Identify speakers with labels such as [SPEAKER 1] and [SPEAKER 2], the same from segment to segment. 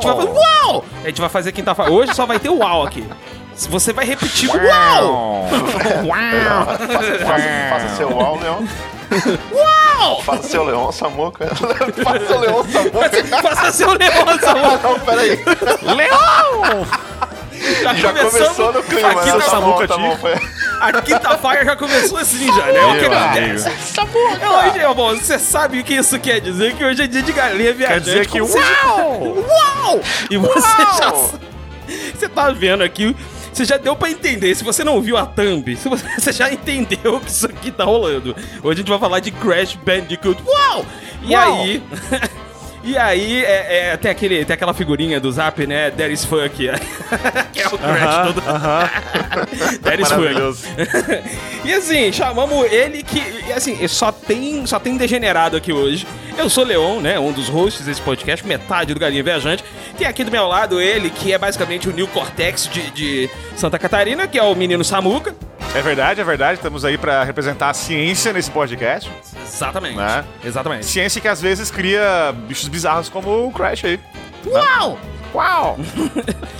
[SPEAKER 1] gente vai fazer uau! A gente vai fazer quinta-feira. Hoje só vai ter uau aqui. Você vai repetir uau! Uau!
[SPEAKER 2] Faça, faça seu uau, Leão.
[SPEAKER 1] Uau!
[SPEAKER 2] Faça seu Leão Samuca. faça seu Leão Samuca.
[SPEAKER 1] Faça seu leão, Samuca!
[SPEAKER 2] Não, peraí.
[SPEAKER 1] Leão! Já,
[SPEAKER 2] Já começou no clima,
[SPEAKER 1] Aqui
[SPEAKER 2] né?
[SPEAKER 1] tá,
[SPEAKER 2] Tá bom, tá bom. foi.
[SPEAKER 1] A quinta-feira já começou assim já, né? O que acontece? É, Hoje, bom, você sabe o que isso quer dizer? Que hoje é dia de galinha viajante.
[SPEAKER 3] dizer que
[SPEAKER 1] já-
[SPEAKER 3] uau!
[SPEAKER 1] Uau! E você já...
[SPEAKER 2] Uau!
[SPEAKER 1] Você tá vendo aqui... Você já deu pra entender. Se você não viu a thumb, se você, você já entendeu que isso aqui tá rolando. Hoje a gente vai falar de Crash Bandicoot. Uau! E
[SPEAKER 3] Uau!
[SPEAKER 1] aí... E aí, é, é, tem, aquele, tem aquela figurinha do Zap, né? That is fuck. que é o Crash todo. That is fuck. E assim, chamamos ele que. e, Assim, só tem, só tem degenerado aqui hoje. Eu sou Leon, né? Um dos hosts desse podcast, metade do Galinha Viajante. Tem aqui do meu lado ele, que é basicamente o New Cortex de, de Santa Catarina, que é o menino Samuca.
[SPEAKER 3] É verdade, é verdade. Estamos aí pra representar a ciência nesse podcast.
[SPEAKER 1] Exatamente.
[SPEAKER 3] Né?
[SPEAKER 1] Exatamente.
[SPEAKER 3] Ciência que às vezes cria bichos bizarros como o Crash aí.
[SPEAKER 1] Uau!
[SPEAKER 3] Uau!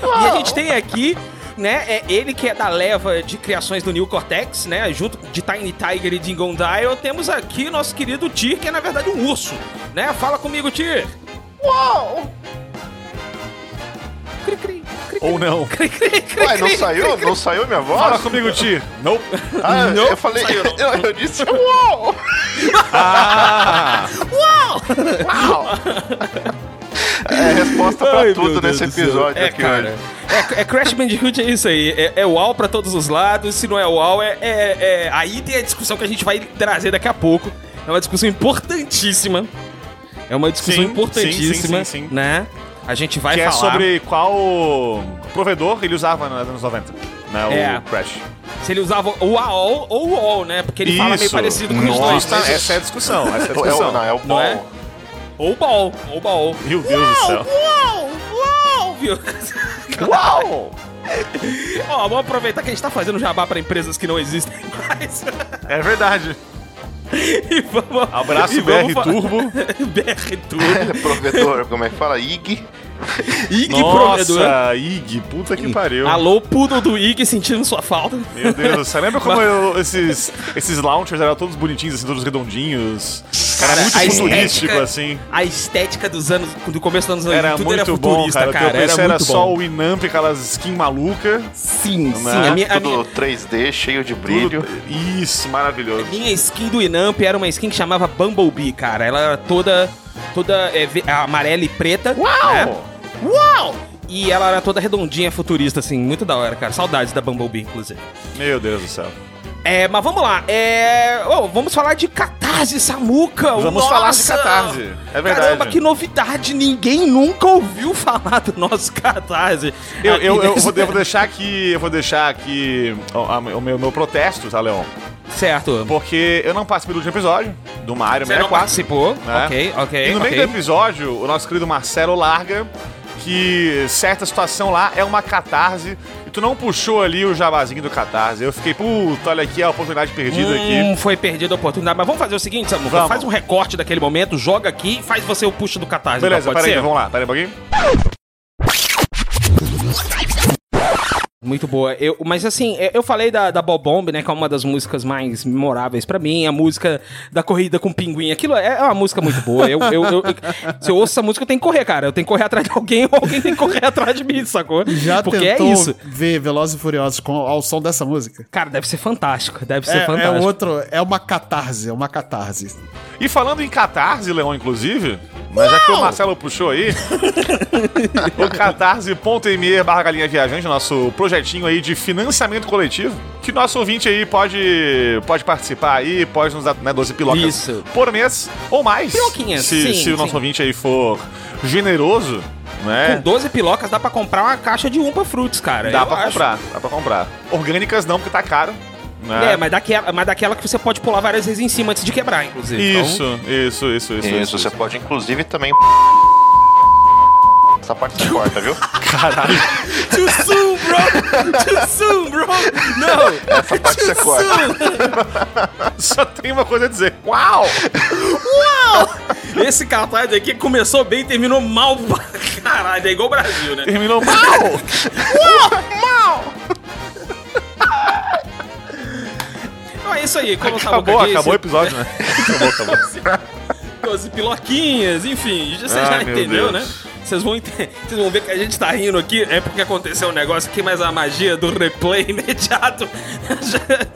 [SPEAKER 1] E a gente tem aqui, né, é ele que é da leva de criações do New Cortex, né, junto de Tiny Tiger e Dingon Dial, temos aqui nosso querido Tyr, que é na verdade um urso, né? Fala comigo, Tyr.
[SPEAKER 2] Uau!
[SPEAKER 1] Cri, cri, cri,
[SPEAKER 3] Ou não.
[SPEAKER 1] cri, cri, cri,
[SPEAKER 2] Ué, não
[SPEAKER 1] cri.
[SPEAKER 2] saiu? Não saiu minha voz?
[SPEAKER 3] Fala comigo, Ti. Nope.
[SPEAKER 2] Ah,
[SPEAKER 1] Não,
[SPEAKER 2] eu falei,
[SPEAKER 1] saiu não.
[SPEAKER 2] eu, eu disse uau!
[SPEAKER 3] Ah!
[SPEAKER 2] É resposta pra
[SPEAKER 1] Ai,
[SPEAKER 2] tudo nesse episódio
[SPEAKER 1] É,
[SPEAKER 2] aqui
[SPEAKER 1] cara.
[SPEAKER 2] hoje.
[SPEAKER 1] É, é Crash Bandicoot, é isso aí. É, é UAU pra todos os lados. Se não é UAU, é, é, é- Aí tem a discussão que a gente vai trazer daqui a pouco. É uma discussão importantíssima. É uma discussão
[SPEAKER 3] Sim,
[SPEAKER 1] importantíssima,
[SPEAKER 3] sim, sim, sim, sim.
[SPEAKER 1] né? A gente vai
[SPEAKER 3] que é
[SPEAKER 1] falar
[SPEAKER 3] sobre qual provedor ele usava nos anos 90. Né, o
[SPEAKER 1] É.
[SPEAKER 3] Crash.
[SPEAKER 1] se ele usava o AOL ou o UOL, né? Porque ele fala meio
[SPEAKER 3] Isso.
[SPEAKER 1] parecido com os
[SPEAKER 3] Nossa,
[SPEAKER 1] dois.
[SPEAKER 3] tá- essa é a discussão. Essa é a
[SPEAKER 2] É o,
[SPEAKER 3] discussão.
[SPEAKER 2] não, é o
[SPEAKER 1] é?
[SPEAKER 2] bom.
[SPEAKER 1] Ou BAL, ou BAL.
[SPEAKER 3] Meu Deus do céu.
[SPEAKER 1] Uau, uau, viu?
[SPEAKER 2] Uau!
[SPEAKER 1] Ó, vamos aproveitar que a gente tá fazendo jabá pra empresas que não existem mais.
[SPEAKER 3] É verdade.
[SPEAKER 1] e vamos...
[SPEAKER 3] Abraço
[SPEAKER 1] e vamos
[SPEAKER 3] BR
[SPEAKER 1] fa-
[SPEAKER 3] Turbo.
[SPEAKER 1] BR Turbo.
[SPEAKER 2] Provedor, como é que fala? IG?
[SPEAKER 1] IG Provedor.
[SPEAKER 3] Nossa, Ig, puta que pariu.
[SPEAKER 1] Alô, Poodle do IG sentindo sua falta.
[SPEAKER 3] Meu Deus, você lembra como eu- esses, esses launchers eram todos bonitinhos, assim, todos redondinhos? Era
[SPEAKER 1] Cara,
[SPEAKER 3] muito
[SPEAKER 1] a
[SPEAKER 3] futurístico,
[SPEAKER 1] estética-
[SPEAKER 3] assim.
[SPEAKER 1] A estética dos anos, do começo dos anos 90,
[SPEAKER 3] Era
[SPEAKER 1] tudo
[SPEAKER 3] muito
[SPEAKER 1] era
[SPEAKER 3] bom,
[SPEAKER 1] futurista,
[SPEAKER 3] cara.
[SPEAKER 1] cara.
[SPEAKER 3] Pensei
[SPEAKER 1] era
[SPEAKER 3] era
[SPEAKER 1] muito
[SPEAKER 3] só
[SPEAKER 1] bom.
[SPEAKER 3] o Inamp, aquelas skin maluca.
[SPEAKER 1] Sim, sim.
[SPEAKER 3] Né?
[SPEAKER 1] A minha, a
[SPEAKER 2] Tudo
[SPEAKER 1] minha,
[SPEAKER 2] 3D, cheio de brilho.
[SPEAKER 3] Tudo- Isso, maravilhoso.
[SPEAKER 1] minha skin do Inamp era uma skin que chamava Bumblebee, cara. Ela era toda, toda é, amarela e preta.
[SPEAKER 3] Uau!
[SPEAKER 1] né? Uau! E ela era toda redondinha, futurista, assim. Muito da hora, cara. Saudades da Bumblebee, inclusive.
[SPEAKER 3] Meu Deus do céu.
[SPEAKER 1] É, mas vamos lá. É, oh, vamos falar de Catarse, Samuca.
[SPEAKER 3] Vamos
[SPEAKER 1] Nossa!
[SPEAKER 3] falar de Catarse. É verdade.
[SPEAKER 1] Caramba, que novidade. Ninguém nunca ouviu falar do nosso Catarse.
[SPEAKER 3] Eu, eu, eu,
[SPEAKER 1] nesse-
[SPEAKER 3] vou, eu vou deixar aqui. Eu vou deixar aqui o, meu, meu protesto, tá, Leon?
[SPEAKER 1] Certo.
[SPEAKER 3] Porque eu não participei do último episódio do Mario
[SPEAKER 1] Você não
[SPEAKER 3] 64.
[SPEAKER 1] participou?
[SPEAKER 3] né?
[SPEAKER 1] Ok, ok,
[SPEAKER 3] E no meio do episódio, o nosso querido Marcelo larga que certa situação lá é uma catarse e tu não puxou ali o jabazinho do catarse. Eu fiquei, puta, olha aqui a oportunidade perdida aqui.
[SPEAKER 1] Hum, foi perdida a oportunidade. Mas vamos fazer o seguinte, Samuca. Faz um recorte daquele momento, joga aqui e faz você o puxa do Catarse.
[SPEAKER 3] Beleza,
[SPEAKER 1] então, pode
[SPEAKER 3] peraí, vamos lá, peraí um pouquinho.
[SPEAKER 1] Muito boa. Eu, mas assim, eu- eu falei da, da Bob Bomb, né? Que é uma das músicas mais memoráveis pra mim. A música da corrida com o pinguim. Aquilo é é uma música muito boa. Eu, eu, eu- se eu ouço essa música, eu tenho que correr, cara. Eu tenho que correr atrás de alguém ou alguém tem que correr atrás de mim, sacou?
[SPEAKER 4] Já
[SPEAKER 1] Porque
[SPEAKER 4] tentou
[SPEAKER 1] é isso.
[SPEAKER 4] ver Velozes e Furiosos com, ao som dessa música?
[SPEAKER 1] Cara, deve ser fantástico. Deve ser
[SPEAKER 4] É, é
[SPEAKER 1] fantástico.
[SPEAKER 4] outro, é uma catarse, é uma catarse.
[SPEAKER 3] E falando em catarse, Leon, inclusive, mas já que o Marcelo puxou aí, o catarse.me barra galinha viajante, nosso projetinho aí de financiamento coletivo, que nosso ouvinte aí pode, pode participar aí, pode nos dar né, 12 pilocas
[SPEAKER 1] Isso.
[SPEAKER 3] por mês ou mais.
[SPEAKER 1] Piloquinhas,
[SPEAKER 3] se,
[SPEAKER 1] sim,
[SPEAKER 3] se o nosso
[SPEAKER 1] sim.
[SPEAKER 3] ouvinte aí for generoso, né?
[SPEAKER 1] Com 12 pilocas dá pra comprar uma caixa de Umpa Fruits, cara.
[SPEAKER 3] Dá
[SPEAKER 1] Eu
[SPEAKER 3] pra
[SPEAKER 1] acho.
[SPEAKER 3] comprar, dá pra comprar. Orgânicas não, porque tá caro. Né?
[SPEAKER 1] É, mas daquela, mas daquela que você pode pular várias vezes em cima antes de quebrar, inclusive. Então,
[SPEAKER 3] Isso, isso, isso, isso,
[SPEAKER 2] Isso, você pode inclusive também. Essa parte você corta, viu?
[SPEAKER 3] Caralho.
[SPEAKER 1] Too soon, bro! Too soon, bro! Não!
[SPEAKER 2] Essa parte você corta.
[SPEAKER 3] Só tem uma coisa a dizer. Uau!
[SPEAKER 1] Esse cartaz aqui começou bem e terminou mal Caralho, é igual o Brasil, né?
[SPEAKER 3] Terminou mal!
[SPEAKER 1] Então é isso aí, como
[SPEAKER 3] Acabou,
[SPEAKER 1] disse,
[SPEAKER 3] acabou o episódio, né? Acabou, acabou.
[SPEAKER 1] 12 piloquinhas, enfim, você
[SPEAKER 3] Ai,
[SPEAKER 1] já entendeu,
[SPEAKER 3] Deus.
[SPEAKER 1] né? Vocês vão, vocês vão ver que a gente tá rindo aqui, é porque aconteceu um negócio aqui, mas a magia do replay imediato já,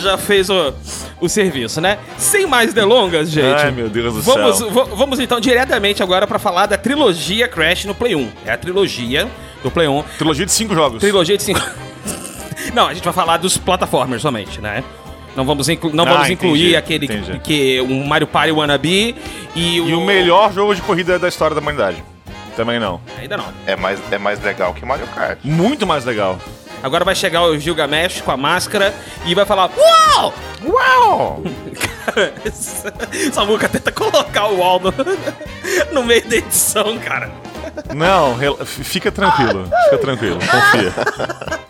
[SPEAKER 1] já fez o, o serviço, né? Sem mais delongas, gente.
[SPEAKER 3] Ai, meu Deus do
[SPEAKER 1] vamos,
[SPEAKER 3] céu.
[SPEAKER 1] Vamos então diretamente agora pra falar da trilogia Crash no Play 1. É a trilogia do Play 1.
[SPEAKER 3] Trilogia de cinco jogos.
[SPEAKER 1] Trilogia de cinco. não, a gente vai falar dos plataformers somente, né? Não vamos, inclu- não
[SPEAKER 3] Ah,
[SPEAKER 1] vamos
[SPEAKER 3] entendi,
[SPEAKER 1] incluir aquele
[SPEAKER 3] entendi.
[SPEAKER 1] que o Mario Party Wannabe e o...
[SPEAKER 3] E o melhor jogo de corrida da história da humanidade. Também não.
[SPEAKER 1] Ainda não.
[SPEAKER 2] É mais, é mais legal que Mario Kart.
[SPEAKER 3] Muito mais legal.
[SPEAKER 1] Agora vai chegar o Gilgamesh com a máscara e vai falar Uau!
[SPEAKER 3] Uau!
[SPEAKER 1] Cara, Samuca tenta colocar o UOL no, no meio da edição, cara.
[SPEAKER 3] Não, fica tranquilo. Fica tranquilo, confia.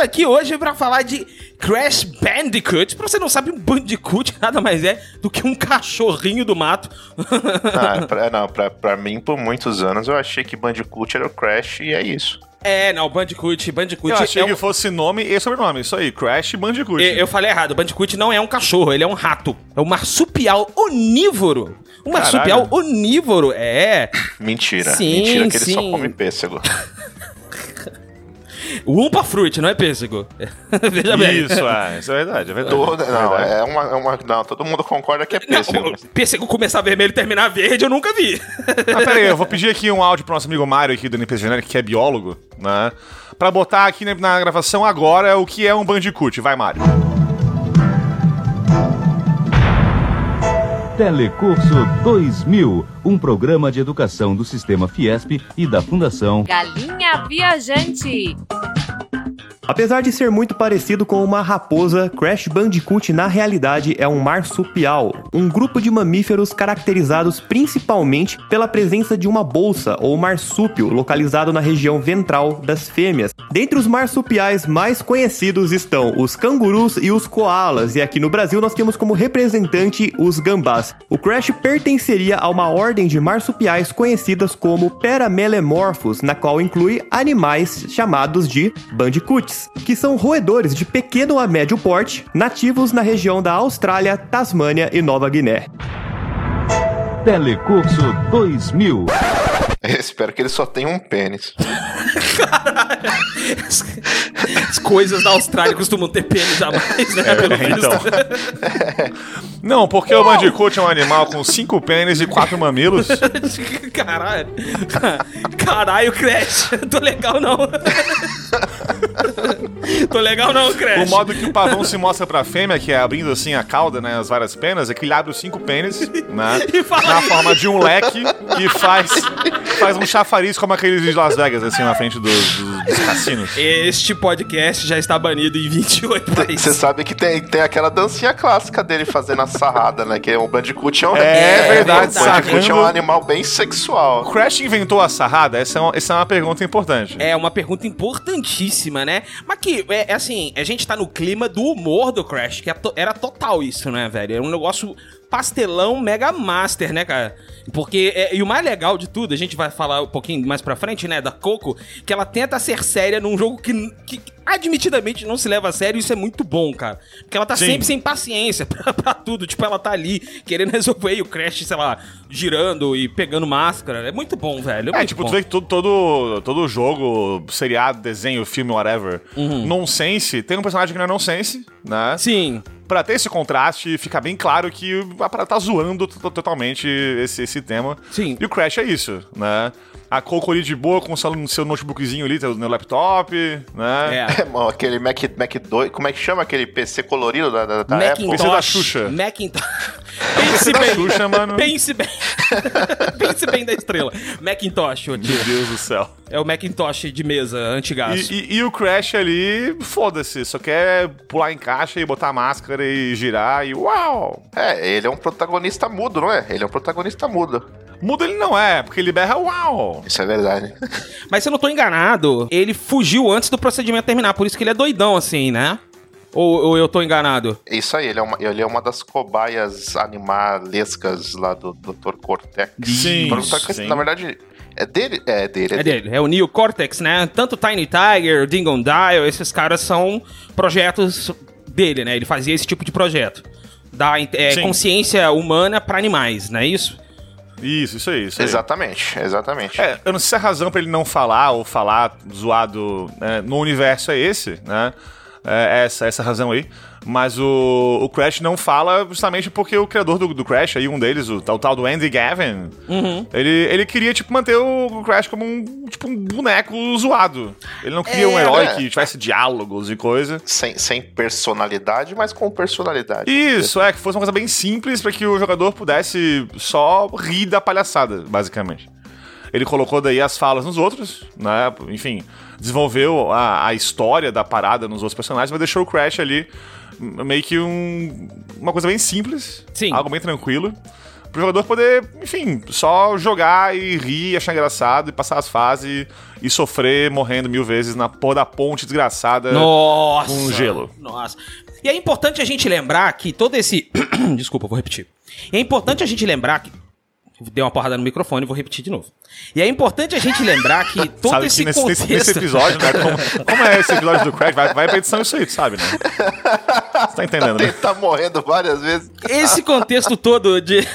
[SPEAKER 1] Aqui hoje pra falar de Crash Bandicoot. Pra você não sabe, um Bandicoot nada mais é do que um cachorrinho do mato.
[SPEAKER 2] Ah, pra, não, pra, pra mim, por muitos anos, eu achei que Bandicoot era o Crash e é isso.
[SPEAKER 1] é, não, Bandicoot, Bandicoot
[SPEAKER 3] Eu achei
[SPEAKER 1] é
[SPEAKER 3] que
[SPEAKER 1] um...
[SPEAKER 3] fosse nome e sobrenome. Isso aí, Crash Bandicoot.
[SPEAKER 1] Eu eu falei errado, Bandicoot não é um cachorro, ele é um rato. É um marsupial onívoro. Um marsupial
[SPEAKER 3] Caralho.
[SPEAKER 1] onívoro, é.
[SPEAKER 2] Mentira.
[SPEAKER 1] Sim,
[SPEAKER 2] Mentira que ele só come pêssego.
[SPEAKER 1] O Umpa Fruit, não é pêssego. Veja bem.
[SPEAKER 3] Isso, é, isso é verdade, é verdade.
[SPEAKER 2] Todo, não,
[SPEAKER 3] verdade.
[SPEAKER 2] é uma, é uma. Não, todo mundo concorda que é pêssego.
[SPEAKER 1] Não, pêssego começar vermelho e terminar verde, eu nunca vi.
[SPEAKER 3] Ah, pera aí, eu vou pedir aqui um áudio pro nosso amigo Mário aqui do NPC Genérico, que é biólogo, né? Pra botar aqui na, na gravação agora o que é um Bandicoot. Vai, Mário.
[SPEAKER 5] Telecurso 2000, um programa de educação do Sistema Fiesp e da Fundação
[SPEAKER 6] Galinha Viajante.
[SPEAKER 7] Apesar de ser muito parecido com uma raposa, Crash Bandicoot na realidade é um marsupial, um grupo de mamíferos caracterizados principalmente pela presença de uma bolsa ou marsúpio localizado na região ventral das fêmeas. Dentre os marsupiais mais conhecidos estão os cangurus e os koalas, e aqui no Brasil nós temos como representante os gambás. O Crash pertenceria a uma ordem de marsupiais conhecidas como Peramelemorphos, na qual inclui animais chamados de bandicoots, que são roedores de pequeno a médio porte, nativos na região da Austrália, Tasmânia e Nova Guiné.
[SPEAKER 5] Telecurso 2000.
[SPEAKER 2] Espero que ele só tenha um pênis.
[SPEAKER 1] As, as coisas da Austrália costumam ter pênis a mais, né? pelo visto.
[SPEAKER 3] então. Não, porque o Bandicoot é um animal com cinco pênis e quatro mamilos.
[SPEAKER 1] Caralho. Caralho, Crash. Tô legal não. Tô legal não, Crash.
[SPEAKER 3] O modo que o pavão se mostra pra fêmea, que é abrindo assim a cauda, né, as várias penas, é que ele abre os cinco pênis, né,
[SPEAKER 1] E
[SPEAKER 3] na forma de um leque e faz, faz um chafariz como aqueles de Las Vegas, assim, na frente dos, dos- dos cassinos.
[SPEAKER 1] Este podcast já está banido em 28 países.
[SPEAKER 2] Você sabe que tem, tem aquela dancinha clássica dele fazendo a sarrada, né? Que é o Bandicoot é um.
[SPEAKER 3] É verdade,
[SPEAKER 2] O Bandicoot é um animal bem sexual.
[SPEAKER 3] O Crash inventou a sarrada? Essa é uma, essa é uma pergunta importante.
[SPEAKER 1] É uma pergunta importantíssima, né? Mas que, é, é assim, a gente tá no clima do humor do Crash, que é era total isso, né, velho? Era um negócio pastelão mega master, né, cara? Porque, é, e o mais legal de tudo, a gente vai falar um pouquinho mais pra frente, né, da Coco, que ela tenta ser séria num jogo que, que admitidamente não se leva a sério, isso é muito bom, cara. Porque ela tá
[SPEAKER 3] Sim.
[SPEAKER 1] sempre sem paciência pra, pra tudo, tipo, ela tá ali querendo resolver e o Crash, sei lá, girando e pegando máscara. É muito bom, velho. É,
[SPEAKER 3] É, tipo,
[SPEAKER 1] bom.
[SPEAKER 3] tu vê que todo, todo, todo jogo, seriado, desenho, filme, whatever, nonsense, tem um personagem que não é nonsense, né?
[SPEAKER 1] Sim.
[SPEAKER 3] pra ter esse contraste, ficar bem claro que a parada tá zoando to- totalmente esse, esse tema.
[SPEAKER 1] Sim.
[SPEAKER 3] E o Crash é isso, né? A Coco ali de boa com o seu, notebookzinho ali, no laptop, né?
[SPEAKER 1] É.
[SPEAKER 2] É, mano, aquele Mac, Mac 2, como é que chama aquele PC colorido da, da, da Apple?
[SPEAKER 3] PC da Xuxa.
[SPEAKER 1] Macintosh.
[SPEAKER 3] Pense
[SPEAKER 1] bem.
[SPEAKER 3] Xuxa, mano.
[SPEAKER 1] Pense bem. Pense bem da estrela. Macintosh, ô tio.
[SPEAKER 3] Meu Deus do céu.
[SPEAKER 1] É o Macintosh de mesa, antigaço.
[SPEAKER 3] E, e- e o Crash ali, foda-se, só quer pular em caixa e botar a máscara e girar e uau!
[SPEAKER 2] É, ele é um protagonista mudo, não é? Ele é um protagonista mudo.
[SPEAKER 3] Mudo ele não é, porque ele berra uau!
[SPEAKER 2] Isso é verdade.
[SPEAKER 1] Mas se eu não tô enganado, ele fugiu antes do procedimento terminar, por isso que ele é doidão assim, né? Ou, ou eu tô enganado?
[SPEAKER 2] Isso aí, ele é uma, ele é uma das cobaias animalescas lá do Dr. Cortex.
[SPEAKER 3] Sim, sim.
[SPEAKER 2] Na verdade, é dele? É dele.
[SPEAKER 1] É dele, é o Neo Cortex, né? Tanto Tiny Tiger, Dingon Dial, esses caras são projetos dele, né? Ele fazia esse tipo de projeto. Da é, consciência humana pra animais, não é isso?
[SPEAKER 3] Isso, isso aí, isso aí.
[SPEAKER 2] Exatamente, exatamente.
[SPEAKER 3] É, eu não sei se a razão pra ele não falar ou falar zoado né, no universo é esse, né? É essa, essa razão aí. Mas o, o Crash não fala justamente porque o criador do, do Crash, aí um deles, o, tal- o tal do Andy Gavin, ele, ele queria, tipo, manter o Crash como um, tipo, um boneco zoado. Ele não queria um
[SPEAKER 2] É,
[SPEAKER 3] herói
[SPEAKER 2] né?
[SPEAKER 3] que tivesse diálogos e coisa.
[SPEAKER 2] Sem, sem personalidade, mas com personalidade.
[SPEAKER 3] Isso, é, que fosse uma coisa bem simples pra que o jogador pudesse só rir da palhaçada, basicamente. Ele colocou daí as falas nos outros, né? Enfim, desenvolveu a, a história da parada nos outros personagens, mas deixou o Crash ali meio que um, uma coisa bem simples,
[SPEAKER 1] Sim.
[SPEAKER 3] algo bem tranquilo, pro jogador poder, enfim, só jogar e rir, achar engraçado e passar as fases e sofrer morrendo mil vezes na porra da ponte desgraçada.
[SPEAKER 1] Nossa!
[SPEAKER 3] com gelo.
[SPEAKER 1] Nossa. E é importante a gente lembrar que todo esse. Desculpa, vou repetir. E é importante a gente lembrar que. Dei uma porrada no microfone, vou repetir de novo. E é importante a gente lembrar que todo
[SPEAKER 3] sabe
[SPEAKER 1] esse
[SPEAKER 3] que nesse,
[SPEAKER 1] contexto.
[SPEAKER 3] nesse- episódio, né? Como, como é esse episódio do Crash? Vai, vai pra edição isso aí, tu sabe, né? Você tá entendendo,
[SPEAKER 2] Ele
[SPEAKER 3] né?
[SPEAKER 2] tá morrendo várias vezes.
[SPEAKER 1] esse contexto todo de,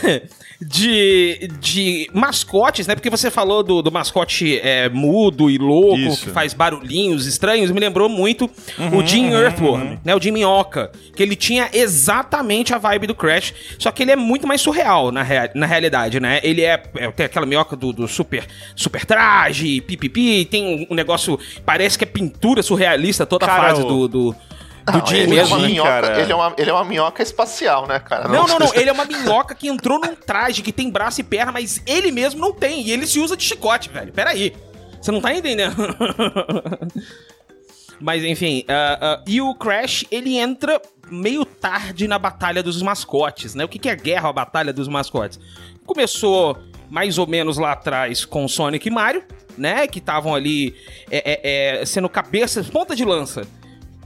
[SPEAKER 1] de, de mascotes, né? Porque você falou do, do mascote é, mudo e louco,
[SPEAKER 3] Isso.
[SPEAKER 1] que faz barulhinhos estranhos, me lembrou muito
[SPEAKER 3] Uhum,
[SPEAKER 1] o Jim Earthworm, né? O Jim Minhoca, que ele tinha exatamente a vibe do Crash, só que ele é muito mais surreal na, rea- na realidade, né? Ele é, é tem aquela minhoca do, do super, super traje, pipipi, tem um, um negócio, parece que é pintura surrealista toda a
[SPEAKER 3] Cara,
[SPEAKER 1] fase
[SPEAKER 3] o-
[SPEAKER 1] do, do, do
[SPEAKER 2] ele, é uma minhoca,
[SPEAKER 3] cara.
[SPEAKER 2] ele, é uma, ele é uma minhoca espacial, né, cara?
[SPEAKER 1] Não, não, não. Ele é uma minhoca que entrou num traje que tem braço e perna, mas ele mesmo não tem. E ele se usa de chicote, velho. Peraí. Você não tá entendendo? mas enfim. ah, ah, e o Crash, ele entra meio tarde na Batalha dos Mascotes, né? O que, que é guerra, a Batalha dos Mascotes? Começou mais ou menos lá atrás com Sonic e Mario, né? Que estavam ali é, é, é, sendo cabeças, ponta de lança.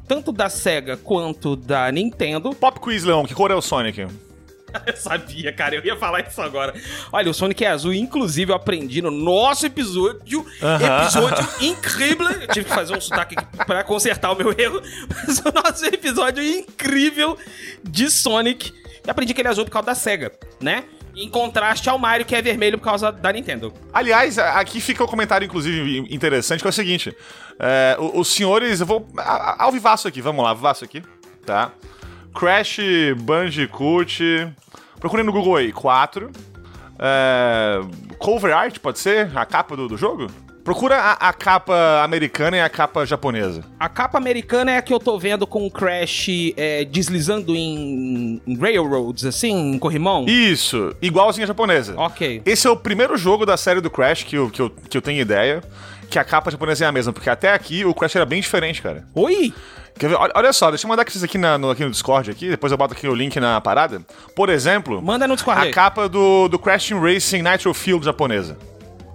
[SPEAKER 1] Tanto da SEGA quanto da Nintendo.
[SPEAKER 3] Pop Quiz, Leão, que cor é o Sonic?
[SPEAKER 1] Eu sabia, cara, eu ia falar isso agora. Olha, o Sonic é azul, inclusive eu aprendi no nosso episódio,
[SPEAKER 3] Aham.
[SPEAKER 1] episódio incrível. Eu tive que fazer um sotaque pra consertar o meu erro, mas o nosso episódio incrível de Sonic. Eu aprendi que ele é azul por causa da SEGA, né? Em contraste ao Mario, que é vermelho por causa da Nintendo.
[SPEAKER 3] Aliás, aqui fica o comentário, inclusive, interessante, que é o seguinte. é, os senhores, eu vou. Ao vivaço aqui, vamos lá, vivaço aqui, tá? Crash Bandicoot. Procurem no Google aí, 4. É, cover art, pode ser? A capa do, do jogo? Procura a, a capa americana e a capa japonesa.
[SPEAKER 1] A capa americana é a que eu tô vendo com o Crash é, deslizando em, em railroads, assim, em corrimão.
[SPEAKER 3] Isso, igualzinho a japonesa.
[SPEAKER 1] Ok.
[SPEAKER 3] Esse é o primeiro jogo da série do Crash que eu, que eu, que eu tenho ideia. Que a capa japonesa é a mesma, porque até aqui o Crash era bem diferente, cara.
[SPEAKER 1] Oi!
[SPEAKER 3] Quer ver? Olha, só, deixa eu mandar vocês aqui, na- no, aqui no Discord aqui, depois eu boto aqui o link na parada. Por exemplo,
[SPEAKER 1] Manda no Discord
[SPEAKER 3] a
[SPEAKER 1] aí.
[SPEAKER 3] capa do, do Crash Racing Nitro Field japonesa.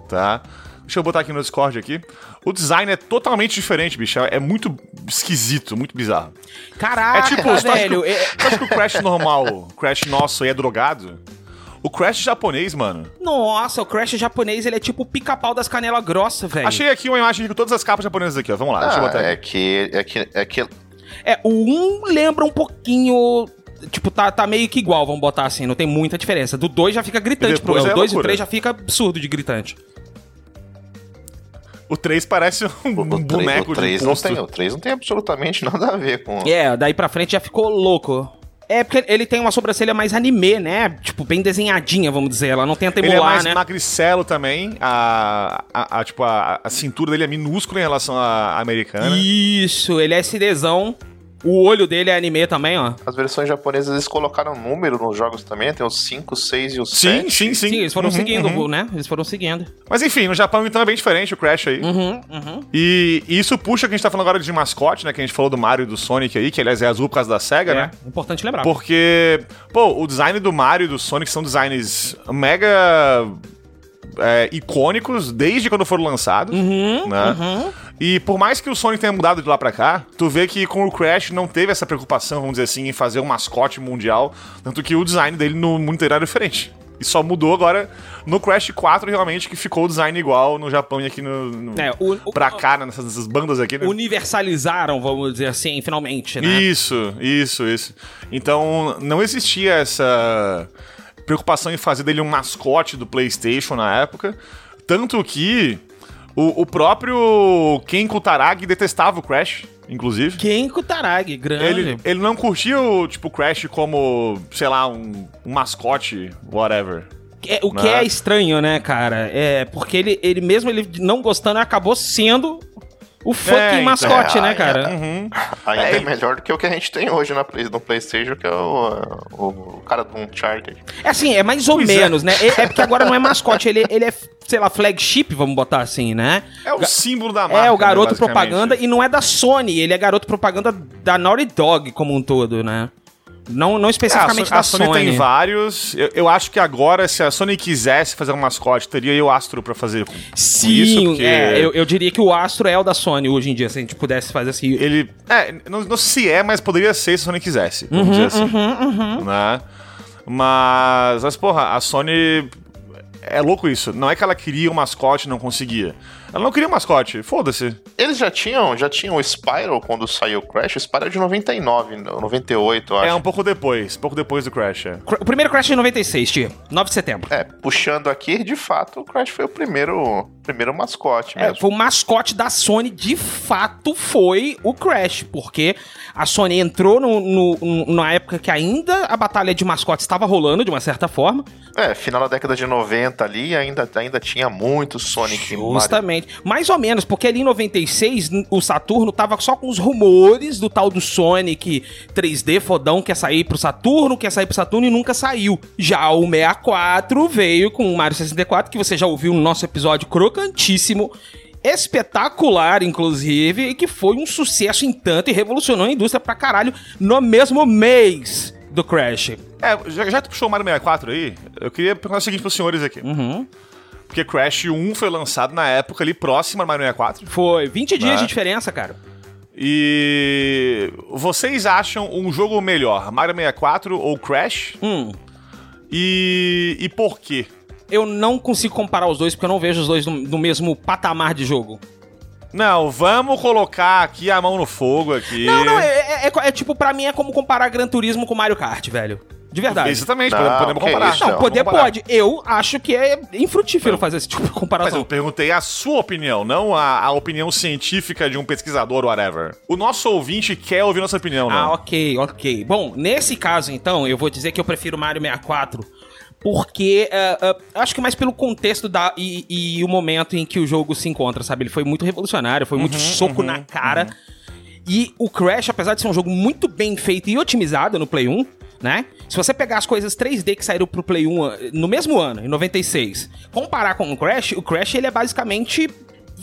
[SPEAKER 3] Tá? Deixa eu botar aqui no Discord aqui. O design é totalmente diferente, bicho. É muito esquisito, muito bizarro.
[SPEAKER 1] Caraca,
[SPEAKER 3] É tipo, você acha que,
[SPEAKER 1] velho.
[SPEAKER 3] o-
[SPEAKER 1] é-
[SPEAKER 3] você acha que o Crash normal, o Crash nosso aí é drogado? O Crash japonês, mano.
[SPEAKER 1] Nossa, o Crash japonês, ele é tipo o pica-pau das canelas grossas, velho.
[SPEAKER 3] Achei aqui uma imagem com todas as capas japonesas aqui, ó. Vamos lá, deixa eu
[SPEAKER 2] Ah,
[SPEAKER 3] botar
[SPEAKER 2] é
[SPEAKER 3] aqui.
[SPEAKER 2] que, é que, é que
[SPEAKER 1] É, o 1 lembra um pouquinho... Tipo, tá, tá meio que igual, vamos botar assim, não tem muita diferença. Do 2 já fica gritante, pro
[SPEAKER 3] é
[SPEAKER 1] o 2 e o
[SPEAKER 3] loucura.
[SPEAKER 1] 3 já fica absurdo de gritante.
[SPEAKER 3] O 3 parece um
[SPEAKER 2] o, o,
[SPEAKER 3] boneco
[SPEAKER 2] o 3
[SPEAKER 3] de
[SPEAKER 2] não tem, o 3 não tem absolutamente nada a ver com.
[SPEAKER 1] É, daí pra frente já ficou louco. É porque ele tem uma sobrancelha mais anime, né? Tipo, bem desenhadinha, vamos dizer. Ela não tenta
[SPEAKER 3] Ele é
[SPEAKER 1] emular,
[SPEAKER 3] mais
[SPEAKER 1] né?
[SPEAKER 3] magricelo também. A, a, a- tipo, a, a cintura dele é minúscula em relação à americana.
[SPEAKER 1] Isso, ele é SDzão. O olho dele é anime também, ó.
[SPEAKER 2] As versões japonesas eles colocaram número nos jogos também, tem os 5, 6 e os
[SPEAKER 3] Sim,
[SPEAKER 2] 7.
[SPEAKER 3] sim, sim.
[SPEAKER 1] Sim, eles foram
[SPEAKER 3] Uhum,
[SPEAKER 1] seguindo,
[SPEAKER 3] uhum.
[SPEAKER 1] né? Eles foram seguindo.
[SPEAKER 3] Mas enfim, no Japão então é bem diferente o Crash aí.
[SPEAKER 1] Uhum, uhum.
[SPEAKER 3] E isso puxa que a gente tá falando agora de mascote, né? Que a gente falou do Mario e do Sonic aí, que aliás é azul por causa da SEGA, né?
[SPEAKER 1] É, importante lembrar.
[SPEAKER 3] Porque, pô, o design do Mario e do Sonic são designs mega é, icônicos desde quando foram lançados,
[SPEAKER 1] Uhum,
[SPEAKER 3] né? E por mais que o Sonic tenha mudado de lá pra cá, tu vê que com o Crash não teve essa preocupação, vamos dizer assim, em fazer um mascote mundial, tanto que o design dele no mundo inteiro era diferente. E só mudou agora no Crash 4, realmente, que ficou o design igual no Japão e aqui no, no-
[SPEAKER 1] É, o- o-
[SPEAKER 3] pra cá, né, nessas, nessas bandas aqui, né?
[SPEAKER 1] Universalizaram, vamos dizer assim, finalmente, né?
[SPEAKER 3] Isso, isso, isso. Então, não existia essa preocupação em fazer dele um mascote do PlayStation na época. Tanto que o, o próprio Ken Kutaragi detestava o Crash, inclusive.
[SPEAKER 1] Ken Kutaragi, grande.
[SPEAKER 3] Ele, ele não curtia o tipo Crash como, sei lá, um, um mascote, whatever.
[SPEAKER 1] É, o que
[SPEAKER 3] Né?
[SPEAKER 1] é estranho, né, cara? É porque ele, ele mesmo ele não gostando acabou sendo o fucking
[SPEAKER 3] então.
[SPEAKER 1] mascote,
[SPEAKER 2] É,
[SPEAKER 1] né,
[SPEAKER 2] é,
[SPEAKER 1] cara?
[SPEAKER 3] Uhum.
[SPEAKER 2] Ainda
[SPEAKER 3] É,
[SPEAKER 2] é, melhor do que o que a gente tem hoje na Play, no PlayStation, que é o, o, o cara do Uncharted.
[SPEAKER 1] É assim, é mais ou
[SPEAKER 3] Pois é.
[SPEAKER 1] menos, né? É, é porque agora não é mascote, ele, ele é, sei lá, flagship, vamos botar assim, né?
[SPEAKER 3] É o símbolo da marca.
[SPEAKER 1] É, o garoto
[SPEAKER 3] né,
[SPEAKER 1] propaganda e não é da Sony, ele é garoto propaganda da Naughty Dog como um todo, né? Não, não
[SPEAKER 3] É,
[SPEAKER 1] especificamente
[SPEAKER 3] a,
[SPEAKER 1] da
[SPEAKER 3] Sony,
[SPEAKER 1] Sony.
[SPEAKER 3] tem vários. Eu, eu acho que agora, se a Sony quisesse fazer um mascote, teria o Astro pra fazer com, com
[SPEAKER 1] Sim,
[SPEAKER 3] isso, porque
[SPEAKER 1] é, eu, eu diria que o Astro é o da Sony hoje em dia, se a gente pudesse fazer assim.
[SPEAKER 3] ele. É, não, não sei se é, mas poderia ser se a Sony quisesse.
[SPEAKER 1] Uhum,
[SPEAKER 3] Vamos dizer assim. Né? Mas, mas, porra, a Sony. É louco isso. Não é que ela queria um mascote e não conseguia. Ela não queria um mascote, foda-se.
[SPEAKER 2] Eles já tinham, já tinham o Spyro quando saiu o Crash. O Spyro é de 99, 98, eu é, acho.
[SPEAKER 3] É, um pouco depois, pouco depois do Crash. É.
[SPEAKER 1] O primeiro Crash é de 96, tio. 9 de setembro.
[SPEAKER 2] É, puxando aqui, de fato, o Crash foi o primeiro, primeiro mascote
[SPEAKER 1] é,
[SPEAKER 2] mesmo.
[SPEAKER 1] É, foi o mascote da Sony, de fato, foi o Crash. Porque a Sony entrou no, no, no na época que ainda a batalha de mascotes estava rolando, de uma certa forma.
[SPEAKER 2] É, final da década de 90 ali, ainda, ainda tinha muito Sonic
[SPEAKER 1] Justamente. Mais ou menos, porque ali em 96 o Saturno tava só com os rumores do tal do Sonic 3D fodão que ia sair pro Saturno, que ia sair pro Saturno e nunca saiu. Já o 64 veio com o Mario 64, que você já ouviu no nosso episódio crocantíssimo espetacular, inclusive, e que foi um sucesso em tanto e revolucionou a indústria pra caralho no mesmo mês do Crash.
[SPEAKER 3] É, já, que tu puxou o Mario 64 aí, eu queria perguntar o seguinte pros senhores aqui.
[SPEAKER 1] Uhum.
[SPEAKER 3] Porque Crash 1 foi lançado na época ali próxima ao Mario 64.
[SPEAKER 1] Foi 20 dias
[SPEAKER 3] Né?
[SPEAKER 1] de diferença, cara.
[SPEAKER 3] E vocês acham um jogo melhor, Mario 64 ou Crash?
[SPEAKER 1] Hum.
[SPEAKER 3] E, e por quê?
[SPEAKER 1] eu não consigo comparar os dois porque eu não vejo os dois no, no mesmo patamar de jogo.
[SPEAKER 3] Não, vamos colocar aqui a mão no fogo aqui.
[SPEAKER 1] Não, não, é, é- é- é tipo, pra mim é como comparar Gran Turismo com Mario Kart, velho. De verdade.
[SPEAKER 3] Exatamente,
[SPEAKER 2] Não,
[SPEAKER 3] podemos, comparar.
[SPEAKER 2] isso,
[SPEAKER 1] Não,
[SPEAKER 2] Não,
[SPEAKER 1] poder pode. Eu acho que é infrutífero fazer esse tipo de
[SPEAKER 3] Mas
[SPEAKER 1] comparação.
[SPEAKER 3] eu perguntei a sua opinião, não a, a opinião científica de um pesquisador, whatever. O nosso ouvinte quer ouvir nossa opinião,
[SPEAKER 1] Ah,
[SPEAKER 3] não.
[SPEAKER 1] ok, ok. Bom, nesse caso, então, eu vou dizer que eu prefiro Mario 64 porque é, é, acho que mais pelo contexto da, e, e o momento em que o jogo se encontra, sabe? Ele foi muito revolucionário, foi muito soco na cara. E o Crash, apesar de ser um jogo muito bem feito e otimizado no Play 1, né? Se você pegar as coisas 3D que saíram pro Play 1 eh, no mesmo ano, em 96, comparar com o Crash, o Crash ele é basicamente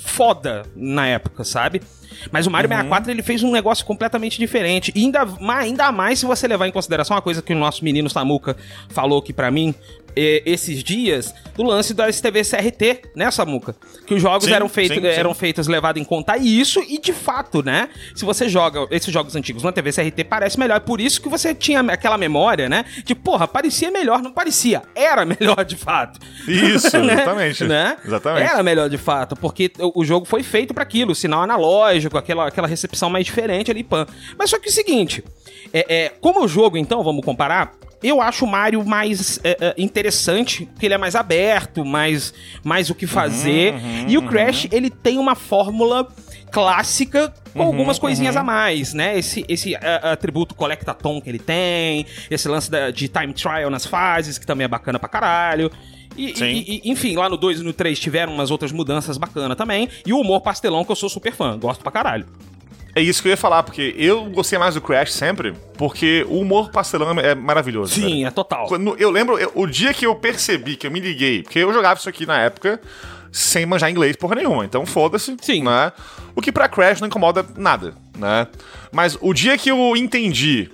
[SPEAKER 1] foda na época, sabe? Mas o Mario 64 ele fez um negócio completamente diferente. E ainda, ainda mais se você levar em consideração uma coisa que o nosso menino Samuca falou aqui pra mim eh, esses dias, do lance das TV CRT, né, Samuca? Que os jogos
[SPEAKER 3] Sim,
[SPEAKER 1] eram, feitos,
[SPEAKER 3] sim, sim.
[SPEAKER 1] eram feitos levado em conta isso, e de fato, né? Se você joga esses jogos antigos na TV CRT, parece melhor. É por isso que você tinha aquela memória, né? De, porra, parecia melhor, não parecia. Era melhor de fato.
[SPEAKER 3] Isso,
[SPEAKER 1] Né?
[SPEAKER 3] exatamente.
[SPEAKER 1] Né?
[SPEAKER 3] Exatamente.
[SPEAKER 1] Era melhor de fato, porque o o jogo foi feito pra aquilo, sinal analógico, aquela, aquela recepção mais diferente ali, pan. Mas só que é o seguinte, é, é, como o jogo, então, vamos comparar, eu acho o Mario mais é, é, interessante, porque ele é mais aberto, mais, mais o que fazer. e o Crash, ele tem uma fórmula clássica com
[SPEAKER 3] Uhum,
[SPEAKER 1] algumas coisinhas a mais, né? Esse, esse ah, atributo collectathon que ele tem, esse lance da- de time trial nas fases, que também é bacana pra caralho. E, e- e- enfim, lá no 2 e no 3 tiveram umas outras mudanças bacanas também. E o humor pastelão, que eu sou super fã, gosto pra caralho.
[SPEAKER 3] É isso que eu ia falar, porque eu gostei mais do Crash sempre, porque o humor pastelão é maravilhoso.
[SPEAKER 1] Sim,
[SPEAKER 3] velho.
[SPEAKER 1] é total.
[SPEAKER 3] Quando- eu lembro, eu- o dia que eu percebi, que eu me liguei, porque eu jogava isso aqui na época sem manjar inglês porra nenhuma, então foda-se.
[SPEAKER 1] Sim.
[SPEAKER 3] Né? O que pra Crash não incomoda nada, né? Mas o dia que eu entendi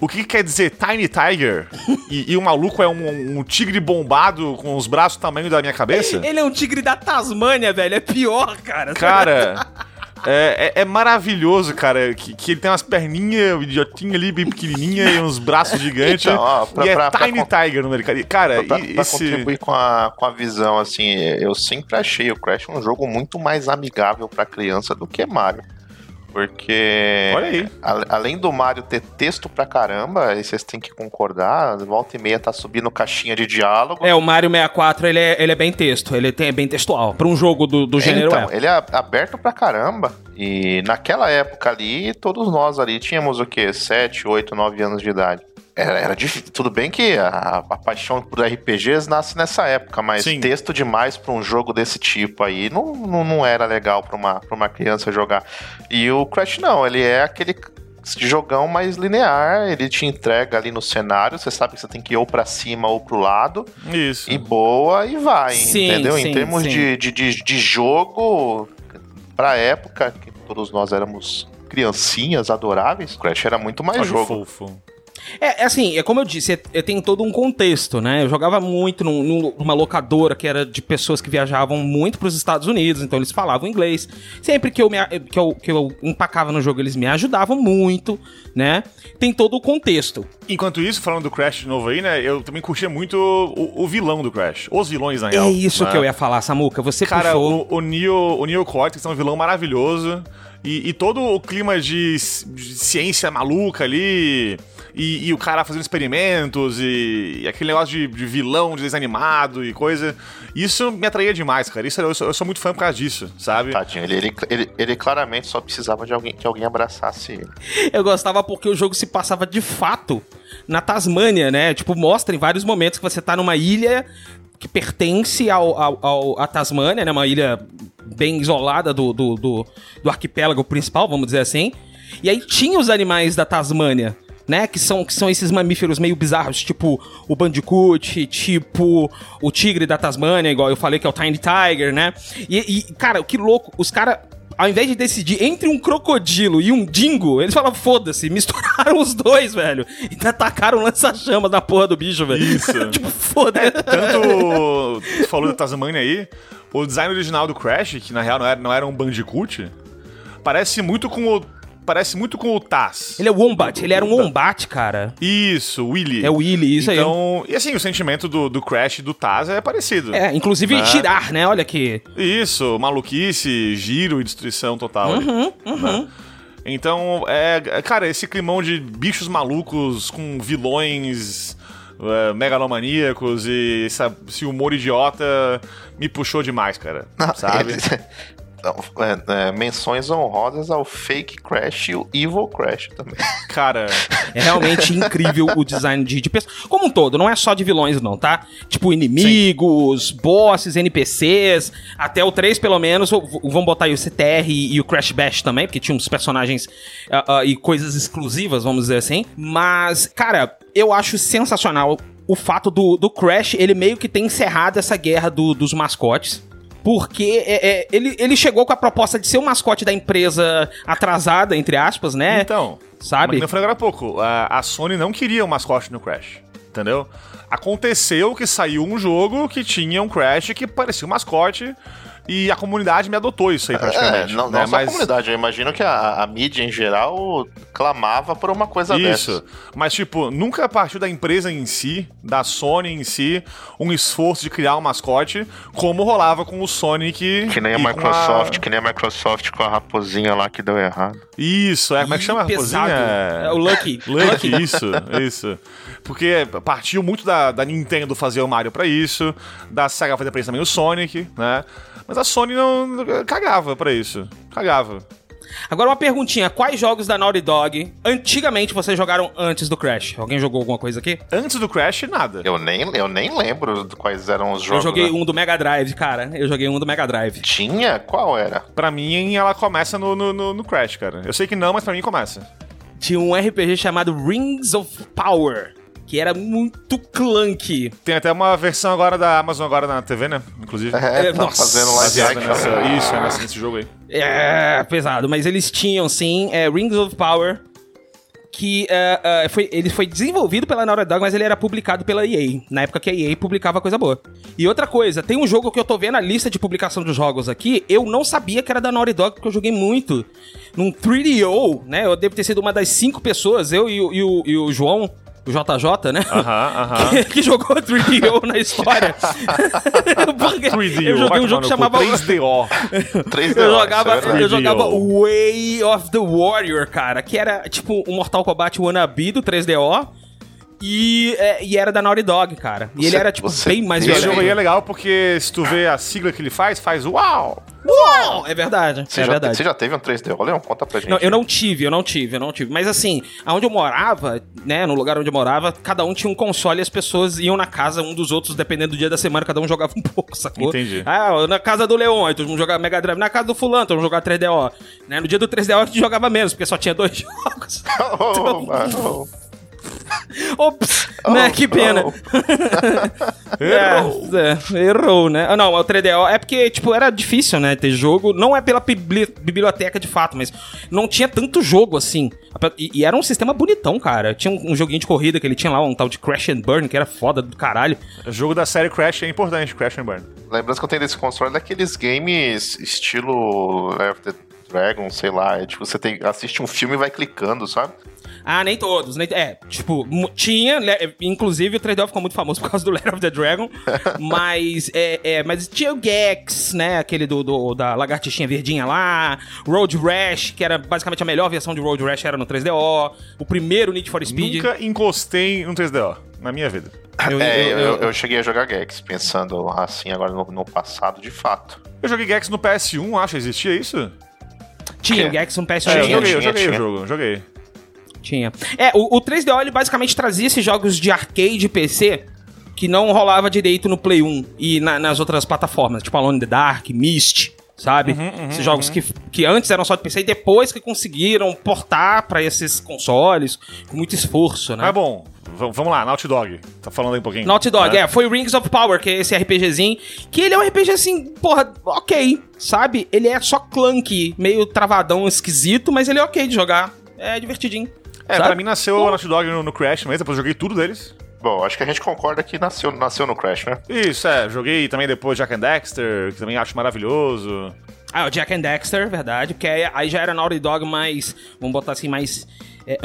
[SPEAKER 3] o que quer dizer Tiny Tiger e, e o maluco é um, um tigre bombado com os braços do tamanho da minha cabeça.
[SPEAKER 1] Ele é um tigre da Tasmânia, velho. É pior, cara.
[SPEAKER 3] Cara, é, é- é maravilhoso, cara, que, que ele tem umas perninhas idiotinhas ali, bem pequenininha e uns braços gigantes.
[SPEAKER 2] Então, ó, pra-
[SPEAKER 3] e é
[SPEAKER 2] pra- pra
[SPEAKER 3] Tiny Tiger no nome, cara. E,
[SPEAKER 2] Pra,
[SPEAKER 3] e-
[SPEAKER 2] pra
[SPEAKER 3] esse...
[SPEAKER 2] contribuir com a, com a visão, assim, eu sempre achei o Crash um jogo muito mais amigável pra criança do que Mario. Porque.
[SPEAKER 3] Olha aí.
[SPEAKER 2] a- além do Mario ter texto pra caramba, aí vocês têm que concordar, volta e meia tá subindo caixinha de diálogo.
[SPEAKER 1] É, o Mario 64, ele é, ele é bem texto, ele tem, é bem textual. Pra um jogo do, do gênero
[SPEAKER 2] então,
[SPEAKER 1] é.
[SPEAKER 2] ele é aberto pra caramba. E naquela época ali, todos nós ali tínhamos o quê? 7, 8, 9 anos de idade. Era, era difícil. Tudo bem que a, a paixão por RPGs nasce nessa época, mas
[SPEAKER 3] Sim.
[SPEAKER 2] texto demais pra um jogo desse tipo aí não, não, não era legal pra uma, pra uma criança jogar. E o Crash não, ele é aquele jogão mais linear, ele te entrega ali no cenário, você sabe que você tem que ir ou pra cima ou pro lado,
[SPEAKER 3] Isso.
[SPEAKER 2] e boa e vai,
[SPEAKER 1] Sim,
[SPEAKER 2] entendeu?
[SPEAKER 1] sim,
[SPEAKER 2] em termos de, de, de, de jogo, pra época, que todos nós éramos criancinhas adoráveis, Crash era muito mais
[SPEAKER 3] Olha
[SPEAKER 2] jogo.
[SPEAKER 3] fofo.
[SPEAKER 1] É, é assim, é como eu disse, é- é- tem todo um contexto, né? Eu jogava muito num- num- numa locadora que era de pessoas que viajavam muito pros Estados Unidos, então eles falavam inglês. Sempre que eu, me, que eu, que eu empacava no jogo, eles me ajudavam muito, né? Tem todo o contexto.
[SPEAKER 3] Enquanto isso, falando do Crash de novo aí, né, eu também curtia muito o, o vilão do Crash. Os vilões, na real.
[SPEAKER 1] é isso
[SPEAKER 3] né?
[SPEAKER 1] que eu ia falar, Samuca. Você
[SPEAKER 3] Cara,
[SPEAKER 1] puxou...
[SPEAKER 3] o, o Neo, o Neo Cortex é um vilão maravilhoso. E, e todo o clima de, de ciência maluca ali. E, e o cara fazendo experimentos e, e aquele negócio de, de vilão, de desenho animado e coisa. Isso me atraía demais, cara. Isso, eu, sou, eu sou muito fã por causa disso, sabe?
[SPEAKER 2] Tadinho, ele, ele, ele, ele claramente só precisava de alguém que alguém abraçasse ele.
[SPEAKER 1] Eu gostava porque o jogo se passava de fato na Tasmânia, né? Tipo, mostra em vários momentos que você tá numa ilha que pertence ao, ao, ao- à Tasmânia, né? Uma ilha bem isolada do, do, do, do arquipélago principal, vamos dizer assim. E aí tinha os animais da Tasmânia. Né, que são, que são esses mamíferos meio bizarros, tipo o Bandicoot, tipo o tigre da Tasmânia, igual eu falei que é o Tiny Tiger, né? E, e, cara, que louco, os caras ao invés de decidir entre um crocodilo e um dingo, eles falaram, foda-se, misturaram os dois, velho. E ainda tacaram lança-chamas na porra do bicho, velho.
[SPEAKER 3] Isso.
[SPEAKER 1] tipo, foda-se.
[SPEAKER 3] Tanto. Tu falou da Tasmania aí. O design original do Crash, que na real não era, não era um Bandicoot, parece muito com o. Parece muito com o Taz.
[SPEAKER 1] Ele é o Wombat, ele era um Wombat, cara.
[SPEAKER 3] Isso, Willy.
[SPEAKER 1] É o Willy, isso aí.
[SPEAKER 3] então, E assim, o sentimento do, do Crash e do Taz é parecido.
[SPEAKER 1] É, inclusive
[SPEAKER 3] Ah.
[SPEAKER 1] tirar, né? Olha aqui.
[SPEAKER 3] Isso, maluquice, giro e destruição total. ali,
[SPEAKER 1] Uhum,
[SPEAKER 3] né? Então, é, cara, esse climão de bichos malucos com vilões é, megalomaníacos e essa- esse humor idiota me puxou demais, cara. sabe?
[SPEAKER 2] É, é, menções honrosas ao Fake Crash e o Evil Crash também.
[SPEAKER 3] Cara,
[SPEAKER 1] É realmente incrível o design de, de pessoas. Como um todo, não é só de vilões, não, tá? Tipo, inimigos, bosses, NPCs. Até o 3, pelo menos, vão botar aí o CTR e, e o Crash Bash também, porque tinha uns personagens ah, ah, e coisas exclusivas, vamos dizer assim. Mas, cara, eu acho sensacional o fato do, do Crash, ele meio que ter encerrado essa guerra do- dos mascotes. Porque é, é, ele, ele chegou com a proposta de ser o mascote da empresa atrasada, entre aspas, né?
[SPEAKER 3] então.
[SPEAKER 1] Sabe?
[SPEAKER 3] Mas eu falei agora há pouco, a, a Sony não queria o mascote no Crash. Entendeu? Aconteceu que saiu um jogo que tinha um Crash que parecia um mascote e a comunidade me adotou isso aí
[SPEAKER 2] É,
[SPEAKER 3] praticamente.
[SPEAKER 2] não,
[SPEAKER 3] né?
[SPEAKER 2] não só a comunidade, eu imagino que a, a mídia em geral clamava por uma coisa
[SPEAKER 3] Isso.
[SPEAKER 2] dessas.
[SPEAKER 3] Mas, tipo, nunca partiu da empresa em si, da Sony em si, um esforço de criar um mascote, como rolava com o Sonic.
[SPEAKER 2] Que nem a
[SPEAKER 3] com
[SPEAKER 2] Microsoft, que nem a Microsoft com a raposinha lá que deu errado.
[SPEAKER 3] Isso, é. Como é que chama a raposinha?
[SPEAKER 1] É o Lucky.
[SPEAKER 3] Lucky, isso, isso. Porque partiu muito da, da Nintendo fazer o Mario pra isso, da Sega fazer pra isso também o Sonic, né? Mas a Sony não cagava pra isso. cagava.
[SPEAKER 1] Agora uma perguntinha, quais jogos da Naughty Dog antigamente vocês jogaram antes do Crash? Alguém jogou alguma coisa aqui?
[SPEAKER 3] Antes do Crash, nada.
[SPEAKER 2] Eu nem, eu nem lembro quais eram os jogos.
[SPEAKER 1] Eu joguei
[SPEAKER 2] né?
[SPEAKER 1] um do Mega Drive, cara. Eu joguei um do Mega Drive.
[SPEAKER 2] Tinha? Qual era?
[SPEAKER 3] Pra mim, ela começa no, no, no- no Crash, cara. Eu sei que não, mas pra mim começa.
[SPEAKER 1] Tinha um RPG chamado Rings of Power, que era muito clunky.
[SPEAKER 3] Tem até uma versão agora da Amazon agora na TV, né? Inclusive.
[SPEAKER 2] É,
[SPEAKER 1] É,
[SPEAKER 2] tá
[SPEAKER 1] nossa.
[SPEAKER 2] fazendo live action.
[SPEAKER 3] nessa, isso, é nessa- nesse jogo aí.
[SPEAKER 1] É, pesado, mas eles tinham sim é, Rings of Power, que é, é, foi, ele foi desenvolvido pela Naughty Dog, mas ele era publicado pela EA, na época que a EA publicava coisa boa. E outra coisa, tem um jogo que eu tô vendo a lista de publicação dos jogos aqui, eu não sabia que era da Naughty Dog, porque eu joguei muito num 3DO, né? Eu devo ter sido uma das cinco pessoas, eu e, o- e o, e o João, o JJ, né?
[SPEAKER 3] Aham, aham.
[SPEAKER 1] que, que jogou 3DO na história. Porque
[SPEAKER 3] 3DO,
[SPEAKER 1] eu joguei um jogo que chamava...
[SPEAKER 3] cu, 3DO.
[SPEAKER 2] 3D,
[SPEAKER 1] Eu jogava,
[SPEAKER 2] é
[SPEAKER 1] eu jogava
[SPEAKER 3] 3DO.
[SPEAKER 1] Way of the Warrior, cara, que era tipo um Mortal Kombat wannabe do 3DO. E, é, e era da Naughty Dog, cara. E ele
[SPEAKER 2] Você-
[SPEAKER 1] era, tipo,
[SPEAKER 2] você
[SPEAKER 1] bem mais
[SPEAKER 2] tem
[SPEAKER 3] Esse
[SPEAKER 1] violento.
[SPEAKER 3] jogo aí é legal porque se tu vê a sigla que ele faz, faz uau!
[SPEAKER 1] Uau! É verdade,
[SPEAKER 2] Você,
[SPEAKER 1] é
[SPEAKER 2] já,
[SPEAKER 1] verdade.
[SPEAKER 2] você já teve um 3D? Leon, conta pra gente.
[SPEAKER 1] Não, eu não tive, eu não tive, eu não tive. Mas assim, aonde eu morava, né, no lugar onde eu morava, cada um tinha um console e as pessoas iam na casa um dos outros, dependendo do dia da semana, cada um jogava um pouco, sacou?
[SPEAKER 3] Entendi.
[SPEAKER 1] Ah, na casa do Leon, aí mundo jogava Mega Drive. Na casa do fulano, mundo jogava 3DO. Né? No dia do 3DO a gente jogava menos, porque só tinha dois jogos.
[SPEAKER 2] Oh, mano.
[SPEAKER 1] Ops, né? Que pena.
[SPEAKER 2] oh.
[SPEAKER 1] Errou. É, errou, né? Ah, Não, o 3DO é porque, tipo, era difícil, né, ter jogo. Não é pela bibli- biblioteca de fato, mas não tinha tanto jogo assim. E, e era um sistema bonitão, cara. Tinha um, um joguinho de corrida que ele tinha lá, um tal de Crash and Burn, que era foda do caralho.
[SPEAKER 3] O jogo da série Crash é importante, Crash and Burn.
[SPEAKER 2] Lembrança que eu tenho desse console é daqueles games estilo Left Dragon, sei lá. É tipo, você tem, assiste um filme e vai clicando, sabe?
[SPEAKER 1] Ah, nem todos. Nem, é, tipo, tinha, né, inclusive o 3DO ficou muito famoso por causa do Land of the Dragon, mas, é, é, mas tinha o Gex, né, aquele do, do- da lagartixinha verdinha lá, Road Rash, que era basicamente a melhor versão de Road Rash era no 3DO, o primeiro Need for Speed.
[SPEAKER 3] Nunca encostei no 3DO na minha vida.
[SPEAKER 1] Eu-
[SPEAKER 2] é,
[SPEAKER 1] eu-
[SPEAKER 2] eu,
[SPEAKER 1] eu-
[SPEAKER 2] eu cheguei a jogar Gex, pensando assim agora no, no passado, de fato.
[SPEAKER 3] Eu joguei Gex no PS1, acho, existia isso?
[SPEAKER 1] Tinha o. Gex no PS1.
[SPEAKER 3] É, eu
[SPEAKER 2] Tinha,
[SPEAKER 3] joguei, eu
[SPEAKER 2] tinha,
[SPEAKER 3] joguei o
[SPEAKER 2] tinha.
[SPEAKER 3] jogo, joguei.
[SPEAKER 1] Tinha. É, o, o 3DO ele basicamente trazia esses jogos de arcade e PC que não rolava direito no Play 1 e na- nas outras plataformas, tipo Alone in the Dark, Myst, sabe? esses jogos que, que antes eram só de PC e depois que conseguiram portar pra esses consoles com muito esforço, né?
[SPEAKER 3] Mas bom, v- vamos lá, Naughty Dog. Tá falando aí um pouquinho.
[SPEAKER 1] Naughty Dog,
[SPEAKER 3] né?
[SPEAKER 1] é, foi Rings of Power, que é esse RPGzinho, que ele é um RPG assim, porra, ok, sabe? Ele é só clunky, meio travadão, esquisito, mas ele é ok de jogar, é divertidinho.
[SPEAKER 3] É,
[SPEAKER 1] sabe?
[SPEAKER 3] pra mim nasceu o Naughty Dog no, no Crash mesmo, depois eu joguei tudo deles.
[SPEAKER 2] Bom, acho que a gente concorda que nasceu, nasceu no Crash, né?
[SPEAKER 3] Isso, é, joguei também depois Jack and Dexter, que também acho maravilhoso.
[SPEAKER 1] Ah, o Jack and Dexter, verdade, porque aí, aí já era Naughty Dog mais, vamos botar assim, mais é,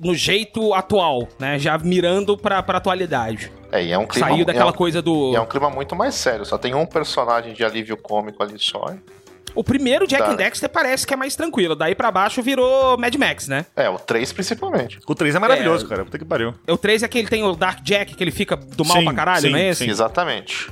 [SPEAKER 1] no jeito atual, né? Já mirando pra, pra atualidade.
[SPEAKER 2] É, e é um clima...
[SPEAKER 1] Saiu daquela
[SPEAKER 2] é um,
[SPEAKER 1] coisa do...
[SPEAKER 2] e é um clima muito mais sério, só tem um personagem de alívio cômico ali só.
[SPEAKER 1] O primeiro Jack
[SPEAKER 2] Tá.
[SPEAKER 1] and Dexter parece que é mais tranquilo, daí pra baixo virou Mad Max, né?
[SPEAKER 2] É, o 3 principalmente.
[SPEAKER 3] O 3 é maravilhoso,
[SPEAKER 1] É.
[SPEAKER 3] cara. Puta que pariu.
[SPEAKER 1] O 3 é que ele tem o Dark Jack, que ele fica do mal
[SPEAKER 3] Sim,
[SPEAKER 1] pra caralho,
[SPEAKER 3] sim,
[SPEAKER 1] não é esse?
[SPEAKER 3] sim.
[SPEAKER 2] Exatamente.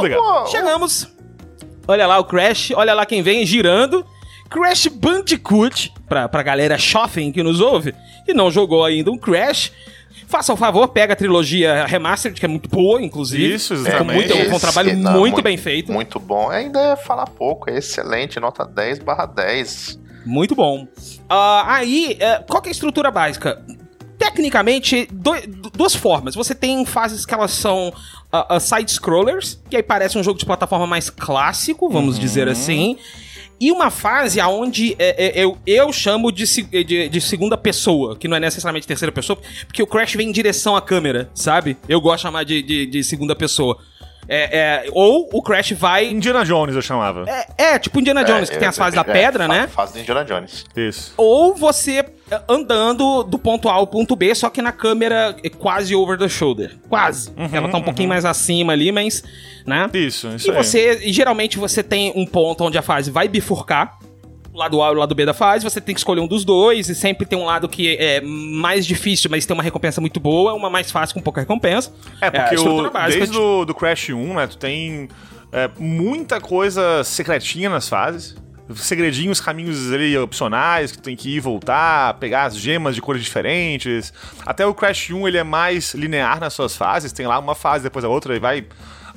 [SPEAKER 3] Muito.
[SPEAKER 1] Chegamos. Olha lá o Crash, olha lá quem vem girando. Crash Bandicoot, pra, pra galera shopping que nos ouve, e não jogou ainda um Crash. Faça o favor, pega a trilogia Remastered, que é muito boa, inclusive.
[SPEAKER 3] Isso,
[SPEAKER 1] Com
[SPEAKER 3] exatamente.
[SPEAKER 1] muito, com um
[SPEAKER 2] Esse-
[SPEAKER 1] trabalho
[SPEAKER 2] não,
[SPEAKER 1] muito, bem feito.
[SPEAKER 2] Muito bom. Ainda é falar pouco, é excelente, nota 10 barra 10.
[SPEAKER 1] Muito bom. Ah, aí, é, qual que é a estrutura básica? Tecnicamente, do- du- duas formas. Você tem fases que elas são ah, ah, side-scrollers, que aí parece um jogo de plataforma mais clássico, vamos dizer assim. E uma fase onde eu, eu chamo de, de, de segunda pessoa, que não é necessariamente terceira pessoa, porque o Crash vem em direção à câmera, sabe? Eu gosto de chamar de, de, de segunda pessoa. É, é, ou o Crash vai.
[SPEAKER 3] Indiana Jones eu chamava.
[SPEAKER 1] É, é, tipo Indiana Jones,
[SPEAKER 2] É,
[SPEAKER 1] que tem
[SPEAKER 2] é,
[SPEAKER 1] as fases da
[SPEAKER 2] é,
[SPEAKER 1] pedra, né?
[SPEAKER 2] Fase do Indiana Jones.
[SPEAKER 3] Isso.
[SPEAKER 1] Ou você é, andando do ponto A ao ponto B, só que na câmera é quase over the shoulder. Quase. Ela tá um pouquinho mais acima ali, mas. Né?
[SPEAKER 3] Isso, isso
[SPEAKER 1] E
[SPEAKER 3] aí.
[SPEAKER 1] você, e geralmente você tem um ponto onde a fase vai bifurcar. Lado A e o lado B da fase, você tem que escolher um dos dois, e sempre tem um lado que é mais difícil, mas tem uma recompensa muito boa, uma mais fácil com pouca recompensa.
[SPEAKER 3] É,
[SPEAKER 1] a
[SPEAKER 3] porque
[SPEAKER 1] estrutura
[SPEAKER 3] o,
[SPEAKER 1] básica
[SPEAKER 3] desde
[SPEAKER 1] de-
[SPEAKER 3] o do Crash 1, né, tu tem é, muita coisa secretinha nas fases. Segredinhos, caminhos ali opcionais, que tu tem que ir e voltar, pegar as gemas de cores diferentes. Até o Crash 1, ele é mais linear nas suas fases. Tem lá uma fase, depois a outra, e vai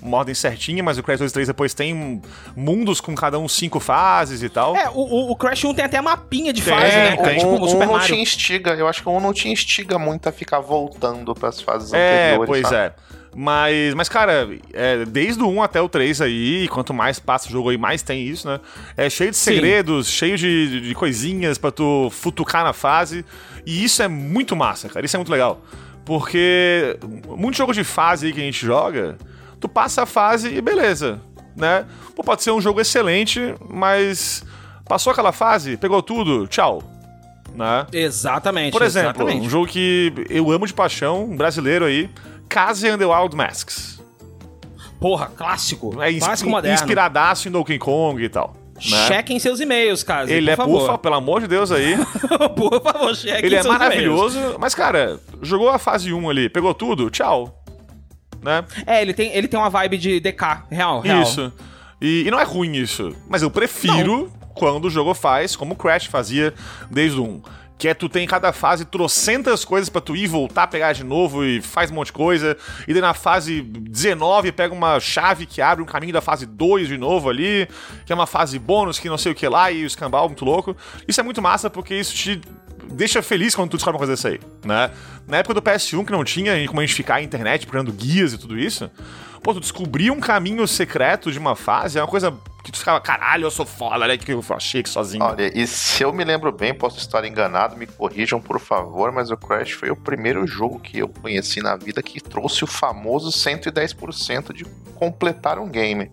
[SPEAKER 3] uma ordem certinha, mas o Crash 2 e 3 depois tem mundos com cada um cinco fases e tal.
[SPEAKER 1] É, o, o- o Crash 1 tem até mapinha de
[SPEAKER 3] Tem,
[SPEAKER 1] fase, né?
[SPEAKER 3] tem.
[SPEAKER 1] Tipo
[SPEAKER 2] um,
[SPEAKER 1] no
[SPEAKER 2] um
[SPEAKER 1] Super
[SPEAKER 2] não
[SPEAKER 1] Mario.
[SPEAKER 2] te instiga, eu acho que um não te instiga muito a ficar voltando pras fases
[SPEAKER 3] É,
[SPEAKER 2] anteriores.
[SPEAKER 3] pois
[SPEAKER 2] sabe?
[SPEAKER 3] é. Mas, mas cara, é, desde o 1 até o 3 aí, e quanto mais passa o jogo aí, mais tem isso, né? É cheio de
[SPEAKER 1] Sim.
[SPEAKER 3] segredos, cheio de, de coisinhas pra tu futucar na fase. E isso é muito massa, cara. Isso é muito legal. Porque muito jogo de fase aí que a gente joga, tu passa a fase e beleza, né? Pô, pode ser um jogo excelente, mas passou aquela fase, pegou tudo, tchau. Né?
[SPEAKER 1] Exatamente.
[SPEAKER 3] Por exemplo,
[SPEAKER 1] exatamente.
[SPEAKER 3] um jogo que eu amo de paixão, um brasileiro aí, Case and the Wild Masks.
[SPEAKER 1] Porra, clássico.
[SPEAKER 3] É
[SPEAKER 1] clássico moderno.
[SPEAKER 3] inspiradaço em Donkey Kong e tal. Né?
[SPEAKER 1] Chequem seus e-mails, caso.
[SPEAKER 3] Ele é
[SPEAKER 1] favor.
[SPEAKER 3] pufa, pelo amor de Deus aí.
[SPEAKER 1] por favor, chequem
[SPEAKER 3] Ele é maravilhoso, mas cara, jogou a fase 1 ali, pegou tudo, tchau. Né?
[SPEAKER 1] É, ele tem, ele tem uma vibe de DK, real, real.
[SPEAKER 3] Isso. E, e não é ruim isso. Mas eu prefiro quando o jogo faz como o Crash fazia desde o 1. Que é tu tem em cada fase trocentas coisas pra tu ir voltar, pegar de novo e faz um monte de coisa. E daí na fase 19 pega uma chave que abre um caminho da fase 2 de novo ali, que é uma fase bônus que não sei o que lá, e o escambau muito louco. Isso é muito massa porque isso te deixa feliz quando tu descobre uma coisa dessa aí, né? Na época do PS1 que não tinha como a gente ficar na internet procurando guias e tudo isso, pô, tu descobrir um caminho secreto de uma fase é uma coisa que tu ficava, caralho, eu sou foda, olha que eu achei aqui sozinho.
[SPEAKER 2] Olha, e se eu me lembro bem, posso estar enganado, me corrijam por favor, mas o Crash foi o primeiro jogo que eu conheci na vida que trouxe o famoso 110% de completar um game.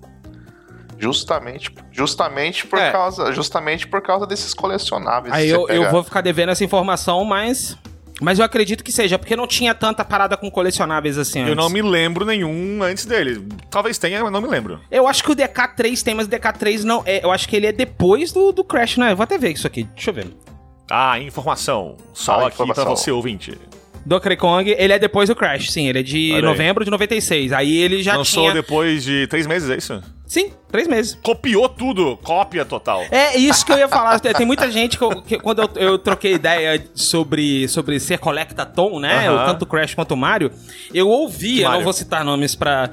[SPEAKER 2] Justamente, justamente por
[SPEAKER 3] É.
[SPEAKER 2] causa, justamente por causa desses colecionáveis.
[SPEAKER 1] Aí eu, eu vou ficar devendo essa informação, mas. Mas eu acredito que seja, porque não tinha tanta parada com colecionáveis assim antes.
[SPEAKER 3] Eu não me lembro nenhum antes dele. Talvez tenha, mas não me lembro.
[SPEAKER 1] Eu acho que o DK3 tem, mas o DK3 não. É, eu acho que ele é depois do, do Crash, né? Eu vou até ver isso aqui. Deixa eu ver.
[SPEAKER 3] Ah, informação. Só
[SPEAKER 2] Ah,
[SPEAKER 3] aqui
[SPEAKER 2] informação.
[SPEAKER 3] pra você, ouvinte.
[SPEAKER 1] Donkey Kong, ele é depois do Crash, sim. Ele é de
[SPEAKER 3] Olha aí.
[SPEAKER 1] novembro de 96. Aí ele já
[SPEAKER 3] Lançou
[SPEAKER 1] tinha.
[SPEAKER 3] depois de três meses, é isso?
[SPEAKER 1] Sim, três meses.
[SPEAKER 3] Copiou tudo, cópia total.
[SPEAKER 1] É isso que eu ia falar. Tem muita gente que, eu- que quando eu, eu troquei ideia sobre, sobre ser Collectathon, né?
[SPEAKER 3] Aham.
[SPEAKER 1] O tanto Crash quanto o Mario, eu ouvi, eu
[SPEAKER 3] Mario.
[SPEAKER 1] não vou citar nomes pra.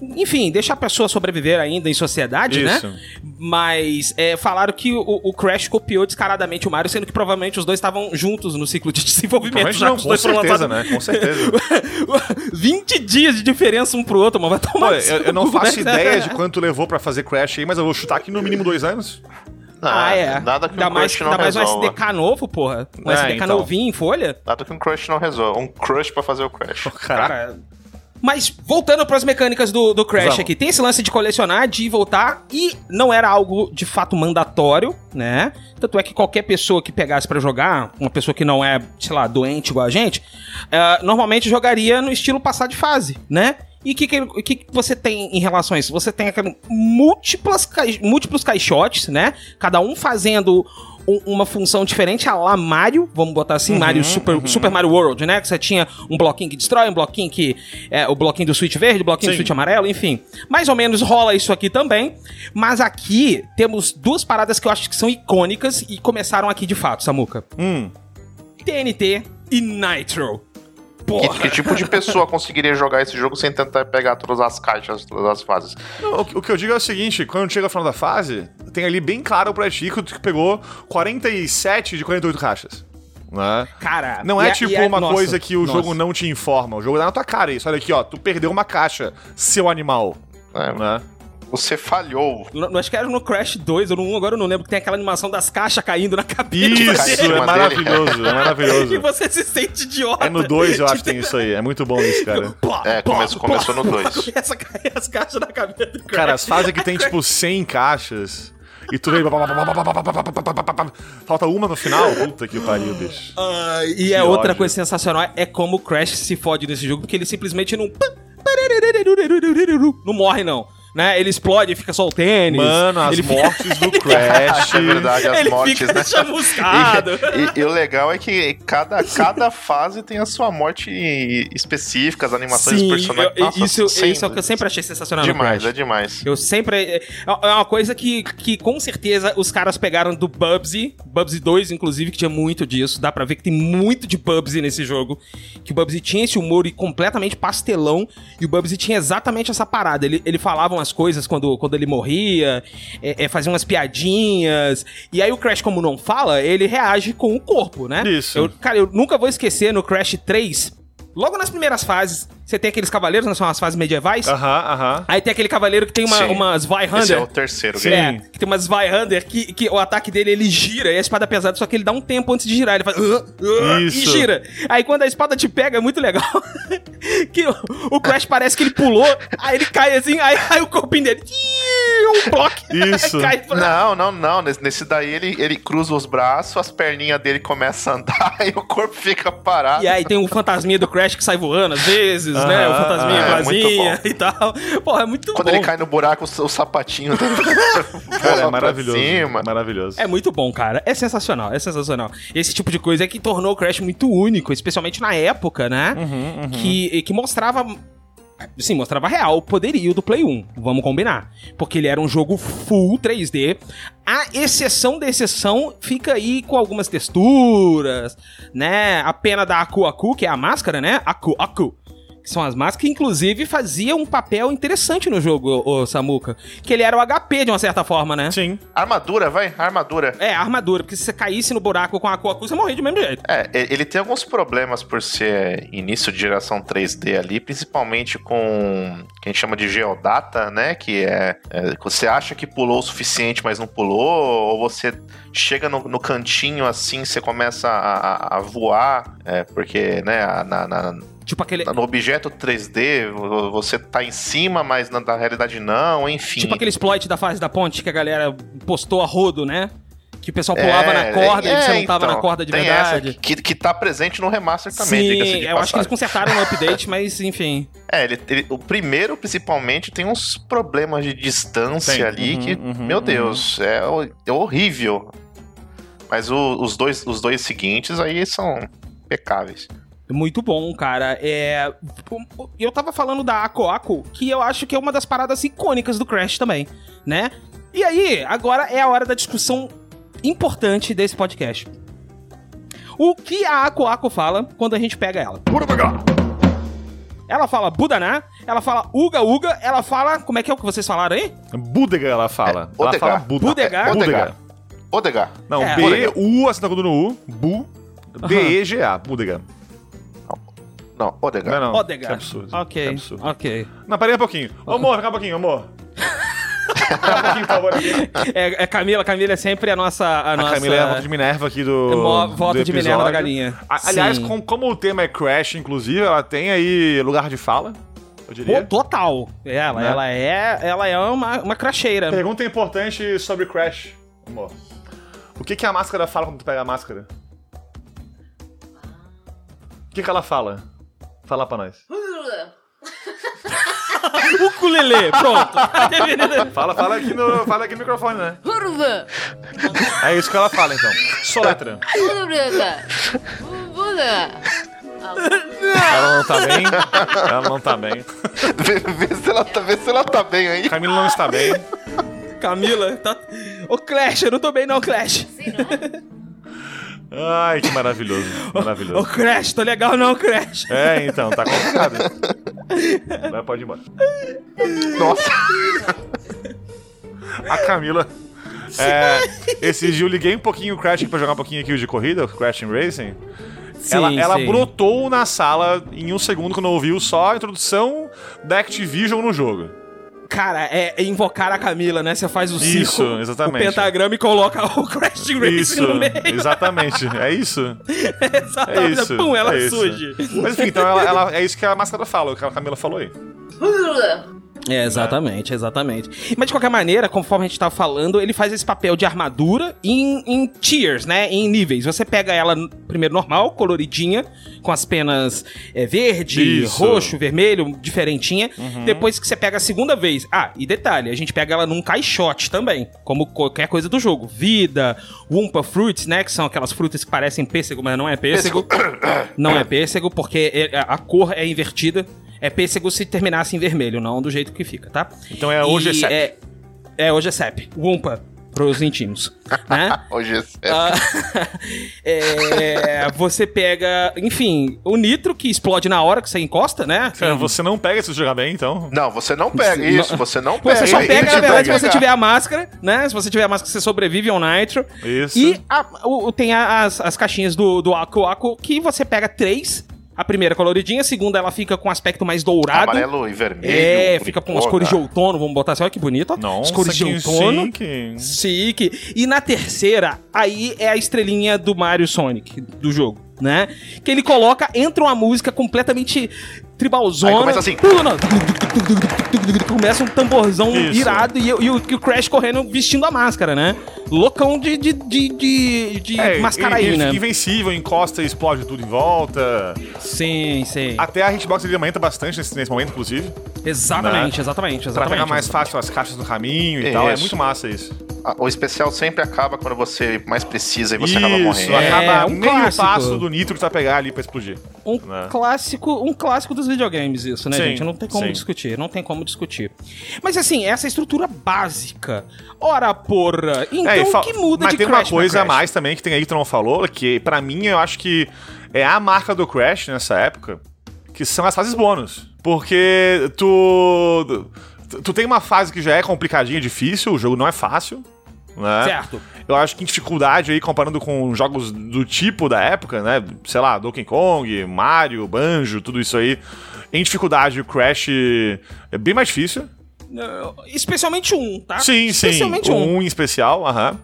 [SPEAKER 1] Enfim, deixar a pessoa sobreviver ainda em sociedade,
[SPEAKER 3] Isso.
[SPEAKER 1] né? Mas é, falaram que o, o Crash copiou descaradamente o Mario, sendo que provavelmente os dois estavam juntos no ciclo de desenvolvimento. Já
[SPEAKER 3] não,
[SPEAKER 1] que os
[SPEAKER 3] com
[SPEAKER 1] dois foram
[SPEAKER 3] certeza,
[SPEAKER 1] lançados-
[SPEAKER 3] né? Com certeza.
[SPEAKER 1] 20 dias de diferença um pro outro, mano. Vai tomar
[SPEAKER 3] Pô, eu, eu não
[SPEAKER 1] cu,
[SPEAKER 3] faço
[SPEAKER 1] né?
[SPEAKER 3] ideia de quanto levou pra fazer Crash aí, mas eu vou chutar aqui no mínimo dois anos.
[SPEAKER 2] Não,
[SPEAKER 1] Ah, é.
[SPEAKER 2] Nada que
[SPEAKER 1] Ainda
[SPEAKER 2] um
[SPEAKER 1] mais,
[SPEAKER 2] Crush não
[SPEAKER 1] ainda mais um
[SPEAKER 2] resolva.
[SPEAKER 1] SDK novo, porra. Um
[SPEAKER 3] É,
[SPEAKER 1] SDK
[SPEAKER 3] então.
[SPEAKER 1] novinho em folha.
[SPEAKER 2] Nada que um Crush não resolva. Um Crush pra fazer o Crash.
[SPEAKER 3] Caraca.
[SPEAKER 1] Cara. Mas voltando pras mecânicas do, do Crash
[SPEAKER 3] Vamos.
[SPEAKER 1] aqui, tem esse lance de colecionar, de e voltar, e não era algo de fato mandatório, né? Tanto é que qualquer pessoa que pegasse pra jogar, uma pessoa que não é, sei lá, doente igual a gente, eh, normalmente jogaria no estilo passar de fase, né? E o que, que, que você tem em relação a isso? Você tem múltiplas, múltiplos caixotes, né? Cada um fazendo um- uma função diferente a lá Mario, vamos botar assim, Mario Super, Super Mario World, né? Que você tinha um bloquinho que destrói, um bloquinho que. É, o bloquinho do Switch verde, o bloquinho do
[SPEAKER 3] Sim.
[SPEAKER 1] Switch amarelo, enfim. Mais ou menos rola isso aqui também. Mas aqui temos duas paradas que eu acho que são icônicas e começaram aqui de fato, Samuca.
[SPEAKER 3] Hum.
[SPEAKER 1] TNT e Nitro.
[SPEAKER 2] Que,
[SPEAKER 1] Porra.
[SPEAKER 2] que tipo de pessoa conseguiria jogar esse jogo sem tentar pegar todas as caixas, todas as fases?
[SPEAKER 3] Não, o, que- o que eu digo é o seguinte: quando chega ao final da fase, tem ali bem claro pra ti que tu pegou 47 de 48 caixas. Né?
[SPEAKER 1] Cara,
[SPEAKER 3] Não é
[SPEAKER 1] a-
[SPEAKER 3] tipo
[SPEAKER 1] e a-
[SPEAKER 3] uma
[SPEAKER 1] nossa,
[SPEAKER 3] coisa que o
[SPEAKER 1] nossa.
[SPEAKER 3] jogo não te informa. O jogo dá na tua cara isso. Olha aqui, ó. Tu perdeu uma caixa, seu animal.
[SPEAKER 2] É,
[SPEAKER 3] Né?
[SPEAKER 2] Você falhou.
[SPEAKER 1] No- no- acho que era no Crash 2 ou no 1, agora eu não lembro, que tem aquela animação das caixas caindo na cabeça.
[SPEAKER 3] Isso, é maravilhoso, é
[SPEAKER 1] E
[SPEAKER 3] maravilhoso.
[SPEAKER 1] você se sente idiota.
[SPEAKER 3] É no 2 eu acho que tem isso aí. É muito bom isso, cara.
[SPEAKER 2] É, começou- começou no dois.
[SPEAKER 1] Essa cai as caixas na cabeça do Crash.
[SPEAKER 3] Cara, as fases que tem, tipo, 100 caixas. E tu vem. Falta uma no final? Puta que pariu, bicho.
[SPEAKER 1] Ah, e é
[SPEAKER 3] Que
[SPEAKER 1] outra
[SPEAKER 3] ódio.
[SPEAKER 1] coisa sensacional é como o Crash se fode nesse jogo, porque ele simplesmente não. Não morre, não. Né? Ele explode e fica só o tênis.
[SPEAKER 3] Mano, as
[SPEAKER 1] ele
[SPEAKER 3] mortes do Crash.
[SPEAKER 2] É verdade, as
[SPEAKER 1] ele
[SPEAKER 2] mortes,
[SPEAKER 1] fica
[SPEAKER 2] né?
[SPEAKER 1] chamuscado.
[SPEAKER 2] E, e- e o legal é que cada, cada fase tem a sua morte específica, as animações
[SPEAKER 1] Sim,
[SPEAKER 2] dos personagens.
[SPEAKER 1] eu-
[SPEAKER 2] Nossa,
[SPEAKER 1] isso,
[SPEAKER 2] sem-
[SPEAKER 1] isso é o que eu sempre achei sensacional no
[SPEAKER 2] Demais,
[SPEAKER 1] Crash.
[SPEAKER 2] é demais.
[SPEAKER 1] Eu sempre. É é uma coisa que, que com certeza os caras pegaram do Bubsy, Bubsy 2, inclusive, que tinha muito disso. Dá pra ver que tem muito de Bubsy nesse jogo. Que o Bubsy tinha esse humor e completamente pastelão. E o Bubsy tinha exatamente essa parada. Ele, ele falava umas coisas quando, quando ele morria, é, é, fazia umas piadinhas. E aí o Crash, como não fala, ele reage com o corpo, né?
[SPEAKER 3] Isso.
[SPEAKER 1] Eu, cara, eu nunca vou esquecer no Crash 3. Logo nas primeiras fases, você tem aqueles cavaleiros, né? São as fases medievais.
[SPEAKER 3] Aham, aham.
[SPEAKER 1] Aí tem aquele cavaleiro que tem uma,
[SPEAKER 2] Sim.
[SPEAKER 1] umas
[SPEAKER 2] Esse é o terceiro
[SPEAKER 3] Sim.
[SPEAKER 2] game.
[SPEAKER 1] É, que tem umas Zweihander que, que o ataque dele ele gira e a espada é pesada, só que ele dá um tempo antes de girar. Ele faz.
[SPEAKER 3] Isso.
[SPEAKER 1] E gira. Aí quando a espada te pega é muito legal. que o, o Crash parece que ele pulou, aí ele cai assim, aí, aí o corpinho dele. Um bloco.
[SPEAKER 3] Isso.
[SPEAKER 1] Aí cai,
[SPEAKER 2] Não, não, não. Nesse, nesse daí ele, ele cruza os braços, as perninhas dele começam a andar e o corpo fica parado.
[SPEAKER 1] E aí tem o fantasminha do Crash que sai voando às vezes, né? O fantasminha
[SPEAKER 2] ah, é muito
[SPEAKER 1] vazinha
[SPEAKER 2] bom.
[SPEAKER 1] e tal. Porra, é muito
[SPEAKER 2] Quando
[SPEAKER 1] bom.
[SPEAKER 2] ele cai no buraco, o, sapatinho dele
[SPEAKER 3] Cara, é maravilhoso.
[SPEAKER 2] cima.
[SPEAKER 3] Maravilhoso.
[SPEAKER 1] É muito bom, cara. É sensacional, é sensacional. Esse tipo de coisa é que tornou o Crash muito único, especialmente na época, né? Que, que mostrava. Sim, mostrava real o poderio do Play 1, vamos combinar. Porque ele era um jogo full 3D. A exceção da exceção fica aí com algumas texturas, né? A pena da Aku Aku, que é a máscara, né? Aku Aku. Que são as máscaras que, inclusive, fazia um papel interessante no jogo, o Samuka. Que ele era o HP, de uma certa forma, né?
[SPEAKER 3] Sim.
[SPEAKER 2] Armadura, vai, armadura.
[SPEAKER 1] É, armadura, porque se você caísse no buraco com a Aku Aku, você morria do mesmo jeito.
[SPEAKER 2] É, ele tem alguns problemas por ser início de geração 3D ali, principalmente com o que a gente chama de geodata, né? Que é, é, você acha que pulou o suficiente, mas não pulou, ou você chega no, no cantinho assim, você começa a, a- a voar, é, porque, né, a- na- na,
[SPEAKER 1] Tipo aquele.
[SPEAKER 2] no objeto 3D, vo- você tá em cima, mas na, na realidade não, enfim.
[SPEAKER 1] Tipo aquele exploit da fase da ponte que a galera postou a rodo, né? Que o pessoal pulava na corda e você não tava
[SPEAKER 2] então,
[SPEAKER 1] na corda de
[SPEAKER 2] tem
[SPEAKER 1] verdade.
[SPEAKER 2] Essa que, que tá presente no remaster também,
[SPEAKER 1] Sim,
[SPEAKER 2] diga-se de
[SPEAKER 1] eu acho que eles
[SPEAKER 2] passagem.
[SPEAKER 1] consertaram no update, mas enfim.
[SPEAKER 2] É, ele, ele- o primeiro, principalmente, tem uns problemas de distância
[SPEAKER 3] Tem.
[SPEAKER 2] ali
[SPEAKER 3] Uhum,
[SPEAKER 2] que,
[SPEAKER 3] uhum,
[SPEAKER 2] meu
[SPEAKER 3] uhum.
[SPEAKER 2] Deus, é, é horrível. Mas o- os, dois, os dois seguintes aí são impecáveis.
[SPEAKER 1] Muito bom, cara. É. Eu tava falando da Ako Ako, que eu acho que é uma das paradas icônicas do Crash também, né? E aí, agora é a hora da discussão importante desse podcast. O que a Ako Ako fala quando a gente pega ela? Ela fala Budaná, ela fala Uga Uga, ela fala. Como é que é o que vocês falaram aí?
[SPEAKER 3] Budega ela fala.
[SPEAKER 2] É,
[SPEAKER 3] ela fala Buda.
[SPEAKER 1] Budegar.
[SPEAKER 3] Budega.
[SPEAKER 2] Odegar.
[SPEAKER 3] Não,
[SPEAKER 1] É.
[SPEAKER 3] B-U, assina tudo no U. Bu. D-E-G-A. Budega.
[SPEAKER 2] Não, Odegar.
[SPEAKER 3] Não, não.
[SPEAKER 1] Odegar.
[SPEAKER 3] Que absurdo.
[SPEAKER 1] Ok,
[SPEAKER 3] Que absurdo.
[SPEAKER 1] ok.
[SPEAKER 3] Não, peraí um pouquinho. Ô, amor, cá um pouquinho, amor. Um.
[SPEAKER 1] É, é Camila, Camila é sempre a nossa. A,
[SPEAKER 3] A
[SPEAKER 1] nossa...
[SPEAKER 3] Camila é a voto de Minerva aqui do.
[SPEAKER 1] É mo- voto
[SPEAKER 3] do
[SPEAKER 1] de Minerva da galinha.
[SPEAKER 3] A- Aliás, com- como o tema é Crash, inclusive, ela tem aí lugar de fala, eu
[SPEAKER 1] Pô,
[SPEAKER 3] diria.
[SPEAKER 1] total. Ela,
[SPEAKER 3] Né?
[SPEAKER 1] ela é, ela é uma, uma cracheira.
[SPEAKER 3] Pergunta importante sobre Crash, amor. O que, que a máscara fala quando tu pega a máscara? O que, que ela fala? Fala pra nós.
[SPEAKER 1] Ukulele, pronto.
[SPEAKER 3] Fala, fala aqui no, fala aqui no microfone, né? É isso que ela fala, então. Soletra. Ela não tá bem. Ela não tá bem.
[SPEAKER 2] vê, vê se ela tá, vê se ela tá bem aí.
[SPEAKER 3] Camila não está bem.
[SPEAKER 1] Camila, tá... Ô, Clash, eu não tô bem não, Clash.
[SPEAKER 3] Ai, que maravilhoso.
[SPEAKER 1] Ô,
[SPEAKER 3] Maravilhoso.
[SPEAKER 1] Crash, tô legal não, Crash.
[SPEAKER 3] É, então, tá complicado. Vai, pode ir embora.
[SPEAKER 2] Nossa,
[SPEAKER 3] A Camila. É, esse dia eu liguei um pouquinho o Crash pra jogar um pouquinho aqui o de corrida, o Crash Racing. ela ela
[SPEAKER 1] sim.
[SPEAKER 3] brotou na sala em um segundo quando ouviu só a introdução da Activision no jogo.
[SPEAKER 1] Cara, é, é invocar a Camila, né? Você faz o
[SPEAKER 3] Isso,
[SPEAKER 1] círculo,
[SPEAKER 3] exatamente.
[SPEAKER 1] o pentagrama e coloca o Crash Racing
[SPEAKER 3] Isso,
[SPEAKER 1] no meio.
[SPEAKER 3] exatamente. É isso. É
[SPEAKER 1] Exatamente.
[SPEAKER 3] isso.
[SPEAKER 1] Pum, ela
[SPEAKER 3] é isso.
[SPEAKER 1] surge.
[SPEAKER 3] Mas enfim, então ela, ela- é isso que a máscara fala, o que a Camila falou aí.
[SPEAKER 1] É, exatamente, exatamente. Mas de qualquer maneira, conforme a gente tava falando, ele faz esse papel de armadura em, em tiers, né? Em níveis. Você pega ela primeiro normal, coloridinha, com as penas é, verde,
[SPEAKER 3] Isso.
[SPEAKER 1] roxo, vermelho, diferentinha.
[SPEAKER 3] Uhum.
[SPEAKER 1] Depois que você pega a segunda vez. Ah, e detalhe, a gente pega ela num caixote também, como qualquer coisa do jogo. Vida, Wumpa Fruits, né? Que são aquelas frutas que parecem pêssego, mas não é pêssego. Não é pêssego, porque é- a cor é invertida. É pêssego se terminasse em vermelho, não do jeito que fica, tá?
[SPEAKER 3] Então é hoje é
[SPEAKER 1] E
[SPEAKER 3] CEP.
[SPEAKER 1] É, é hoje é CEP. Wumpa, pros íntimos, né?
[SPEAKER 2] Hoje é
[SPEAKER 1] Ah, é, você pega, enfim, o nitro que explode na hora que você encosta, né?
[SPEAKER 3] Cara, você não pega se você jogar bem, então.
[SPEAKER 2] Não, você não pega isso, você não pega.
[SPEAKER 1] Você só pega, na verdade, se
[SPEAKER 2] pega.
[SPEAKER 1] você tiver a máscara, né? Se você tiver a máscara, você sobrevive ao nitro.
[SPEAKER 3] Isso.
[SPEAKER 1] E a- o- tem as, as caixinhas do, do Aku Aku que você pega três. A primeira coloridinha, a segunda ela fica com aspecto mais dourado.
[SPEAKER 2] Amarelo e vermelho.
[SPEAKER 1] É, fica com as cores de outono, vamos botar assim, olha que bonito.
[SPEAKER 3] Nossa,
[SPEAKER 1] as cores de outono.
[SPEAKER 3] chique.
[SPEAKER 1] Chique. E na terceira, aí é a estrelinha do Mario Sonic, do jogo, né? Que ele coloca, entra uma música completamente tribalzona.
[SPEAKER 2] Aí começa assim.
[SPEAKER 1] Começa um tamborzão
[SPEAKER 3] Isso.
[SPEAKER 1] irado e, o- e o, e o Crash correndo vestindo a máscara, né? Loucão de, de, de, de, de
[SPEAKER 3] É,
[SPEAKER 1] né?
[SPEAKER 3] fica invencível, encosta e explode tudo em volta.
[SPEAKER 1] Sim, sim.
[SPEAKER 3] Até a hitbox ele aumenta bastante nesse, nesse momento, inclusive.
[SPEAKER 1] Exatamente, exatamente,
[SPEAKER 3] Pra
[SPEAKER 1] exatamente.
[SPEAKER 3] pegar mais fácil as caixas no caminho e tal. É
[SPEAKER 2] Isso.
[SPEAKER 3] muito massa isso.
[SPEAKER 2] O especial sempre acaba quando você mais precisa e você acaba
[SPEAKER 3] isso,
[SPEAKER 2] morrendo.
[SPEAKER 3] acaba
[SPEAKER 1] É, um
[SPEAKER 3] meio
[SPEAKER 1] clássico.
[SPEAKER 3] passo do nitro que tá pegar ali pra explodir.
[SPEAKER 1] Um
[SPEAKER 3] né?
[SPEAKER 1] clássico, um clássico dos videogames isso, né,
[SPEAKER 3] Sim,
[SPEAKER 1] gente? Não tem como
[SPEAKER 3] sim.
[SPEAKER 1] discutir, não tem como discutir. Mas assim, essa estrutura básica. Ora, porra. Então
[SPEAKER 3] É, e
[SPEAKER 1] o
[SPEAKER 3] fa-
[SPEAKER 1] que muda
[SPEAKER 3] Mas
[SPEAKER 1] de
[SPEAKER 3] tem
[SPEAKER 1] Crash
[SPEAKER 3] uma
[SPEAKER 1] pra
[SPEAKER 3] coisa a mais também que tem aí que tu não falou, que pra mim eu acho que é a marca do Crash nessa época, que são as fases bônus. Porque tu- Tu tem uma fase que já é complicadinha, difícil, o jogo não é fácil. Né?
[SPEAKER 1] Certo.
[SPEAKER 3] Eu acho que em dificuldade aí, comparando com jogos do tipo da época, né? Sei lá, Donkey Kong, Mario, Banjo, tudo isso aí. Em dificuldade, o Crash é bem mais difícil.
[SPEAKER 1] Uh, Especialmente um, tá?
[SPEAKER 3] Sim, sim.
[SPEAKER 1] Especialmente um.
[SPEAKER 3] Um em especial, aham.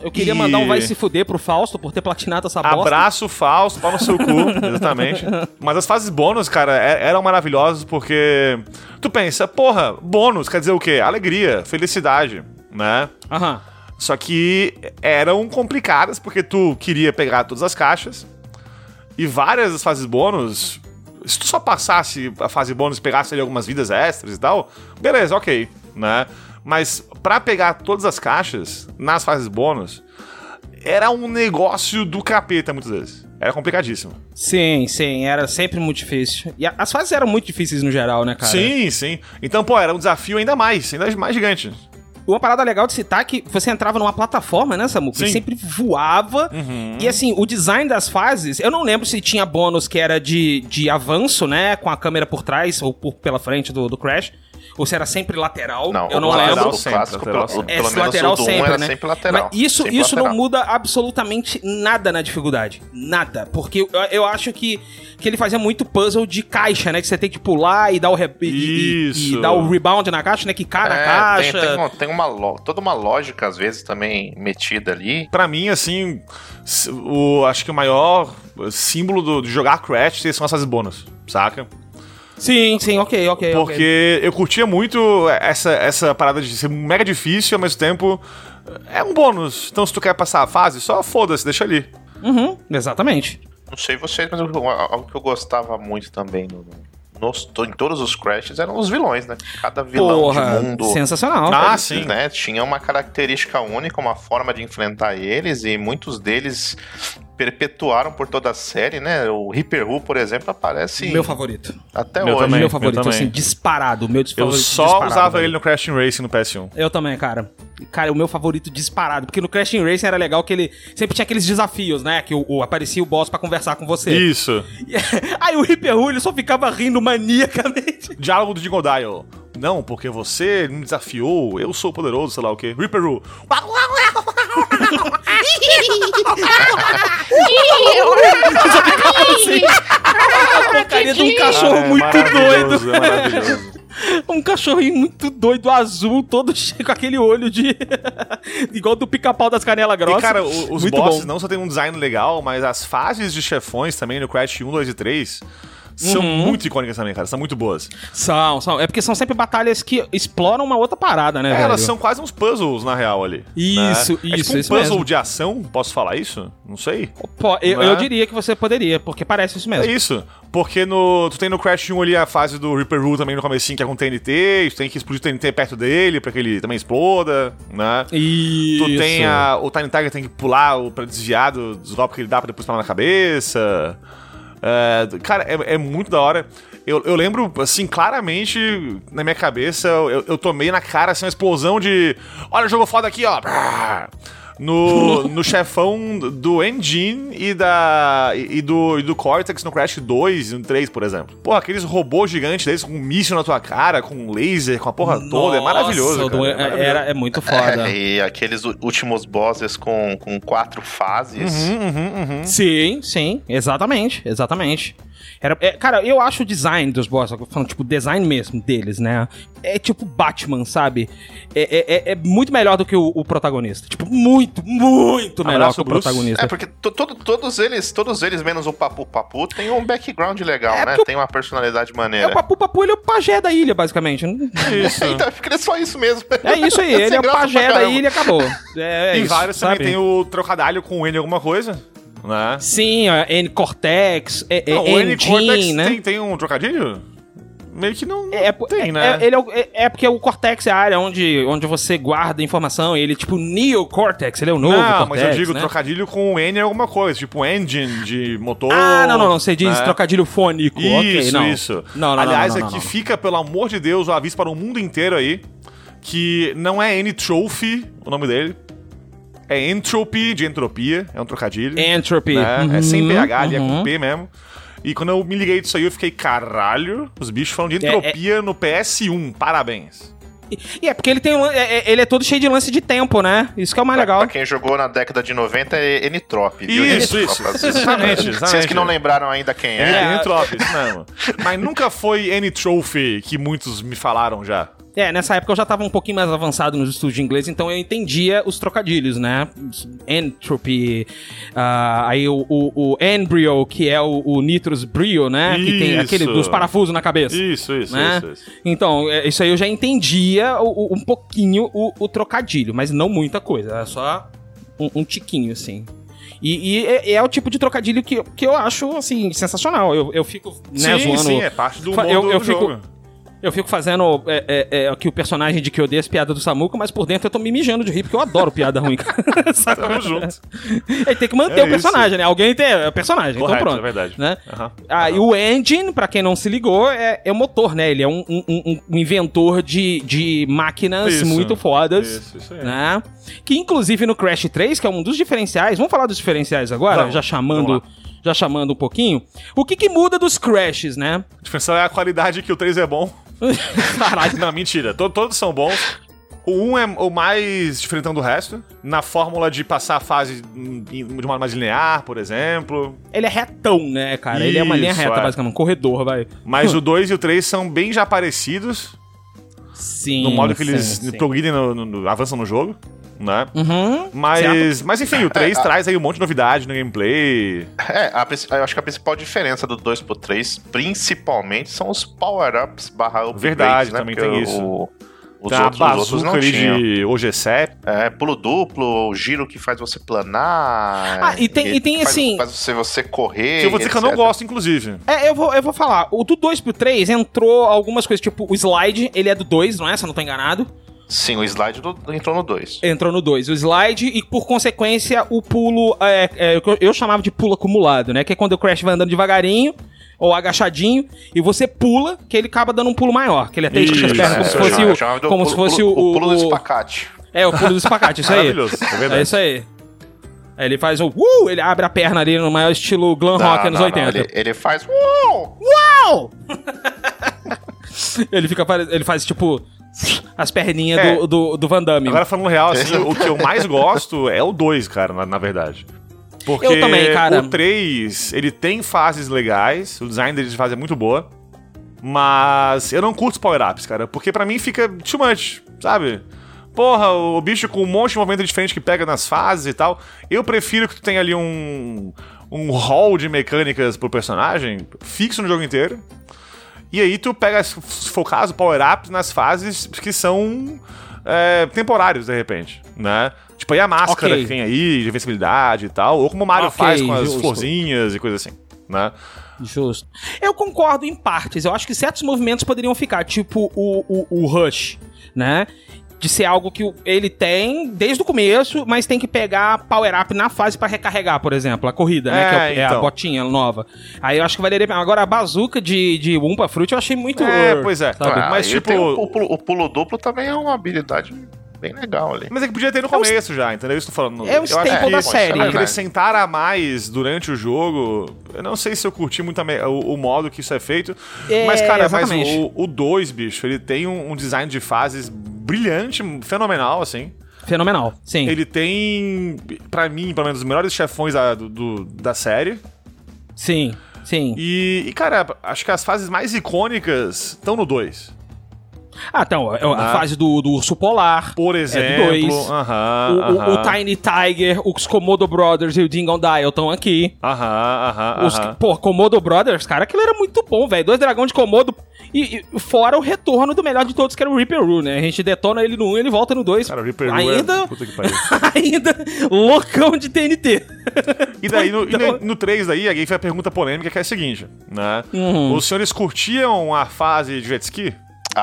[SPEAKER 1] Eu queria
[SPEAKER 3] E-
[SPEAKER 1] mandar um vai se fuder pro Fausto por ter platinado essa bosta.
[SPEAKER 3] Abraço falso, pau no seu cu, exatamente. Mas as fases bônus, cara, é- eram maravilhosas porque tu pensa, porra, bônus quer dizer o quê? Alegria, felicidade, né?
[SPEAKER 1] Aham.
[SPEAKER 3] Só que eram complicadas porque tu queria pegar todas as caixas e várias das fases bônus, se tu só passasse a fase bônus e pegasse ali algumas vidas extras e tal, beleza, ok, né? Mas pra pegar todas as caixas nas fases bônus, era um negócio do capeta muitas vezes. Era complicadíssimo.
[SPEAKER 1] Sim, sim, era sempre muito difícil. E as fases eram muito difíceis no geral, né, cara?
[SPEAKER 3] Sim, sim. Então, pô, era um desafio ainda mais, ainda mais gigante.
[SPEAKER 1] Uma parada legal de citar é que você entrava numa plataforma, né, Samu? Que
[SPEAKER 3] Sim.
[SPEAKER 1] sempre voava. E assim, o design das fases, eu não lembro se tinha bônus que era de, de avanço, né? Com a câmera por trás ou por, pela frente do, do Crash. Ou se era sempre lateral.
[SPEAKER 2] Não,
[SPEAKER 1] eu não
[SPEAKER 2] clássico,
[SPEAKER 1] lembro.
[SPEAKER 2] o
[SPEAKER 3] sempre,
[SPEAKER 2] clássico,
[SPEAKER 3] lateral
[SPEAKER 2] pelo,
[SPEAKER 3] sempre.
[SPEAKER 1] É,
[SPEAKER 2] pelo menos
[SPEAKER 1] lateral
[SPEAKER 2] o do 1
[SPEAKER 1] sempre,
[SPEAKER 2] era
[SPEAKER 1] né?
[SPEAKER 2] sempre lateral.
[SPEAKER 1] Mas isso,
[SPEAKER 2] sempre
[SPEAKER 1] isso não
[SPEAKER 2] lateral.
[SPEAKER 1] muda absolutamente nada na dificuldade. Nada. Porque eu, eu acho que, que ele fazia muito puzzle de caixa, né? Que você tem que pular e dar o, re- e- e- e dar o rebound na caixa, né? Que cai na
[SPEAKER 2] É,
[SPEAKER 1] caixa.
[SPEAKER 2] Tem, tem, uma, tem uma toda uma lógica, às vezes, também metida ali.
[SPEAKER 3] Pra mim, assim, o, acho que o maior símbolo do, de jogar Crash são as fases bônus, saca?
[SPEAKER 1] Sim, sim, ok, ok. ok.
[SPEAKER 3] Porque eu curtia muito essa, essa parada de ser mega difícil e ao mesmo tempo é um bônus. Então, se tu quer passar a fase, só foda-se, deixa ali.
[SPEAKER 1] Uhum, exatamente.
[SPEAKER 2] Não sei vocês, mas algo que eu gostava muito também no, nos- em todos os Crashes eram os vilões, né? Cada vilão
[SPEAKER 1] Porra,
[SPEAKER 2] de mundo.
[SPEAKER 1] sensacional.
[SPEAKER 3] Ah,
[SPEAKER 2] eles,
[SPEAKER 3] sim.
[SPEAKER 2] Né, tinha uma característica única, uma forma de enfrentar eles, e muitos deles perpetuaram por toda a série, né? O Reaper Who, por exemplo, aparece
[SPEAKER 1] Meu favorito.
[SPEAKER 2] até
[SPEAKER 3] Meu
[SPEAKER 2] hoje.
[SPEAKER 3] também.
[SPEAKER 1] meu favorito,
[SPEAKER 3] também.
[SPEAKER 1] assim, disparado. Meu
[SPEAKER 3] Eu
[SPEAKER 1] favorito
[SPEAKER 3] só
[SPEAKER 1] disparado,
[SPEAKER 3] usava
[SPEAKER 1] velho.
[SPEAKER 3] ele no Crash Team Racing no PS1.
[SPEAKER 1] Eu também, cara. Cara, o meu favorito disparado. Porque no Crash Team Racing era legal que ele sempre tinha aqueles desafios, né? Que o, o- aparecia o boss pra conversar com você.
[SPEAKER 3] Isso.
[SPEAKER 1] Aí o Reaper Who, ele só ficava rindo maniacamente.
[SPEAKER 3] Diálogo do Jingle Dial. Não, porque você me desafiou, eu sou poderoso, sei lá o quê. Reaper Who.
[SPEAKER 1] A porcaria de um cachorro
[SPEAKER 3] Ah, é
[SPEAKER 1] muito
[SPEAKER 3] maravilhoso,
[SPEAKER 1] doido.
[SPEAKER 3] É maravilhoso.
[SPEAKER 1] Um cachorrinho muito doido, azul, todo cheio com aquele olho de. igual do pica-pau das canelas grossas.
[SPEAKER 3] E, cara, os
[SPEAKER 1] Muito
[SPEAKER 3] bosses
[SPEAKER 1] bom.
[SPEAKER 3] não só tem um design legal, mas as fases de chefões também no Crash 1, 2 e 3 são
[SPEAKER 1] Uhum.
[SPEAKER 3] muito icônicas também, cara. São muito boas.
[SPEAKER 1] São, são. É porque são sempre batalhas que exploram uma outra parada, né,
[SPEAKER 3] É, elas são quase uns puzzles, na real, ali.
[SPEAKER 1] Isso,
[SPEAKER 3] né? É
[SPEAKER 1] isso,
[SPEAKER 3] tipo um
[SPEAKER 1] isso
[SPEAKER 3] puzzle
[SPEAKER 1] mesmo.
[SPEAKER 3] de ação, posso falar isso? Não sei.
[SPEAKER 1] Pô, eu,
[SPEAKER 3] Não é?
[SPEAKER 1] eu diria que você poderia, porque parece isso
[SPEAKER 3] É
[SPEAKER 1] mesmo.
[SPEAKER 3] isso. Porque no, tu tem no Crash 1 ali a fase do Reaper Rule também no comecinho, que é com TNT, e tu tem que explodir o TNT perto dele pra que ele também exploda, né?
[SPEAKER 1] Isso.
[SPEAKER 3] Tu tem a, o Tiny Tiger tem que pular o, pra desviar do- dos golpes que ele dá pra depois pular na cabeça. É, cara, é, é muito da hora. Eu, eu lembro, assim, claramente, na minha cabeça, eu, eu tomei na cara, assim, uma explosão de... Olha o jogo foda aqui, ó! No, no chefão do Engine e, da, e, do, e do Cortex no Crash 2 e no 3, por exemplo. Porra, aqueles robôs gigantes desses com um míssil na tua cara, com um laser, com a porra toda. É maravilhoso,
[SPEAKER 1] Nossa, do-
[SPEAKER 3] é maravilhoso.
[SPEAKER 1] era, é muito foda.
[SPEAKER 2] É, e aqueles últimos bosses com, com quatro fases.
[SPEAKER 3] Uhum, uhum, uhum.
[SPEAKER 1] Sim, sim, exatamente, exatamente. Era, é, cara, eu acho o design dos bosses, falando, tipo, o design mesmo deles, né? É tipo Batman, sabe? É, é- é- é muito melhor do que o, o protagonista. Tipo, muito, muito melhor
[SPEAKER 3] Abraço,
[SPEAKER 1] que o
[SPEAKER 3] Bruce.
[SPEAKER 1] protagonista.
[SPEAKER 2] É, porque to- todo- todos eles, todos eles, menos o Papu Papu, tem um background legal,
[SPEAKER 1] É,
[SPEAKER 2] né?
[SPEAKER 1] porque
[SPEAKER 2] Tem uma personalidade
[SPEAKER 1] É,
[SPEAKER 2] maneira.
[SPEAKER 1] o Papu Papu, ele é o pajé da ilha, basicamente.
[SPEAKER 3] Isso.
[SPEAKER 2] então, eu queria só isso mesmo.
[SPEAKER 1] É isso aí, ele é o pajé da ilha e acabou. É, é
[SPEAKER 3] Em
[SPEAKER 1] isso,
[SPEAKER 3] vários
[SPEAKER 1] sabe?
[SPEAKER 3] também tem o trocadilho com N alguma coisa, né?
[SPEAKER 1] Sim, N-Cortex, é, é,
[SPEAKER 3] N Cortex
[SPEAKER 1] né?
[SPEAKER 3] tem, tem um trocadilho? Meio que não
[SPEAKER 1] É,
[SPEAKER 3] tem,
[SPEAKER 1] é,
[SPEAKER 3] né?
[SPEAKER 1] é- ele é, é- é porque o Cortex é a área onde, onde você guarda informação e ele, tipo, Neo-Cortex, ele é o novo
[SPEAKER 3] não,
[SPEAKER 1] Cortex,
[SPEAKER 3] mas eu digo
[SPEAKER 1] né?
[SPEAKER 3] trocadilho com N alguma coisa, tipo engine de motor.
[SPEAKER 1] Ah, não, não, não, você diz
[SPEAKER 3] né?
[SPEAKER 1] trocadilho fônico,
[SPEAKER 3] Isso,
[SPEAKER 1] não.
[SPEAKER 3] isso.
[SPEAKER 1] Não, não,
[SPEAKER 3] Aliás,
[SPEAKER 1] não, não,
[SPEAKER 3] aqui
[SPEAKER 1] não, não.
[SPEAKER 3] fica, pelo amor de Deus, o aviso para o mundo inteiro aí, que não é N-Trophy o nome dele, é Entropy, de entropia, é um trocadilho.
[SPEAKER 1] Entropy.
[SPEAKER 3] né? é
[SPEAKER 1] Uhum,
[SPEAKER 3] sem PH, ali é
[SPEAKER 1] uhum.
[SPEAKER 3] com P mesmo. E quando eu me liguei disso aí, eu fiquei, caralho, os bichos falam de
[SPEAKER 1] É,
[SPEAKER 3] entropia no PS1, parabéns.
[SPEAKER 1] E é porque ele tem é, é- ele é todo cheio de lance de tempo, né? Isso que é o mais
[SPEAKER 2] Pra,
[SPEAKER 1] legal.
[SPEAKER 2] pra quem jogou na década de 90 é N-Trop, viu?
[SPEAKER 3] Isso, isso.
[SPEAKER 2] pra vocês.
[SPEAKER 3] Exatamente,
[SPEAKER 2] Vocês
[SPEAKER 3] exatamente.
[SPEAKER 2] que não lembraram ainda quem
[SPEAKER 3] É,
[SPEAKER 2] é.
[SPEAKER 3] N-Trophy, isso mesmo. Mas nunca foi N-Trophy que muitos me falaram já.
[SPEAKER 1] É, nessa época eu já tava um pouquinho mais avançado nos estudos de inglês, então eu entendia os trocadilhos, né? Entropy, ah, aí o, o, o Embryo, que é o, o Nitrous Brio, né? Que tem
[SPEAKER 3] Isso.
[SPEAKER 1] aquele dos parafusos na cabeça.
[SPEAKER 3] Isso, isso,
[SPEAKER 1] né?
[SPEAKER 3] isso, isso.
[SPEAKER 1] Então, é, isso aí eu já entendia o- o- um pouquinho o, trocadilho, mas não muita coisa, era só um, um tiquinho, assim. E, e é, é o tipo de trocadilho que, que eu acho, assim, sensacional. Eu, eu fico, né,
[SPEAKER 3] sim,
[SPEAKER 1] zoando...
[SPEAKER 3] sim, é parte do mundo
[SPEAKER 1] eu- eu
[SPEAKER 3] do
[SPEAKER 1] fico-
[SPEAKER 3] jogo.
[SPEAKER 1] Eu fico fazendo é, é, é, aqui o personagem de que eu odeio as piadas do Samuco, mas por dentro eu tô me mijando de rir, porque eu adoro piada ruim?
[SPEAKER 3] Tamo junto.
[SPEAKER 1] Ele tem que manter
[SPEAKER 3] É
[SPEAKER 1] o personagem, né? Alguém tem é o personagem,
[SPEAKER 3] Correto,
[SPEAKER 1] então pronto.
[SPEAKER 3] é verdade.
[SPEAKER 1] Né?
[SPEAKER 3] Aham.
[SPEAKER 1] Ah, e o engine, pra quem não se ligou, é, é o motor, né? Ele é um, um- um- um inventor de, de máquinas
[SPEAKER 3] Isso.
[SPEAKER 1] muito fodas.
[SPEAKER 3] Isso, isso aí.
[SPEAKER 1] Né? Que inclusive no Crash 3, que é um dos diferenciais. Vamos falar dos diferenciais agora?
[SPEAKER 3] Vamos,
[SPEAKER 1] já chamando. Já chamando um pouquinho. O que, que muda dos Crashes, né?
[SPEAKER 3] A diferença é a qualidade que o 3 é bom.
[SPEAKER 1] Caralho.
[SPEAKER 3] Não, mentira. To- todos são bons. O 1 é o mais diferentão do resto. Na fórmula de passar a fase de uma mais linear, por exemplo.
[SPEAKER 1] Ele é retão, né, cara? ele é uma linha
[SPEAKER 3] Isso,
[SPEAKER 1] reta,
[SPEAKER 3] é.
[SPEAKER 1] basicamente. Um corredor, vai.
[SPEAKER 3] Mas o 2 e o 3 são bem já parecidos.
[SPEAKER 1] Sim.
[SPEAKER 3] no modo que
[SPEAKER 1] sim,
[SPEAKER 3] eles
[SPEAKER 1] sim.
[SPEAKER 3] progridem, no, no- no- avançam no jogo. Né?
[SPEAKER 1] Uhum.
[SPEAKER 3] Mas, mas enfim, o 3
[SPEAKER 2] É, a-
[SPEAKER 3] traz aí um monte de novidade no gameplay.
[SPEAKER 2] É, a eu acho que a principal diferença do 2 pro 3, principalmente, são os power-ups barra upgrades,
[SPEAKER 3] Verdade,
[SPEAKER 2] né?
[SPEAKER 3] também
[SPEAKER 2] Porque
[SPEAKER 3] tem isso.
[SPEAKER 2] o- os,
[SPEAKER 3] Tem a
[SPEAKER 2] outros, os outros não tinham.
[SPEAKER 3] de OGCEP.
[SPEAKER 2] É, pulo duplo, o giro que faz você planar.
[SPEAKER 1] Ah, e tem- e tem,
[SPEAKER 2] faz,
[SPEAKER 1] assim-
[SPEAKER 2] Faz você, você correr.
[SPEAKER 3] Que eu vou dizer que eu não
[SPEAKER 2] etc.
[SPEAKER 3] gosto, inclusive.
[SPEAKER 1] É, eu vou, eu vou falar. O do 2 pro 3 entrou algumas coisas, tipo o slide, ele é do 2, não é? Se eu não tô enganado.
[SPEAKER 2] Sim, o slide do- entrou no 2.
[SPEAKER 1] Entrou no 2. O slide e, por consequência, o pulo. É, é, eu- eu chamava de pulo acumulado, né? Que é quando o Crash vai andando devagarinho. Ou agachadinho, e você pula, que ele acaba dando um pulo maior. Que ele até estica as pernas como
[SPEAKER 3] é,
[SPEAKER 1] se fosse o. Como
[SPEAKER 2] pulo-
[SPEAKER 1] se fosse
[SPEAKER 2] pulo-
[SPEAKER 1] o.
[SPEAKER 2] o pulo do espacate.
[SPEAKER 1] É, o pulo do espacate, isso aí.
[SPEAKER 3] Maravilhoso, é verdade.
[SPEAKER 1] É isso aí. Aí ele faz o. Uh, ele abre a perna ali no maior estilo glam
[SPEAKER 2] Não,
[SPEAKER 1] rock anos
[SPEAKER 2] não,
[SPEAKER 1] 80.
[SPEAKER 2] não, ele, ele faz. Uou!
[SPEAKER 1] Uau! ele fica ele faz tipo as perninhas
[SPEAKER 3] É.
[SPEAKER 1] do, do, do Van Damme.
[SPEAKER 3] Agora falando real, assim, o que eu mais gosto é o 2, cara, na, na verdade. Porque
[SPEAKER 1] Eu também, cara.
[SPEAKER 3] o 3, ele tem fases legais, o design dele de fase é muito boa. Mas eu não curto os power-ups, cara, porque pra mim fica too much, sabe? Porra, o bicho com um monte de movimento diferente que pega nas fases e tal. Eu prefiro que tu tenha ali um, um hall de mecânicas pro personagem fixo no jogo inteiro. E aí tu pega, se for o caso, power-ups nas fases que são é, temporários, de repente, né? Tipo aí a máscara
[SPEAKER 1] Ok.
[SPEAKER 3] que tem aí, de invencibilidade e tal. Ou como o Mario
[SPEAKER 1] Ok,
[SPEAKER 3] faz com as
[SPEAKER 1] justo.
[SPEAKER 3] florzinhas e coisa assim, né?
[SPEAKER 1] Justo. Eu concordo em partes. Eu acho que certos movimentos poderiam ficar, tipo o, o, o Rush, né? De ser algo que ele tem desde o começo, mas tem que pegar power-up na fase pra recarregar, por exemplo, a corrida, né?
[SPEAKER 3] É,
[SPEAKER 1] que é, o- é a
[SPEAKER 3] então.
[SPEAKER 1] botinha nova. Aí eu acho que valeria. Agora, a bazuca de, de Wumpa Fruit eu achei muito.
[SPEAKER 3] É, pois é.
[SPEAKER 1] sabe?
[SPEAKER 2] Ah,
[SPEAKER 3] mas tipo-
[SPEAKER 2] o, o pulo, o pulo duplo também é uma habilidade bem legal ali.
[SPEAKER 3] Mas é que podia ter no começo já, entendeu? Isso tô falando.
[SPEAKER 1] É o
[SPEAKER 3] Eu acho
[SPEAKER 1] staple
[SPEAKER 3] que
[SPEAKER 1] da série.
[SPEAKER 3] Acrescentar a mais durante o jogo. Eu não sei se eu curti muito me- o, o modo que isso é feito.
[SPEAKER 1] É,
[SPEAKER 3] mas, cara, mas o 2, bicho, ele tem um, um design de fases brilhante, fenomenal, assim.
[SPEAKER 1] Fenomenal. Sim.
[SPEAKER 3] Ele tem, pra mim, pelo menos, os melhores chefões da, do- da série.
[SPEAKER 1] Sim. Sim.
[SPEAKER 3] E, e, cara, acho que as fases mais icônicas estão no 2.
[SPEAKER 1] Ah, então, a a
[SPEAKER 3] Ah.
[SPEAKER 1] fase do, do urso polar.
[SPEAKER 3] Por
[SPEAKER 1] É
[SPEAKER 3] exemplo.
[SPEAKER 1] do dois.
[SPEAKER 3] Aham.
[SPEAKER 1] O, o- o Tiny Tiger, os Komodo Brothers e o Dingon Dial estão aqui.
[SPEAKER 3] Aham, aham,
[SPEAKER 1] Os,
[SPEAKER 3] aham.
[SPEAKER 1] pô, Komodo Brothers, cara, aquilo era muito bom, velho. Dois dragões de Komodo. E, e fora o retorno do melhor de todos, que era o Reaper Roo, né? A gente detona ele no 1 e ele volta no 2.
[SPEAKER 3] Cara, o Reaper Roo
[SPEAKER 1] ainda,
[SPEAKER 3] é... Puta que pariu.
[SPEAKER 1] ainda loucão de TNT.
[SPEAKER 3] E daí, no,
[SPEAKER 1] Então-
[SPEAKER 3] no 3 daí, aí foi a pergunta polêmica que é a seguinte, né?
[SPEAKER 1] Uhum.
[SPEAKER 3] Os senhores curtiam a fase de jet ski?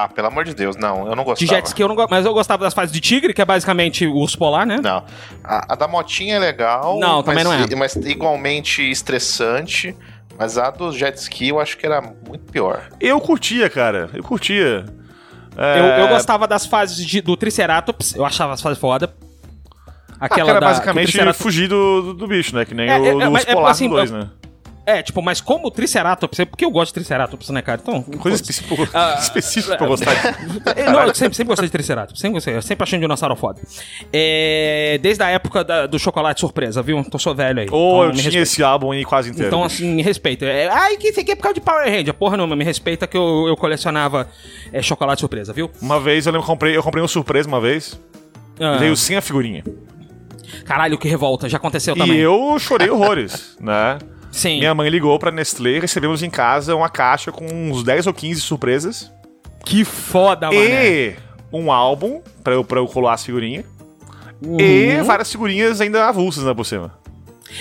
[SPEAKER 2] Ah, pelo amor de Deus, não, eu não
[SPEAKER 1] De
[SPEAKER 2] gostava.
[SPEAKER 1] jet ski eu não gosto, mas eu gostava das fases de tigre, que é basicamente o urso polar, né?
[SPEAKER 2] Não. A, a da motinha é legal.
[SPEAKER 1] Não, também
[SPEAKER 2] mas,
[SPEAKER 1] não é.
[SPEAKER 2] Mas igualmente estressante. Mas a do jet ski eu acho que era muito pior.
[SPEAKER 3] Eu curtia, cara. Eu curtia.
[SPEAKER 1] Eu,
[SPEAKER 3] É,
[SPEAKER 1] eu gostava das fases de- do Triceratops, eu achava as fases foda.
[SPEAKER 3] Ah,
[SPEAKER 1] Aquela
[SPEAKER 3] cara,
[SPEAKER 1] da, que o
[SPEAKER 3] basicamente
[SPEAKER 1] Triceratops-
[SPEAKER 3] fugir do, do, do bicho, né? Que nem
[SPEAKER 1] É,
[SPEAKER 3] o
[SPEAKER 1] é,
[SPEAKER 3] do
[SPEAKER 1] é, é,
[SPEAKER 3] polar
[SPEAKER 1] assim,
[SPEAKER 3] do 2,
[SPEAKER 1] eu-
[SPEAKER 3] né?
[SPEAKER 1] É, tipo, mas como Triceratops, é porque eu gosto de Triceratops, né, cara? Então,
[SPEAKER 3] Coisa específica,
[SPEAKER 1] Ah,
[SPEAKER 3] específica pra gostar.
[SPEAKER 1] É, Não, eu sempre, sempre gostei de Triceratops. Sempre gostei. Eu sempre achei um dinossauro foda. É, desde a época da- do chocolate surpresa, viu? Então sou velho aí.
[SPEAKER 3] Ou
[SPEAKER 1] então,
[SPEAKER 3] eu tinha
[SPEAKER 1] respeita.
[SPEAKER 3] esse álbum aí quase inteiro.
[SPEAKER 1] Então, assim, me respeita. É, ai, que isso aqui é por causa de Power Ranger. Porra, não, mas me respeita que eu, eu colecionava é, chocolate surpresa, viu?
[SPEAKER 3] Uma vez eu lembro que comprei, eu comprei um surpresa uma vez.
[SPEAKER 1] Ah,
[SPEAKER 3] E veio sem a figurinha.
[SPEAKER 1] Caralho, que revolta. Já aconteceu
[SPEAKER 3] E
[SPEAKER 1] também.
[SPEAKER 3] eu chorei horrores, né?
[SPEAKER 1] Sim.
[SPEAKER 3] Minha mãe ligou pra Nestlé, recebemos em casa uma caixa com uns 10 ou 15 surpresas.
[SPEAKER 1] Que foda, mano.
[SPEAKER 3] E um álbum pra eu, pra eu colar as figurinhas.
[SPEAKER 1] Uhum.
[SPEAKER 3] E várias figurinhas ainda avulsas, né, por cima.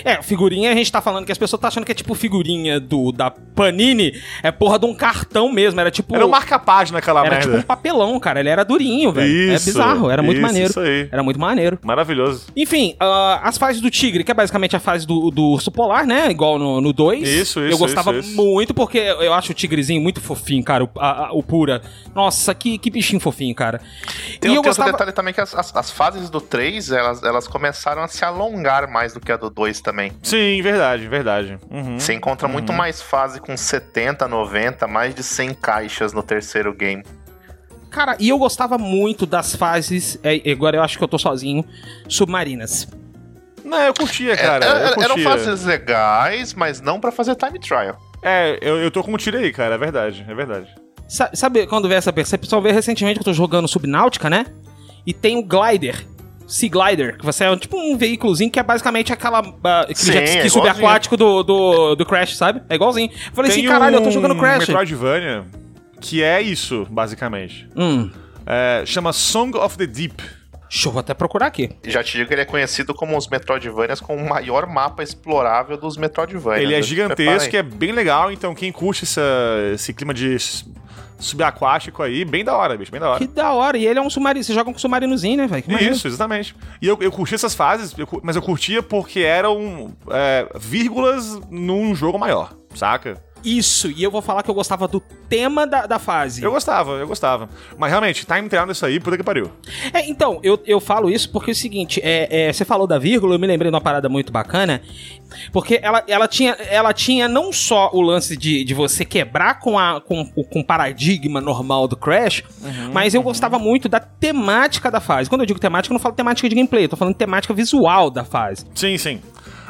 [SPEAKER 1] É, figurinha, a gente tá falando que as pessoas tá achando que é tipo figurinha do da Panini. É porra de um cartão mesmo. Era tipo.
[SPEAKER 3] Era um marca-página aquela
[SPEAKER 1] Era
[SPEAKER 3] merda.
[SPEAKER 1] tipo um papelão, cara. Ele era durinho, velho. É bizarro. Era muito
[SPEAKER 3] isso,
[SPEAKER 1] maneiro.
[SPEAKER 3] isso aí.
[SPEAKER 1] Era muito maneiro.
[SPEAKER 3] Maravilhoso.
[SPEAKER 1] Enfim, ah, as fases do Tigre, que é basicamente a fase do, do urso polar, né? Igual no 2.
[SPEAKER 3] Isso,
[SPEAKER 1] Eu
[SPEAKER 3] isso,
[SPEAKER 1] gostava
[SPEAKER 3] isso, isso.
[SPEAKER 1] muito porque eu acho o tigrezinho muito fofinho, cara. O, a- a- o Pura. Nossa, que, que bichinho fofinho, cara.
[SPEAKER 2] Tem,
[SPEAKER 1] e eu
[SPEAKER 2] tem
[SPEAKER 1] gostava.
[SPEAKER 2] outro detalhe também que as, as, as fases do 3, elas, elas começaram a se alongar mais do que a do 2 também.
[SPEAKER 3] Sim, verdade, verdade. Uhum.
[SPEAKER 2] Você encontra muito mais fase com 70, 90, mais de 100 caixas no terceiro game.
[SPEAKER 1] Cara, e eu gostava muito das fases. é, agora eu acho que eu tô sozinho. Submarinas.
[SPEAKER 3] Não, eu curtia, cara.
[SPEAKER 2] É,
[SPEAKER 3] eu
[SPEAKER 2] é, eram
[SPEAKER 3] curtia.
[SPEAKER 2] fases legais, mas não pra fazer time trial.
[SPEAKER 3] É, eu, eu tô com um tiro aí, cara. É verdade, é verdade.
[SPEAKER 1] Sa- Sabe quando vê essa percepção? Vê recentemente que eu tô jogando Subnáutica, né? E tem o Glider. Sea Glider, que você é tipo um veículozinho que é basicamente aquela, ah, aquele
[SPEAKER 2] Sim,
[SPEAKER 1] jet ski
[SPEAKER 2] é
[SPEAKER 1] subaquático do, do, do Crash, sabe? É igualzinho. Falei assim,
[SPEAKER 3] Tem
[SPEAKER 1] caralho, eu tô
[SPEAKER 3] um
[SPEAKER 1] jogando Crash.
[SPEAKER 3] Metroidvania que é isso, basicamente.
[SPEAKER 1] Hum,
[SPEAKER 3] É, chama Song of the Deep.
[SPEAKER 1] deixa eu até procurar aqui.
[SPEAKER 2] Já te digo que ele é conhecido como os Metroidvanias com o maior mapa explorável dos Metroidvanias.
[SPEAKER 3] Ele é
[SPEAKER 2] Eu te
[SPEAKER 3] gigantesco, é bem legal, então quem curte essa- esse clima de subaquático aí, bem da hora, bicho, bem da hora.
[SPEAKER 1] Que da hora. E ele é um submarino. Você joga com um submarinozinho, né, velho?
[SPEAKER 3] Isso, exatamente. E eu, eu curti essas fases, eu mas eu curtia porque eram é, vírgulas num jogo maior, saca?
[SPEAKER 1] Isso, e eu vou falar que eu gostava do tema da, da fase.
[SPEAKER 3] Eu gostava, eu gostava. Mas realmente, time trial nisso aí, puta que pariu.
[SPEAKER 1] É, então, eu, eu falo isso porque é o seguinte, é, é, você falou da vírgula, eu me lembrei de uma parada muito bacana, porque ela, ela, tinha, ela tinha não só o lance de, de você quebrar com, a, com, o- com o paradigma normal do Crash, mas eu gostava muito da temática da fase. Quando eu digo temática, eu não falo temática de gameplay, eu tô falando temática visual da fase.
[SPEAKER 3] Sim, sim.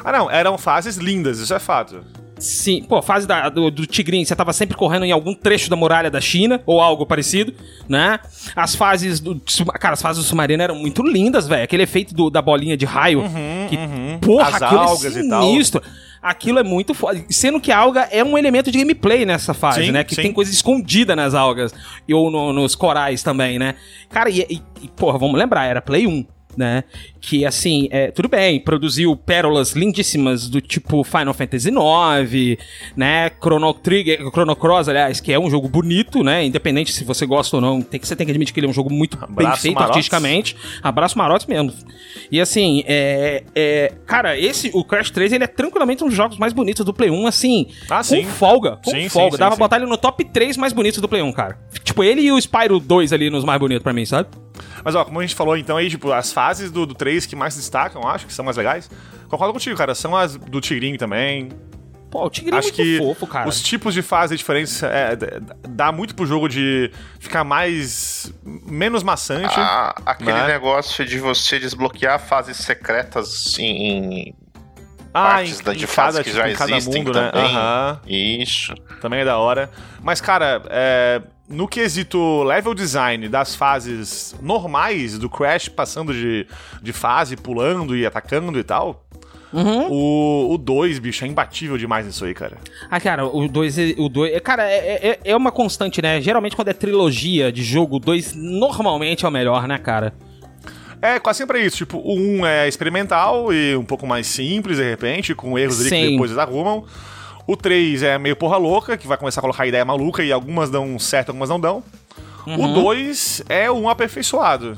[SPEAKER 3] Ah, não, eram fases lindas, isso é fato.
[SPEAKER 1] Sim, pô, fase da- do, do Tigrinho, você tava sempre correndo em algum trecho da muralha da China, ou algo parecido, né? As fases do. Cara, as fases do submarino eram muito lindas, velho. Aquele efeito do- da bolinha de raio. que, porra,
[SPEAKER 3] As
[SPEAKER 1] aquilo
[SPEAKER 3] algas
[SPEAKER 1] é
[SPEAKER 3] e tal.
[SPEAKER 1] sinistro. Aquilo é muito foda. Sendo que a alga é um elemento de gameplay nessa fase,
[SPEAKER 3] Sim,
[SPEAKER 1] né? Que
[SPEAKER 3] sim.
[SPEAKER 1] tem coisa escondida nas algas. Ou no- nos corais também, né? Cara, e, e, e, porra, vamos lembrar, era Play 1. Né? Que assim, é, tudo bem, produziu pérolas lindíssimas do tipo Final Fantasy IX, né? Chrono Trigger, Chrono Cross, aliás, que é um jogo bonito, né? Independente se você gosta ou não, tem que, você tem que admitir que ele é um jogo muito bem
[SPEAKER 3] Abraço,
[SPEAKER 1] feito
[SPEAKER 3] Marotes.
[SPEAKER 1] artisticamente. Abraço Marotes mesmo. E assim, é, é, cara, esse, o Crash 3, ele é tranquilamente um dos jogos mais bonitos do Play 1, assim,
[SPEAKER 3] Ah,
[SPEAKER 1] com
[SPEAKER 3] sim.
[SPEAKER 1] folga, com
[SPEAKER 3] Sim, sim,
[SPEAKER 1] folga.
[SPEAKER 3] sim,
[SPEAKER 1] Dava
[SPEAKER 3] sim.
[SPEAKER 1] pra botar ele no top 3 mais bonitos do Play 1, cara. Tipo, ele e o Spyro 2 ali nos mais bonitos pra mim, sabe?
[SPEAKER 3] Mas ó, como a gente falou então aí, tipo, as fases do, do 3 que mais destacam, acho, que são mais legais. Concordo contigo, cara. São as do Tigrinho também.
[SPEAKER 1] Pô, o Tigre é
[SPEAKER 3] acho
[SPEAKER 1] muito
[SPEAKER 3] que
[SPEAKER 1] fofo, cara.
[SPEAKER 3] os tipos de fase diferentes é, dá muito pro jogo de ficar mais. menos maçante.
[SPEAKER 2] Ah, aquele
[SPEAKER 3] Né?
[SPEAKER 2] negócio de você desbloquear fases secretas em, em
[SPEAKER 3] Ah,
[SPEAKER 2] partes da- de fases que já
[SPEAKER 3] em cada
[SPEAKER 2] existem
[SPEAKER 3] mundo, né?
[SPEAKER 2] também.
[SPEAKER 3] Aham.
[SPEAKER 2] Isso.
[SPEAKER 3] Também é da hora. Mas, cara, é, no quesito level design das fases normais do Crash, passando de, de fase, pulando e atacando e tal,
[SPEAKER 1] Uhum.
[SPEAKER 3] o 2, bicho, é imbatível demais nisso aí, cara.
[SPEAKER 1] Ah, cara, o 2. O dois, cara, é, é, é uma constante, né? Geralmente quando é trilogia de jogo, o 2 normalmente é o melhor, né, cara?
[SPEAKER 3] É, quase sempre é isso. Tipo, o 1 um é experimental e um pouco mais simples, de repente, com erros ali que
[SPEAKER 1] Sim.
[SPEAKER 3] depois eles arrumam. O 3 é meio porra louca, que vai começar a colocar ideia maluca e algumas dão certo, algumas não dão.
[SPEAKER 1] Uhum.
[SPEAKER 3] O 2 é um aperfeiçoado,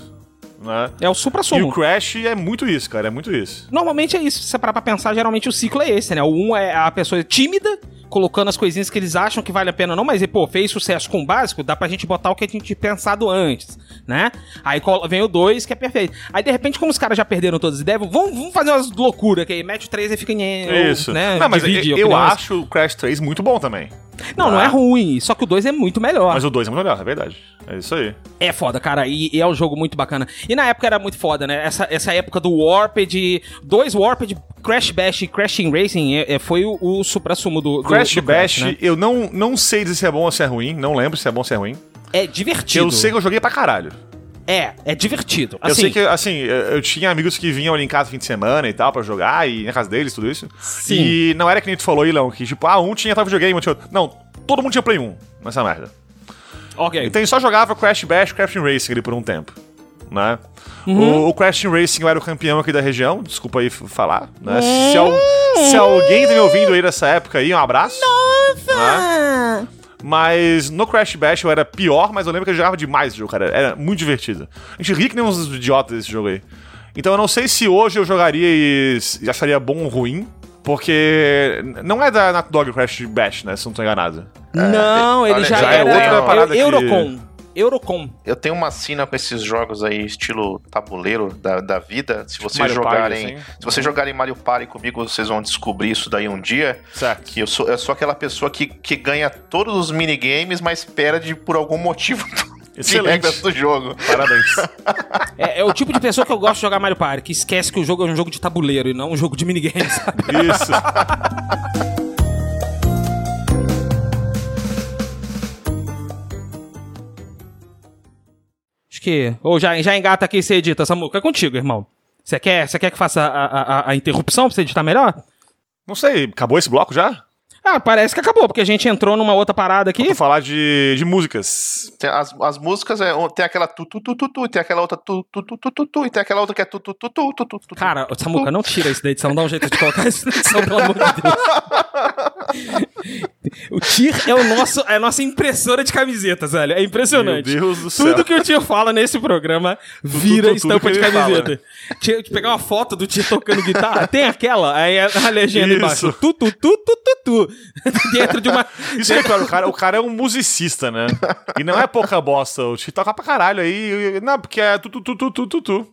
[SPEAKER 3] né?
[SPEAKER 1] É o supra
[SPEAKER 3] E o
[SPEAKER 1] sumo.
[SPEAKER 3] Crash é muito isso, cara, é muito isso.
[SPEAKER 1] Normalmente é isso. Se você parar pra pensar, geralmente o ciclo é esse, né? O 1 é a pessoa tímida, colocando as coisinhas que eles acham que vale a pena ou não, mas, pô, fez sucesso com o básico, dá pra gente botar o que a gente tinha pensado antes, né? Aí vem o 2, que é perfeito. Aí, de repente, como os caras já perderam todas as ideias, vamos, vamos fazer umas loucuras aqui. Mete o 3 e fica... em
[SPEAKER 3] Isso.
[SPEAKER 1] Né?
[SPEAKER 3] não, mas eu, eu acho o Crash 3 muito bom também.
[SPEAKER 1] Não, não é ruim, só que o 2 é muito melhor.
[SPEAKER 3] Mas o 2 é muito melhor, é verdade. É isso aí.
[SPEAKER 1] É foda, cara, e, e é um jogo muito bacana. E na época era muito foda, né? Essa, essa época do Warped, dois Warped, Crash Bash e Crashing Racing é, é- foi o, o supra-sumo do, do
[SPEAKER 3] Crash
[SPEAKER 1] do
[SPEAKER 3] Bash,
[SPEAKER 1] né?
[SPEAKER 3] eu não, não sei dizer se é bom ou se é ruim. Não lembro se é bom ou se é ruim.
[SPEAKER 1] É divertido.
[SPEAKER 3] Eu sei que eu joguei pra caralho.
[SPEAKER 1] É, é divertido.
[SPEAKER 3] eu
[SPEAKER 1] Assim,
[SPEAKER 3] sei que, assim, eu eu tinha amigos que vinham ali em casa no fim de semana e tal pra jogar, e na casa deles, tudo isso.
[SPEAKER 1] Sim.
[SPEAKER 3] E não era que nem tu falou, Ilão, que tipo, ah, um tinha tal videogame, tinha outro. Não, todo mundo tinha Play 1 nessa merda.
[SPEAKER 1] ok.
[SPEAKER 3] Então ele só jogava Crash Bash Crashing Racing ali por um tempo, né?
[SPEAKER 1] Uhum.
[SPEAKER 3] O, o Crashing Racing eu era o campeão aqui da região, desculpa aí falar, né?
[SPEAKER 1] Hum.
[SPEAKER 3] Se, al- se alguém tá me ouvindo aí nessa época aí, um abraço. Nossa! Mas no Crash Bash eu era pior, mas eu lembro que eu jogava demais esse jogo, cara. Era muito divertido. A gente ria que nem uns idiotas desse jogo aí. Então eu não sei se hoje eu jogaria e acharia bom ou ruim, porque não é da Naughty Dog o Crash Bash, né? Se não tô enganado.
[SPEAKER 1] Não, ele
[SPEAKER 2] olha,
[SPEAKER 1] já,
[SPEAKER 2] já
[SPEAKER 3] é
[SPEAKER 1] era
[SPEAKER 3] outra
[SPEAKER 1] Eu-
[SPEAKER 3] parada que-
[SPEAKER 1] Eurocom.
[SPEAKER 2] Eu tenho uma sina com esses jogos aí, estilo tabuleiro da, da vida. Se vocês
[SPEAKER 3] Mario Party,
[SPEAKER 2] jogarem.
[SPEAKER 3] assim.
[SPEAKER 2] Se vocês jogarem Mario Party comigo, vocês vão descobrir isso daí um dia.
[SPEAKER 3] Certo.
[SPEAKER 2] Que eu sou, eu sou aquela pessoa que, que ganha todos os minigames, mas perde por algum motivo
[SPEAKER 3] Excelente.
[SPEAKER 2] regras do jogo.
[SPEAKER 3] Parabéns.
[SPEAKER 1] É, é o tipo de pessoa que eu gosto de jogar Mario Party, que esquece que o jogo é um jogo de tabuleiro e não um jogo de minigame, sabe?
[SPEAKER 3] Isso.
[SPEAKER 1] Acho que. Ou já, já engata aqui e você edita, Samuca. É contigo, irmão. Você quer, você quer que faça a, a, a- interrupção pra você editar melhor?
[SPEAKER 3] Não sei, acabou esse bloco já?
[SPEAKER 1] Ah, parece que acabou, porque a gente entrou numa outra parada aqui.
[SPEAKER 3] Vou falar de, de músicas.
[SPEAKER 2] Tem as, as músicas, é, tem aquela tu tu tu tu tu, tem aquela outra tu tu tu tu tu, tu e tem aquela outra que é tu tu tu tu tu tu tu.
[SPEAKER 1] Cara, Samuca, não tira isso da edição, dá um jeito de colocar isso na edição, pelo amor de Deus. O Tir é, o nosso, é a nossa impressora de camisetas, velho. É impressionante.
[SPEAKER 3] Meu Deus do céu.
[SPEAKER 1] Tudo que o Tir fala nesse programa vira
[SPEAKER 3] tudo
[SPEAKER 1] estampa
[SPEAKER 3] que
[SPEAKER 1] de camiseta. Tinha que pegar uma foto do Tir tocando guitarra. Tem aquela, aí é a legenda
[SPEAKER 3] Isso.
[SPEAKER 1] embaixo. Tu, tu, tu, tu, tu, tu. Dentro de uma.
[SPEAKER 3] Isso que é claro, o cara, o cara é um musicista, né? E não é pouca bosta. O Tito toca pra caralho aí. Não, porque é tu tu tu tu tu tu tu.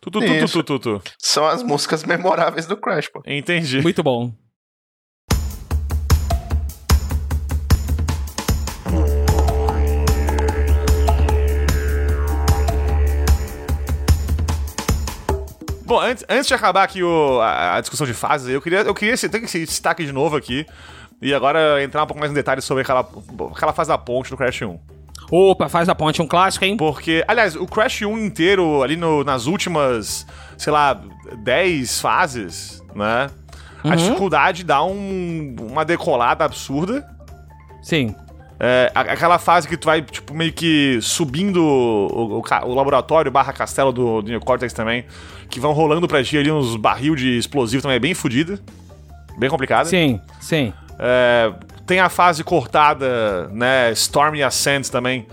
[SPEAKER 3] Tu tu tu tu tu.
[SPEAKER 2] São as músicas memoráveis do Crash, pô.
[SPEAKER 3] Entendi.
[SPEAKER 1] Muito bom.
[SPEAKER 3] Bom, antes, antes de acabar aqui o, a, a discussão de fases, eu queria, eu queria citar esse destaque de novo aqui E agora entrar um pouco mais em detalhes sobre aquela, aquela fase da ponte do Crash 1.
[SPEAKER 1] Opa, faz da ponte um clássico, hein?
[SPEAKER 3] Porque, aliás, o Crash 1 inteiro, ali no- nas últimas, sei lá, 10 fases, né? A dificuldade dá um- uma decolada absurda.
[SPEAKER 1] Sim.
[SPEAKER 3] É, aquela fase que tu vai, tipo, meio que subindo o, o o laboratório barra castelo do, do Neo Cortex também, que vão rolando pra ti ali uns barril de explosivo também, é bem fodida. Bem complicada.
[SPEAKER 1] Sim, sim.
[SPEAKER 3] É, tem a fase cortada, né? Stormy Ascent também.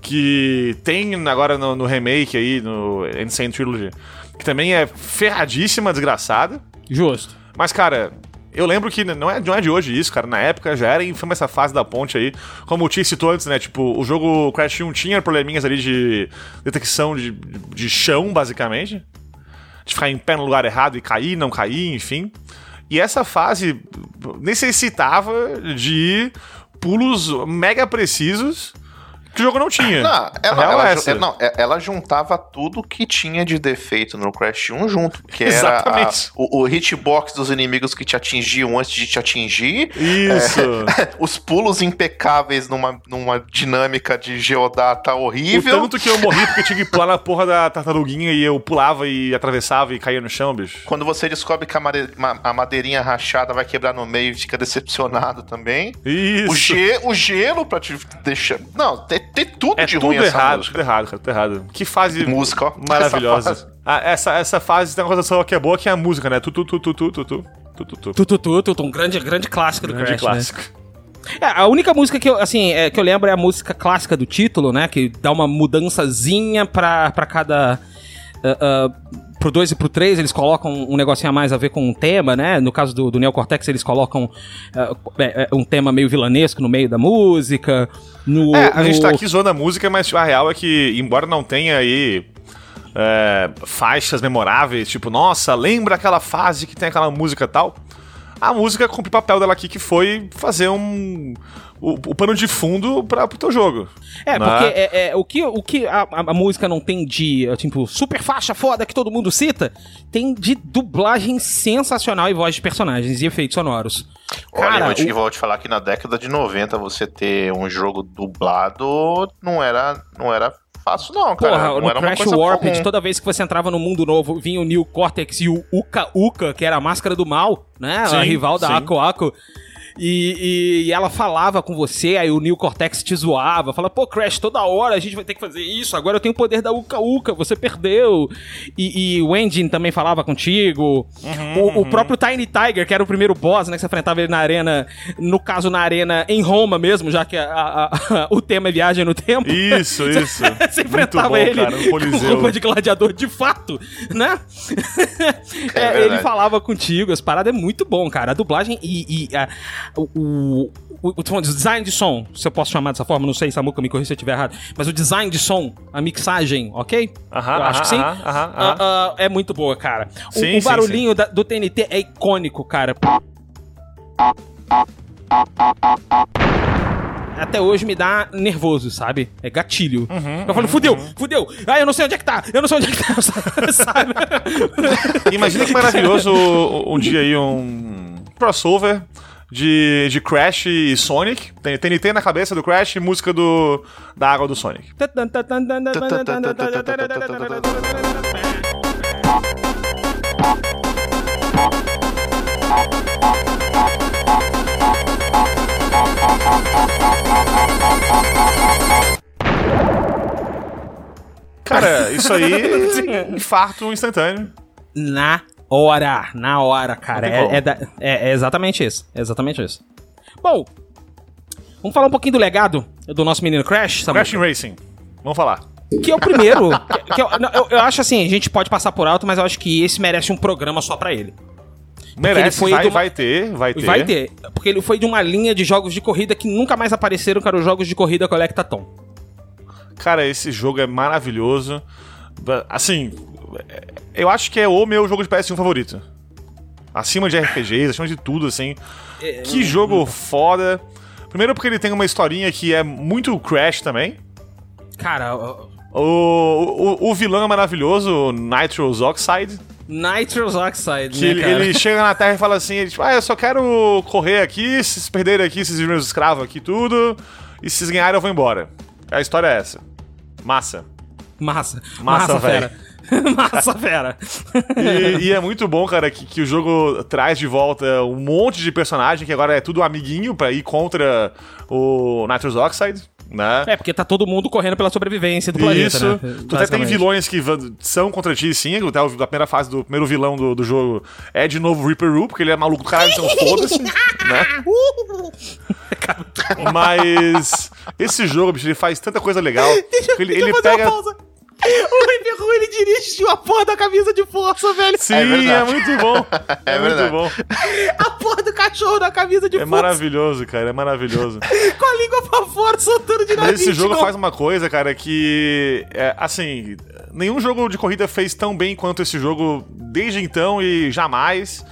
[SPEAKER 3] Que tem agora no, no remake aí, no Insane Trilogy. Que também é ferradíssima, desgraçada.
[SPEAKER 1] Justo.
[SPEAKER 3] Mas, cara, eu lembro que não é, não é de hoje isso, cara. Na época já era infame essa fase da ponte aí. Como o T citou antes, né? Tipo, o jogo Crash 1 tinha probleminhas ali de detecção de, de chão, basicamente. De ficar em pé no lugar errado e cair, não cair, enfim. E essa fase necessitava de pulos mega precisos que o jogo não tinha.
[SPEAKER 2] Não, ela, ela,
[SPEAKER 3] é
[SPEAKER 2] não, é- ela juntava tudo que tinha de defeito no Crash 1 junto. Que era a- o, o hitbox dos inimigos que te atingiam antes de te atingir.
[SPEAKER 3] Isso.
[SPEAKER 2] Os pulos impecáveis numa, numa dinâmica de geodata
[SPEAKER 3] O
[SPEAKER 2] horrível.
[SPEAKER 3] tanto que eu morri porque tinha que pular na porra da tartaruguinha e eu pulava e atravessava e caía no chão, bicho.
[SPEAKER 2] Quando você descobre que a, made- ma- a madeirinha rachada vai quebrar no meio e fica decepcionado também.
[SPEAKER 3] Isso.
[SPEAKER 2] O, ge, o gelo pra te deixar. Não, tem, tem tudo
[SPEAKER 3] é
[SPEAKER 2] de
[SPEAKER 3] tudo
[SPEAKER 2] ruim
[SPEAKER 3] errado. Tudo errado, cara, tudo errado. Que fase
[SPEAKER 2] música, ó.
[SPEAKER 3] maravilhosa.
[SPEAKER 2] Essa fase.
[SPEAKER 3] Ah, essa, essa fase que é boa, que é a música, né? Tu, tu, tu, tu, tu, tu, tu. Tu, tu, tu,
[SPEAKER 1] tu, um grande, grande clássico do
[SPEAKER 3] grande
[SPEAKER 1] Crash,
[SPEAKER 3] clássico. Né?
[SPEAKER 1] É, a única música que eu, assim, é, que eu lembro é a música clássica do título, né? Que dá uma mudançazinha pra, pra cada. Uh, uh, pro 2 e pro 3, eles colocam um negocinho a mais a ver com um tema, né? No caso do, do Neo Cortex, eles colocam é, um tema meio vilanesco no meio da música. No,
[SPEAKER 3] É, a gente
[SPEAKER 1] no-
[SPEAKER 3] tá aqui zoando a música, mas a real é que, embora não tenha aí é, faixas memoráveis, tipo, nossa, lembra aquela fase que tem aquela música tal, a música cumpre o papel dela aqui, que foi fazer um. O, o pano de fundo pra, pro teu jogo.
[SPEAKER 1] É,
[SPEAKER 3] né?
[SPEAKER 1] porque é, é, o que, o que a, a- a música não tem de, é, tipo, super faixa foda que todo mundo cita, tem de dublagem sensacional e voz de personagens e efeitos sonoros.
[SPEAKER 2] Olha,
[SPEAKER 1] Cara,
[SPEAKER 2] eu vou te,
[SPEAKER 1] o-
[SPEAKER 2] vou te falar que na década de 90 você ter um jogo dublado não era, não era fácil, não, cara.
[SPEAKER 1] Porra,
[SPEAKER 2] não
[SPEAKER 1] no
[SPEAKER 2] era
[SPEAKER 1] Crash Warped,
[SPEAKER 2] comum.
[SPEAKER 1] toda vez que você entrava no mundo novo, vinha o Neo Cortex e o Uka Uka, que era a máscara do mal, né? a
[SPEAKER 3] Sim,
[SPEAKER 1] rival da
[SPEAKER 3] sim.
[SPEAKER 1] Ako Ako. E, e ela falava com você, aí o Neo Cortex te zoava, fala, pô, Crash, toda hora a gente vai ter que fazer isso, agora eu tenho o poder da Uka Uka, você perdeu. E, e o Engine também falava contigo. o, o próprio Tiny Tiger, que era o primeiro boss, né, que você enfrentava ele na arena, no caso na arena em Roma mesmo, já que a- a- a- o tema é viagem no tempo.
[SPEAKER 3] Isso, isso.
[SPEAKER 1] Você enfrentava
[SPEAKER 3] bom,
[SPEAKER 1] ele
[SPEAKER 3] cara,
[SPEAKER 1] com roupa de gladiador de fato, né? É,
[SPEAKER 2] verdade.
[SPEAKER 1] ele falava contigo, as paradas é muito bom, cara. A dublagem e, e a- o, o, o- o design de som, se eu posso chamar dessa forma, não sei, Samuca, me corrija se eu estiver errado, mas o design de som, a mixagem, ok?
[SPEAKER 3] Aham,
[SPEAKER 1] eu acho que sim.
[SPEAKER 3] aham, aham,
[SPEAKER 1] Ah, ah, é muito boa, cara. O,
[SPEAKER 3] Sim,
[SPEAKER 1] o
[SPEAKER 3] sim,
[SPEAKER 1] barulhinho da- do TNT é icônico, cara. Até hoje me dá nervoso, sabe? É gatilho.
[SPEAKER 3] Uhum,
[SPEAKER 1] eu falo, fudeu, fudeu. Ah, eu não sei onde é que tá. Eu não sei onde é que tá, sabe?
[SPEAKER 3] Imagina que maravilhoso um dia aí um crossover de, de Crash e Sonic. Tem TNT na cabeça do Crash e música do, da água do Sonic. Cara, isso aí infarto instantâneo.
[SPEAKER 1] Na hora, na hora, cara. É, é da- é- é exatamente isso. É exatamente isso. Bom, vamos falar um pouquinho do legado do nosso menino Crash, Samuca?
[SPEAKER 3] Crash Racing. Vamos falar.
[SPEAKER 1] Que é o primeiro. que- que eu, não, eu- eu acho assim, a gente pode passar por alto, mas eu acho que esse merece um programa só pra ele.
[SPEAKER 3] Merece,
[SPEAKER 1] foi
[SPEAKER 3] vai,
[SPEAKER 1] uma-
[SPEAKER 3] vai ter, vai ter.
[SPEAKER 1] Vai ter. Porque ele foi de uma linha de jogos de corrida que nunca mais apareceram, que eram os jogos de corrida Collectathon.
[SPEAKER 3] Cara, esse jogo é maravilhoso. Assim, eu acho que é o meu jogo de PS1 favorito. Acima de RPGs, acima de tudo, assim. Que jogo foda. Primeiro porque ele tem uma historinha que é muito Crash também.
[SPEAKER 1] Cara,
[SPEAKER 3] O, o, o vilão é maravilhoso, Nitrous Oxide.
[SPEAKER 1] Nitrous Oxide,
[SPEAKER 3] Que
[SPEAKER 1] né,
[SPEAKER 3] ele, ele chega na Terra e fala assim, ele, tipo, ah, eu só quero correr aqui, se vocês perderem aqui, vocês viram os escravos aqui, tudo, e se vocês ganharem eu vou embora. A história é essa. Massa.
[SPEAKER 1] Massa.
[SPEAKER 3] Massa,
[SPEAKER 1] Massa, fera. Massa, fera.
[SPEAKER 3] E, e é muito bom, cara, que, que o jogo traz de volta um monte de personagem que agora é tudo amiguinho pra ir contra o Nitrous Oxide, né?
[SPEAKER 1] É, porque tá todo mundo correndo pela sobrevivência do planeta,
[SPEAKER 3] Isso.
[SPEAKER 1] né?
[SPEAKER 3] Tu até tem vilões que são contra ti, sim. Até o- a primeira fase do primeiro vilão do, do jogo é de novo o Reaper Roo, porque ele é maluco do caralho, então foda-se, né? Mas esse jogo, bicho, ele faz tanta coisa legal. ele ele pega.
[SPEAKER 1] O Riverru, ele dirige a porra da camisa de força, velho.
[SPEAKER 3] Sim,
[SPEAKER 2] É
[SPEAKER 3] é, muito bom. É,
[SPEAKER 2] É
[SPEAKER 3] muito bom.
[SPEAKER 1] A porra do cachorro da camisa de
[SPEAKER 3] É
[SPEAKER 1] força.
[SPEAKER 3] maravilhoso, cara. É maravilhoso.
[SPEAKER 1] Com a língua pra fora, soltando dinamite.
[SPEAKER 3] esse jogo faz uma coisa, cara, que. É, assim. Nenhum jogo de corrida fez tão bem quanto esse jogo desde então e jamais.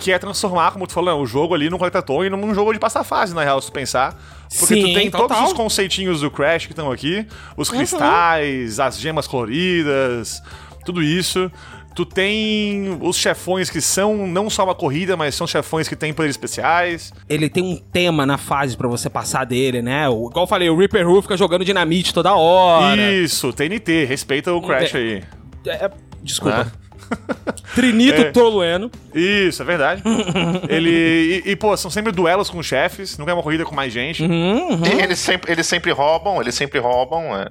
[SPEAKER 3] Que é transformar, como tu falou, o jogo ali no Collectathon e num jogo de passar fase, na real, se tu pensar. Porque
[SPEAKER 1] Sim,
[SPEAKER 3] tu tem
[SPEAKER 1] total.
[SPEAKER 3] todos os conceitinhos do Crash que estão aqui, os cristais, as gemas coloridas, tudo isso. Tu tem os chefões que são não só uma corrida, mas são chefões que têm poderes especiais.
[SPEAKER 1] Ele tem um tema na fase pra você passar dele, né? O, igual eu falei, o Reaper Roo fica jogando dinamite toda hora.
[SPEAKER 3] Isso, TNT, respeita o Crash
[SPEAKER 1] É.
[SPEAKER 3] aí.
[SPEAKER 1] É, desculpa.
[SPEAKER 3] É.
[SPEAKER 1] Trinito
[SPEAKER 3] É.
[SPEAKER 1] Tolueno.
[SPEAKER 3] Isso, é verdade. Ele. E, e, pô, são sempre duelos com chefes, nunca é uma corrida com mais gente.
[SPEAKER 1] Uhum.
[SPEAKER 2] E eles sempre, eles sempre roubam, eles sempre roubam. É.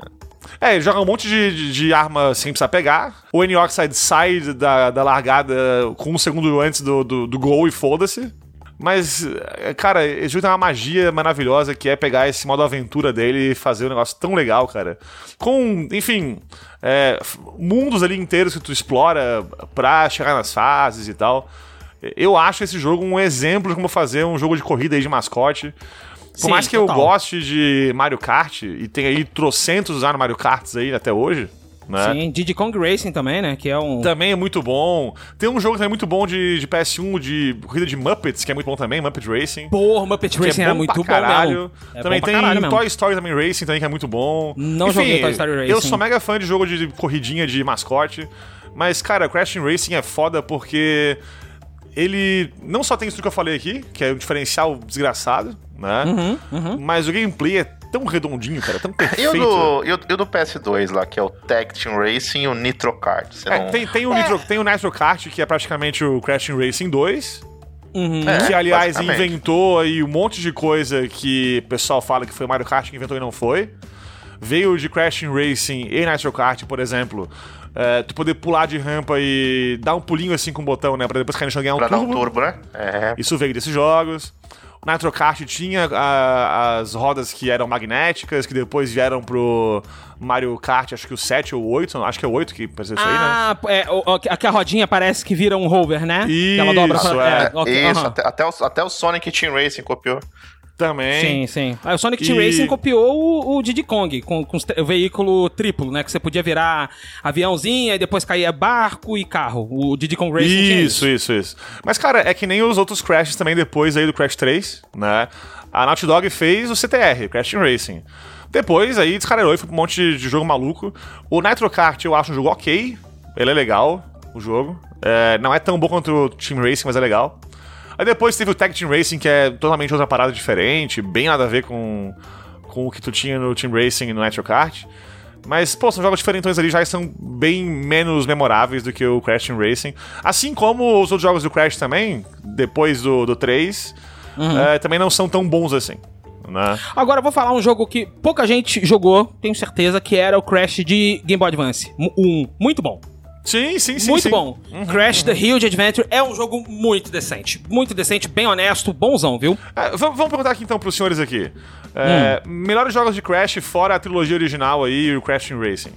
[SPEAKER 3] É, ele joga um monte de, de, de arma sem precisar pegar. O N-Oxide sai da, da largada com um segundo antes do, do, do gol e foda-se. Mas, é, cara, esse jogo tem uma magia maravilhosa que é pegar esse modo aventura dele e fazer um negócio tão legal, cara. Com, enfim, é, mundos ali inteiros que tu explora pra chegar nas fases e tal. Eu acho esse jogo um exemplo de como fazer um jogo de corrida aí de mascote. Por
[SPEAKER 1] Sim,
[SPEAKER 3] mais que
[SPEAKER 1] total.
[SPEAKER 3] eu goste de Mario Kart, e tem aí trocentos usando Mario Karts aí até hoje, né?
[SPEAKER 1] Sim, Diddy Kong Racing também, né? Que é um.
[SPEAKER 3] Também é muito bom. Tem um jogo também muito bom de, de PS1, de corrida de Muppets, que é muito bom também, Muppet Racing.
[SPEAKER 1] Porra, Muppet
[SPEAKER 3] que
[SPEAKER 1] Racing
[SPEAKER 3] é
[SPEAKER 1] era muito
[SPEAKER 3] pra
[SPEAKER 1] bom
[SPEAKER 3] caralho.
[SPEAKER 1] mesmo. É
[SPEAKER 3] também
[SPEAKER 1] bom
[SPEAKER 3] tem
[SPEAKER 1] caralho mesmo.
[SPEAKER 3] Toy Story também Racing, também, que é muito bom.
[SPEAKER 1] Não joguei Toy Story
[SPEAKER 3] Eu
[SPEAKER 1] Racing.
[SPEAKER 3] sou mega fã de jogo de corridinha de mascote. Mas, cara, Crash Racing é foda porque ele não só tem isso que eu falei aqui, que é um diferencial desgraçado, né?
[SPEAKER 1] Uhum,
[SPEAKER 3] Mas o gameplay é tão redondinho, cara, tão perfeito.
[SPEAKER 2] do, e, o, e o do PS2 lá, que é o Tag Team Racing e o Nitro Kart. Você
[SPEAKER 3] É,
[SPEAKER 2] não...
[SPEAKER 3] tem, tem, o Nitro, tem o Nitro Kart, que é praticamente o Crash Team Racing 2.
[SPEAKER 1] Uhum.
[SPEAKER 2] É,
[SPEAKER 3] que, aliás, inventou aí um monte de coisa que o pessoal fala que foi Mario Kart que inventou e não foi. Veio de Crash Team Racing e Nitro Kart, por exemplo. é, tu poder pular de rampa e dar um pulinho assim com o botão, né? Pra depois cair no chão e ganhar um
[SPEAKER 2] Pra dar um
[SPEAKER 3] turbo.
[SPEAKER 2] turbo, né? É.
[SPEAKER 3] Isso veio desses jogos. O Nitro Kart tinha a- as rodas que eram magnéticas, que depois vieram pro Mario Kart, acho que o 7 ou o 8, acho que é o 8 que apareceu isso aí, né?
[SPEAKER 1] Ah, é, aqui a rodinha parece que vira um rover, né? ela dobra
[SPEAKER 3] Isso,
[SPEAKER 1] pra.
[SPEAKER 3] é.
[SPEAKER 1] ok,
[SPEAKER 2] Isso,
[SPEAKER 1] aham.
[SPEAKER 2] até, até, o, até o Sonic Team Racing copiou.
[SPEAKER 3] Também.
[SPEAKER 1] Sim, sim. Aí o Sonic Team
[SPEAKER 3] E-
[SPEAKER 1] Racing copiou o, o Diddy Kong, com, com o veículo triplo, né? Que você podia virar aviãozinho, aí depois caía barco e carro. O Diddy Kong Racing tinha
[SPEAKER 3] Isso, isso, isso. Mas, cara, é que nem os outros Crashes também depois aí do Crash 3, né? A Naughty Dog fez o CTR, Crash Team Racing. Depois aí descarregou e foi pra um monte de, de jogo maluco. O Nitro Kart eu acho um jogo ok. Ele é legal, o jogo. É, não é tão bom quanto o Team Racing, mas é legal. Aí depois teve o Tag Team Racing, que é totalmente outra parada diferente, bem nada a ver com, com o que tu tinha no Team Racing e no Nitro Kart. Mas, pô, são jogos diferentões ali, já são bem menos memoráveis do que o Crash Team Racing. Assim como os outros jogos do Crash também, depois do, do 3, eh, também não são tão bons assim. Né?
[SPEAKER 1] Agora eu vou falar um jogo que pouca gente jogou, tenho certeza, que era o Crash de Game Boy Advance. 1. Muito bom.
[SPEAKER 3] Sim, sim, sim.
[SPEAKER 1] muito
[SPEAKER 3] sim.
[SPEAKER 1] bom. Crash The Huge Adventure é um jogo muito decente. Muito decente, bem honesto, bonzão, viu?
[SPEAKER 3] É, vamos perguntar aqui então pros senhores aqui. É,
[SPEAKER 1] Hum.
[SPEAKER 3] Melhores jogos de Crash fora a trilogia original aí e o Crash Racing.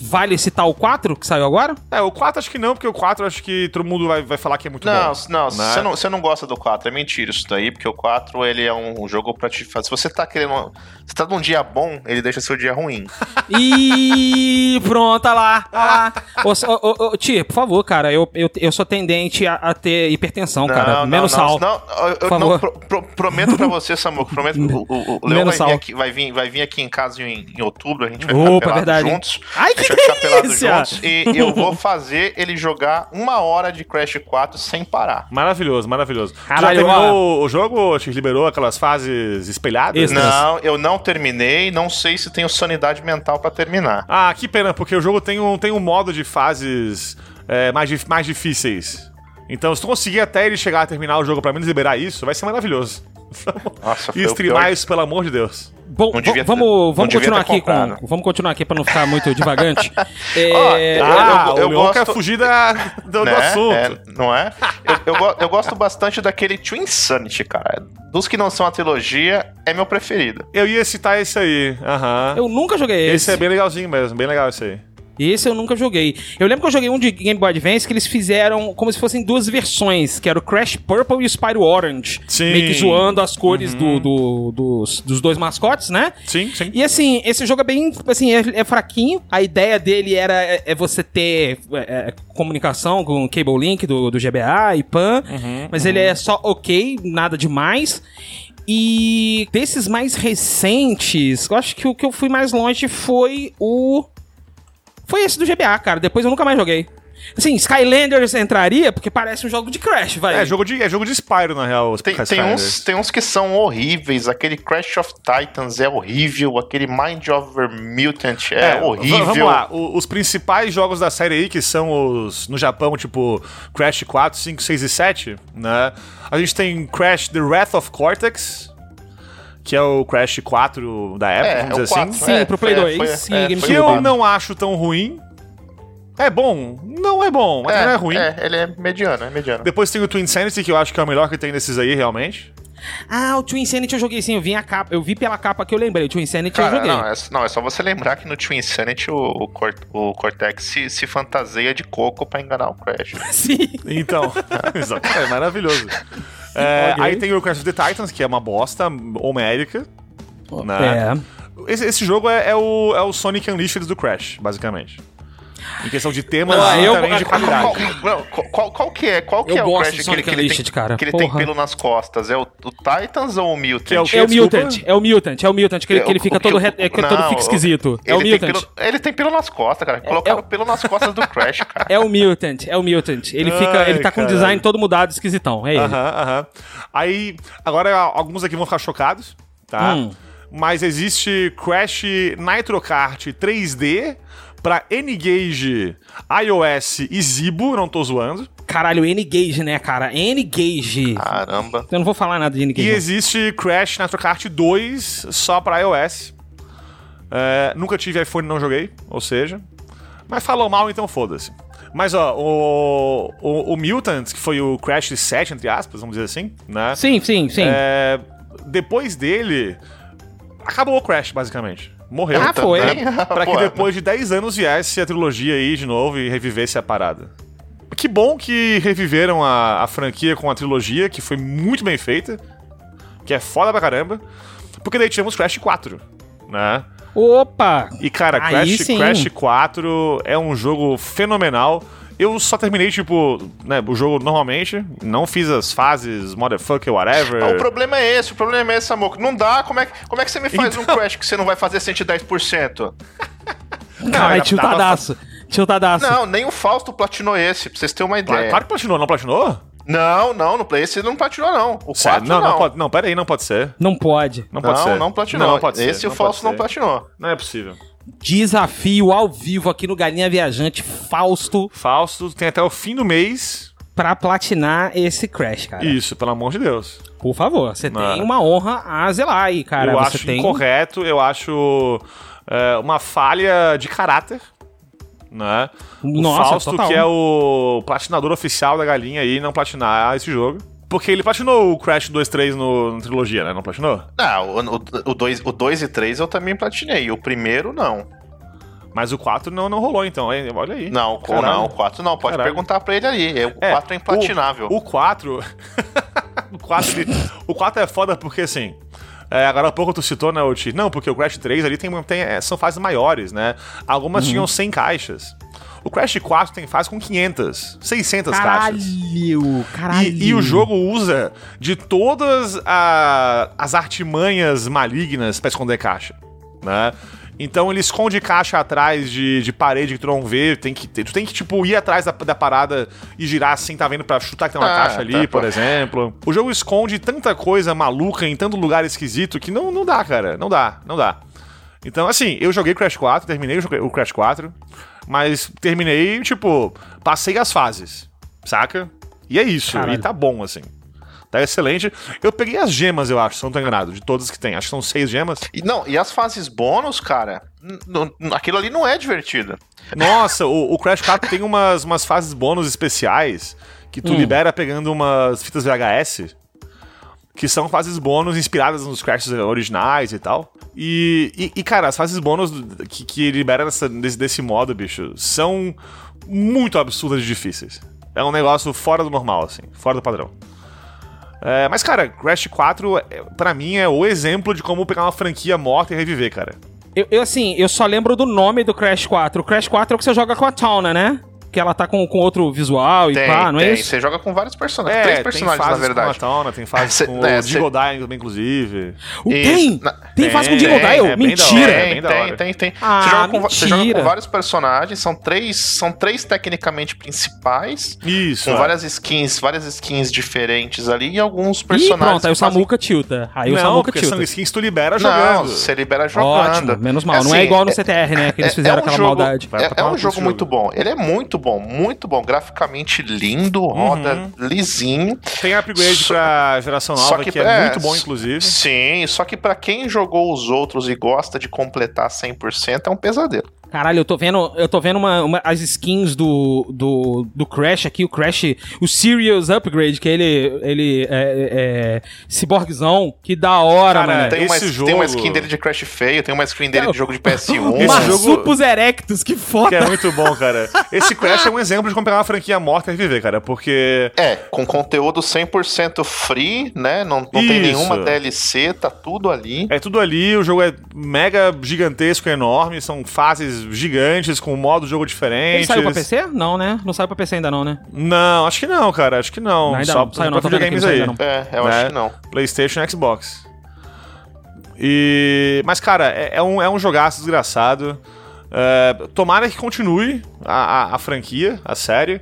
[SPEAKER 1] Vale citar o 4 que saiu agora?
[SPEAKER 3] É, o 4 acho que não, porque o 4 acho que todo mundo vai, vai falar que é muito
[SPEAKER 2] Não,
[SPEAKER 3] bom.
[SPEAKER 2] não,
[SPEAKER 3] né?
[SPEAKER 2] você não, você não gosta do 4, é mentira isso daí, porque o 4 ele é um jogo pra te fazer. Se você tá querendo. Você tá num dia bom, ele deixa seu dia ruim.
[SPEAKER 1] E pronto, olha lá, olha lá. Ô, ô, ô, ô, Tia, por favor, cara, eu, eu, eu sou tendente a, a ter hipertensão, cara. Menos
[SPEAKER 2] não,
[SPEAKER 1] sal.
[SPEAKER 2] Não, eu, eu
[SPEAKER 1] por
[SPEAKER 2] não
[SPEAKER 1] favor.
[SPEAKER 2] pro- pro- prometo pra você, Samuco. Prometo. O, o, o
[SPEAKER 1] Menos
[SPEAKER 2] vai vir,
[SPEAKER 1] sal.
[SPEAKER 2] aqui, vai, vir, vai vir aqui em casa em, em outubro, a gente vai
[SPEAKER 1] Opa,
[SPEAKER 2] ficar
[SPEAKER 1] verdade.
[SPEAKER 2] juntos.
[SPEAKER 1] Ai,
[SPEAKER 2] A gente vai ficar pelado
[SPEAKER 1] delícia!
[SPEAKER 2] juntos e eu vou fazer ele jogar uma hora de Crash 4 sem parar.
[SPEAKER 3] Maravilhoso, maravilhoso.
[SPEAKER 1] Caralho,
[SPEAKER 3] Já terminou o jogo, te liberou aquelas fases espelhadas?
[SPEAKER 1] Isso.
[SPEAKER 2] Não, eu não terminei, não sei se tenho sanidade mental pra terminar.
[SPEAKER 3] Ah, que pena, porque o jogo tem um, tem um modo de fases é, mais, mais difíceis. Então, se tu conseguir até ele chegar a terminar o jogo pra menos liberar isso, vai ser maravilhoso.
[SPEAKER 2] Nossa,
[SPEAKER 3] E
[SPEAKER 2] o
[SPEAKER 3] streamar
[SPEAKER 2] pior.
[SPEAKER 3] isso, pelo amor de Deus.
[SPEAKER 1] Bom,
[SPEAKER 2] devia
[SPEAKER 1] vamos, vamos continuar aqui
[SPEAKER 2] comprado.
[SPEAKER 1] com. Vamos continuar aqui pra não ficar muito divagante. É,
[SPEAKER 2] eu-
[SPEAKER 3] ah,
[SPEAKER 2] eu- eu
[SPEAKER 3] Leon
[SPEAKER 2] gosto-
[SPEAKER 3] quer fugir da, do, do
[SPEAKER 2] Né?
[SPEAKER 3] assunto.
[SPEAKER 2] É, não é? Eu, eu, eu gosto bastante daquele Twin Sanity, cara. Dos que não são a trilogia, é meu preferido.
[SPEAKER 3] Eu ia citar esse aí. Aham.
[SPEAKER 1] eu nunca joguei
[SPEAKER 3] Esse
[SPEAKER 1] esse.
[SPEAKER 3] é bem legalzinho mesmo, bem legal esse aí.
[SPEAKER 1] Esse eu nunca joguei. Eu lembro que eu joguei um de Game Boy Advance que eles fizeram como se fossem duas versões, que era o Crash Purple e o Spyro Orange.
[SPEAKER 3] Sim. Uhum.
[SPEAKER 1] Meio que zoando as cores do, do- dos, dos dois mascotes, né?
[SPEAKER 3] Sim, sim.
[SPEAKER 1] E assim, esse jogo é bem, assim, é, é fraquinho. A ideia dele era é, é você ter é, é, comunicação com o Cable Link do, do GBA e PAN,
[SPEAKER 3] Uhum,
[SPEAKER 1] mas ele é só ok, nada demais. E desses mais recentes, eu acho que o que eu fui mais longe foi o. Foi esse do GBA, cara. Depois eu nunca mais joguei. Assim, Skylanders entraria porque parece um jogo de Crash, vai.
[SPEAKER 3] É jogo de, é jogo de Spyro, na real.
[SPEAKER 2] Tem, tem, uns, tem uns que são horríveis. Aquele Crash of Titans é horrível. Aquele Mind Over Mutant é,
[SPEAKER 3] v-
[SPEAKER 2] horrível.
[SPEAKER 3] Vamos lá, o- os principais jogos da série aí, que são os no Japão, tipo Crash 4, 5, 6 e 7, né? A gente tem Crash The Wrath of Cortex, que é o Crash 4 da época,
[SPEAKER 2] É,
[SPEAKER 3] vamos
[SPEAKER 2] é
[SPEAKER 3] dizer
[SPEAKER 2] 4,
[SPEAKER 3] assim.
[SPEAKER 1] Sim,
[SPEAKER 2] é,
[SPEAKER 1] pro Play
[SPEAKER 2] foi-
[SPEAKER 1] 2
[SPEAKER 2] foi-
[SPEAKER 1] e
[SPEAKER 2] é,
[SPEAKER 3] Que eu não acho tão ruim. É bom, não é bom, mas não é ruim.
[SPEAKER 2] É, ele é mediano, é mediano.
[SPEAKER 3] Depois tem o Twin Sanity, que eu acho que é o melhor que tem desses aí, realmente.
[SPEAKER 1] Ah, o Twin Sanity eu joguei sim, eu vi a capa, eu vi pela capa que eu lembrei. O Twin Sanity eu
[SPEAKER 2] Cara,
[SPEAKER 1] joguei.
[SPEAKER 2] não, é, não, é só você lembrar que no Twin Sanity o, o, Cor- o Cortex se, se fantaseia de coco pra enganar o Crash.
[SPEAKER 1] Sim.
[SPEAKER 3] Então, exato, é maravilhoso. É,
[SPEAKER 1] Ok.
[SPEAKER 3] Aí tem o Crash of the Titans, que é uma bosta homérica. Né?
[SPEAKER 1] É.
[SPEAKER 3] Esse, esse jogo é, é o, é o Sonic Unleashed do Crash, basicamente. Em questão de temas
[SPEAKER 1] Não,
[SPEAKER 3] e
[SPEAKER 1] eu-
[SPEAKER 3] também de
[SPEAKER 2] Qual,
[SPEAKER 3] qualidade.
[SPEAKER 2] qual- qual- qual que é, qual que
[SPEAKER 1] Eu
[SPEAKER 2] é o Crash
[SPEAKER 1] de
[SPEAKER 2] que ele, que ele
[SPEAKER 1] Unleashed,
[SPEAKER 2] tem,
[SPEAKER 1] cara.
[SPEAKER 2] que ele tem pelo nas costas? É o, o Titans ou o Mutant?
[SPEAKER 3] É o?
[SPEAKER 1] É o. Mutant, é o Mutant, é o Mutant, que ele, que ele fica
[SPEAKER 2] O
[SPEAKER 1] todo, re- é, que todo
[SPEAKER 2] não,
[SPEAKER 1] fica esquisito. É o
[SPEAKER 2] ele tem
[SPEAKER 1] Mutant.
[SPEAKER 2] pelo- ele tem pelo nas costas, cara. Colocaram
[SPEAKER 1] é o-
[SPEAKER 2] pelo nas costas do Crash, cara.
[SPEAKER 1] É o Mutant, é o Mutant. Ele fica,
[SPEAKER 3] Ai,
[SPEAKER 1] ele tá com o design todo mudado, esquisitão. É ele.
[SPEAKER 3] Aham, aham. Aí, agora alguns aqui vão ficar chocados, tá?
[SPEAKER 1] Hum.
[SPEAKER 3] Mas existe Crash Nitro Kart 3D pra N-Gage, iOS e Zibo, não tô zoando.
[SPEAKER 1] Caralho, N-Gage, né, cara? N-Gage.
[SPEAKER 2] Caramba.
[SPEAKER 1] Eu não vou falar nada de
[SPEAKER 3] E
[SPEAKER 1] N-Gage. não.
[SPEAKER 3] existe Crash Nitro Kart 2 só pra iOS. É, nunca tive iPhone e não joguei, ou seja. Mas falou mal, então foda-se. Mas ó, o, o, o Mutant, que foi o Crash 7, entre aspas, vamos dizer assim, né?
[SPEAKER 1] Sim, sim, sim.
[SPEAKER 3] É, depois dele, acabou o Crash, basicamente. Morreu.
[SPEAKER 1] Ah, foi.
[SPEAKER 2] Também.
[SPEAKER 3] Pra que depois de 10 anos viesse a trilogia aí de novo e revivesse a parada. Que bom que reviveram a, a franquia com a trilogia, que foi muito bem feita. Que é foda pra caramba. Porque daí tivemos Crash 4, né?
[SPEAKER 1] Opa!
[SPEAKER 3] E cara, Crash. Crash 4 é um jogo fenomenal. Eu só terminei, tipo, né, o jogo normalmente. Não fiz as fases, motherfucker, whatever.
[SPEAKER 2] O problema é esse, o problema é esse, amor. Não dá, como é, que- como é que você me faz um Crash que você não vai fazer 110%?
[SPEAKER 1] Caralho,
[SPEAKER 3] era-
[SPEAKER 1] tiltadaço. Tiltadaço.
[SPEAKER 2] Não, nem o Fausto platinou esse, pra vocês terem uma
[SPEAKER 3] Claro,
[SPEAKER 2] ideia.
[SPEAKER 3] claro que platinou, não platinou?
[SPEAKER 2] Não, não, no Play esse não platinou, não. O 4
[SPEAKER 3] Sério?
[SPEAKER 2] não.
[SPEAKER 3] não, não, pode, não, pera aí, não pode ser.
[SPEAKER 1] Não pode.
[SPEAKER 3] Não
[SPEAKER 2] Não,
[SPEAKER 3] pode ser.
[SPEAKER 2] não platinou.
[SPEAKER 3] Não, pode ser.
[SPEAKER 2] esse o
[SPEAKER 3] não
[SPEAKER 2] Fausto
[SPEAKER 3] pode
[SPEAKER 2] não platinou.
[SPEAKER 3] Não é possível.
[SPEAKER 1] Desafio ao vivo aqui no Galinha Viajante, Fausto,
[SPEAKER 3] Fausto tem até o fim do mês.
[SPEAKER 1] pra platinar esse Crash, cara.
[SPEAKER 3] Isso, pelo amor de Deus.
[SPEAKER 1] Por favor, você
[SPEAKER 3] Não.
[SPEAKER 1] tem uma honra a zelar aí, cara.
[SPEAKER 3] eu
[SPEAKER 1] você
[SPEAKER 3] acho
[SPEAKER 1] tem...
[SPEAKER 3] incorreto, eu acho é, uma falha de caráter. Né? O
[SPEAKER 1] Nossa,
[SPEAKER 3] Fausto,
[SPEAKER 1] total.
[SPEAKER 3] que é o platinador oficial da galinha aí, não platinar esse jogo. Porque ele platinou o Crash 2, 3 no, na trilogia, né? Não platinou?
[SPEAKER 2] Não, o 2 o dois e 3 eu também platinei. O primeiro, não.
[SPEAKER 3] Mas o 4 não, não rolou, então. hein? Olha aí.
[SPEAKER 2] Não, o
[SPEAKER 3] Caralho.
[SPEAKER 2] não, o 4 não. Pode
[SPEAKER 3] Caralho.
[SPEAKER 2] perguntar pra ele ali. O 4 é implatinável.
[SPEAKER 3] O, o 4. o 4. ele- O 4 é foda porque assim. é, agora há pouco tu citou, né, Oti? Não, porque o Crash 3 ali tem, tem, é, são fases maiores, né? Algumas
[SPEAKER 1] Uhum.
[SPEAKER 3] tinham 100 caixas. O Crash 4 tem fase com 500, 600 caixas.
[SPEAKER 1] Caralho, caralho.
[SPEAKER 3] E, e o jogo usa de todas a- as artimanhas malignas pra esconder caixa, né? Então ele esconde caixa atrás de, de parede que tu não vê. Tem que, tu tem que, tipo, ir atrás da, da parada e girar assim, tá vendo? Pra chutar que tem uma
[SPEAKER 2] Ah,
[SPEAKER 3] caixa ali,
[SPEAKER 2] tá,
[SPEAKER 3] por
[SPEAKER 2] pô.
[SPEAKER 3] exemplo. O jogo esconde tanta coisa maluca em tanto lugar esquisito que não, não dá, cara. Não dá, não dá. Então, assim, eu joguei Crash 4, terminei o Crash 4, mas terminei, tipo, passei as fases, saca? E é isso,
[SPEAKER 1] Caralho.
[SPEAKER 3] e tá bom, assim. Tá excelente. Eu peguei as gemas, eu acho, se não tô enganado, de todas que tem. Acho que são seis gemas.
[SPEAKER 2] E, não, e as fases bônus, cara, aquilo ali não é divertido.
[SPEAKER 3] Nossa, o, o Crash 4 tem umas, umas fases bônus especiais que tu libera pegando umas fitas VHS, que são fases bônus inspiradas nos Crashes originais e tal. E, e, e, cara, as fases bônus que, que libera dessa- desse, desse modo, bicho, são muito absurdas de difíceis. É um negócio fora do normal, assim, fora do padrão. É, mas, cara, Crash 4, é, pra mim, é o exemplo de como pegar uma franquia morta e reviver, cara.
[SPEAKER 1] Eu, eu, assim, eu só lembro do nome do Crash 4. O Crash 4 é o que você joga com a Towna, né? Que ela tá com, com outro visual e
[SPEAKER 2] Tem,
[SPEAKER 1] pá, não é
[SPEAKER 2] tem.
[SPEAKER 1] isso?
[SPEAKER 2] Você joga com vários personagens. três personagens,
[SPEAKER 3] É, tem
[SPEAKER 2] na verdade.
[SPEAKER 3] com a Tawna, tem fases
[SPEAKER 2] Cê-
[SPEAKER 3] com
[SPEAKER 2] né,
[SPEAKER 3] o
[SPEAKER 2] cê-
[SPEAKER 3] Diggle Dying também, inclusive.
[SPEAKER 1] O-
[SPEAKER 2] Isso.
[SPEAKER 1] Tem!
[SPEAKER 2] Na-
[SPEAKER 1] Tem fase com
[SPEAKER 3] Tem,
[SPEAKER 1] Dial?
[SPEAKER 3] é bem da
[SPEAKER 1] Mentira!
[SPEAKER 3] é
[SPEAKER 2] Tem, tem, tem, tem.
[SPEAKER 1] Ah,
[SPEAKER 2] você, joga com, você joga com vários personagens, são três, são três tecnicamente principais,
[SPEAKER 3] Isso.
[SPEAKER 2] com
[SPEAKER 3] é.
[SPEAKER 2] várias skins, várias skins diferentes ali e alguns
[SPEAKER 1] Ih,
[SPEAKER 2] personagens.
[SPEAKER 1] pronto, aí o
[SPEAKER 2] fazem-
[SPEAKER 1] Samuka tilta. Aí o
[SPEAKER 3] Não,
[SPEAKER 1] Samuka
[SPEAKER 3] porque
[SPEAKER 1] tilta.
[SPEAKER 3] são skins que tu libera
[SPEAKER 2] Não,
[SPEAKER 3] jogando.
[SPEAKER 2] você libera jogando.
[SPEAKER 1] Ótimo, menos mal. não é
[SPEAKER 2] Assim,
[SPEAKER 1] igual no CTR, né? Que eles
[SPEAKER 2] é-
[SPEAKER 1] fizeram
[SPEAKER 2] é
[SPEAKER 1] aquela maldade.
[SPEAKER 2] É, é um jogo. muito bom. Ele é muito bom, muito bom. Graficamente lindo, roda lisinho.
[SPEAKER 3] Tem upgrade
[SPEAKER 2] Só-
[SPEAKER 3] pra geração nova, que,
[SPEAKER 2] que,
[SPEAKER 3] é,
[SPEAKER 2] é,
[SPEAKER 3] muito bom, inclusive.
[SPEAKER 2] Sim, só que pra quem jogou os outros e gosta de completar 100%, é um pesadelo.
[SPEAKER 1] Caralho, eu tô vendo, eu tô vendo uma, uma- as skins do, do, do Crash aqui, o Crash, o Serious Upgrade, que ele, ele é, é, cyborgzão, que da hora,
[SPEAKER 3] Cara,
[SPEAKER 1] mano.
[SPEAKER 2] Tem uma,
[SPEAKER 3] esse
[SPEAKER 2] tem uma
[SPEAKER 3] jogo-
[SPEAKER 2] skin dele de Crash feio, tem uma skin dele de jogo de PS1.
[SPEAKER 3] Esse
[SPEAKER 1] Uma
[SPEAKER 3] jogo-
[SPEAKER 1] Supus Erectus, que
[SPEAKER 3] Que
[SPEAKER 1] foda.
[SPEAKER 3] é muito bom, cara. Esse Crash é um exemplo de como pegar uma franquia morta e reviver, cara. Porque
[SPEAKER 2] É, com conteúdo 100% free, né? Não, não tem nenhuma DLC, tá tudo ali.
[SPEAKER 3] é tudo ali, o jogo é mega gigantesco, enorme, são fases gigantes, com modo de jogo
[SPEAKER 1] Ele
[SPEAKER 3] diferentes.
[SPEAKER 1] saiu pra PC? Não, né? Não saiu pra PC ainda não, né?
[SPEAKER 3] Não, acho que não, cara. Acho que não.
[SPEAKER 1] Não, ainda
[SPEAKER 3] Só
[SPEAKER 1] não. Saiu
[SPEAKER 3] pra
[SPEAKER 1] não, aqui,
[SPEAKER 3] videogames
[SPEAKER 1] não
[SPEAKER 3] aí.
[SPEAKER 1] saiu ainda
[SPEAKER 2] É, eu
[SPEAKER 3] né?
[SPEAKER 2] acho que não.
[SPEAKER 3] PlayStation e Xbox. E. Mas, cara, é, é um, é um jogaço desgraçado. É, tomara que continue a, a, a franquia, a série.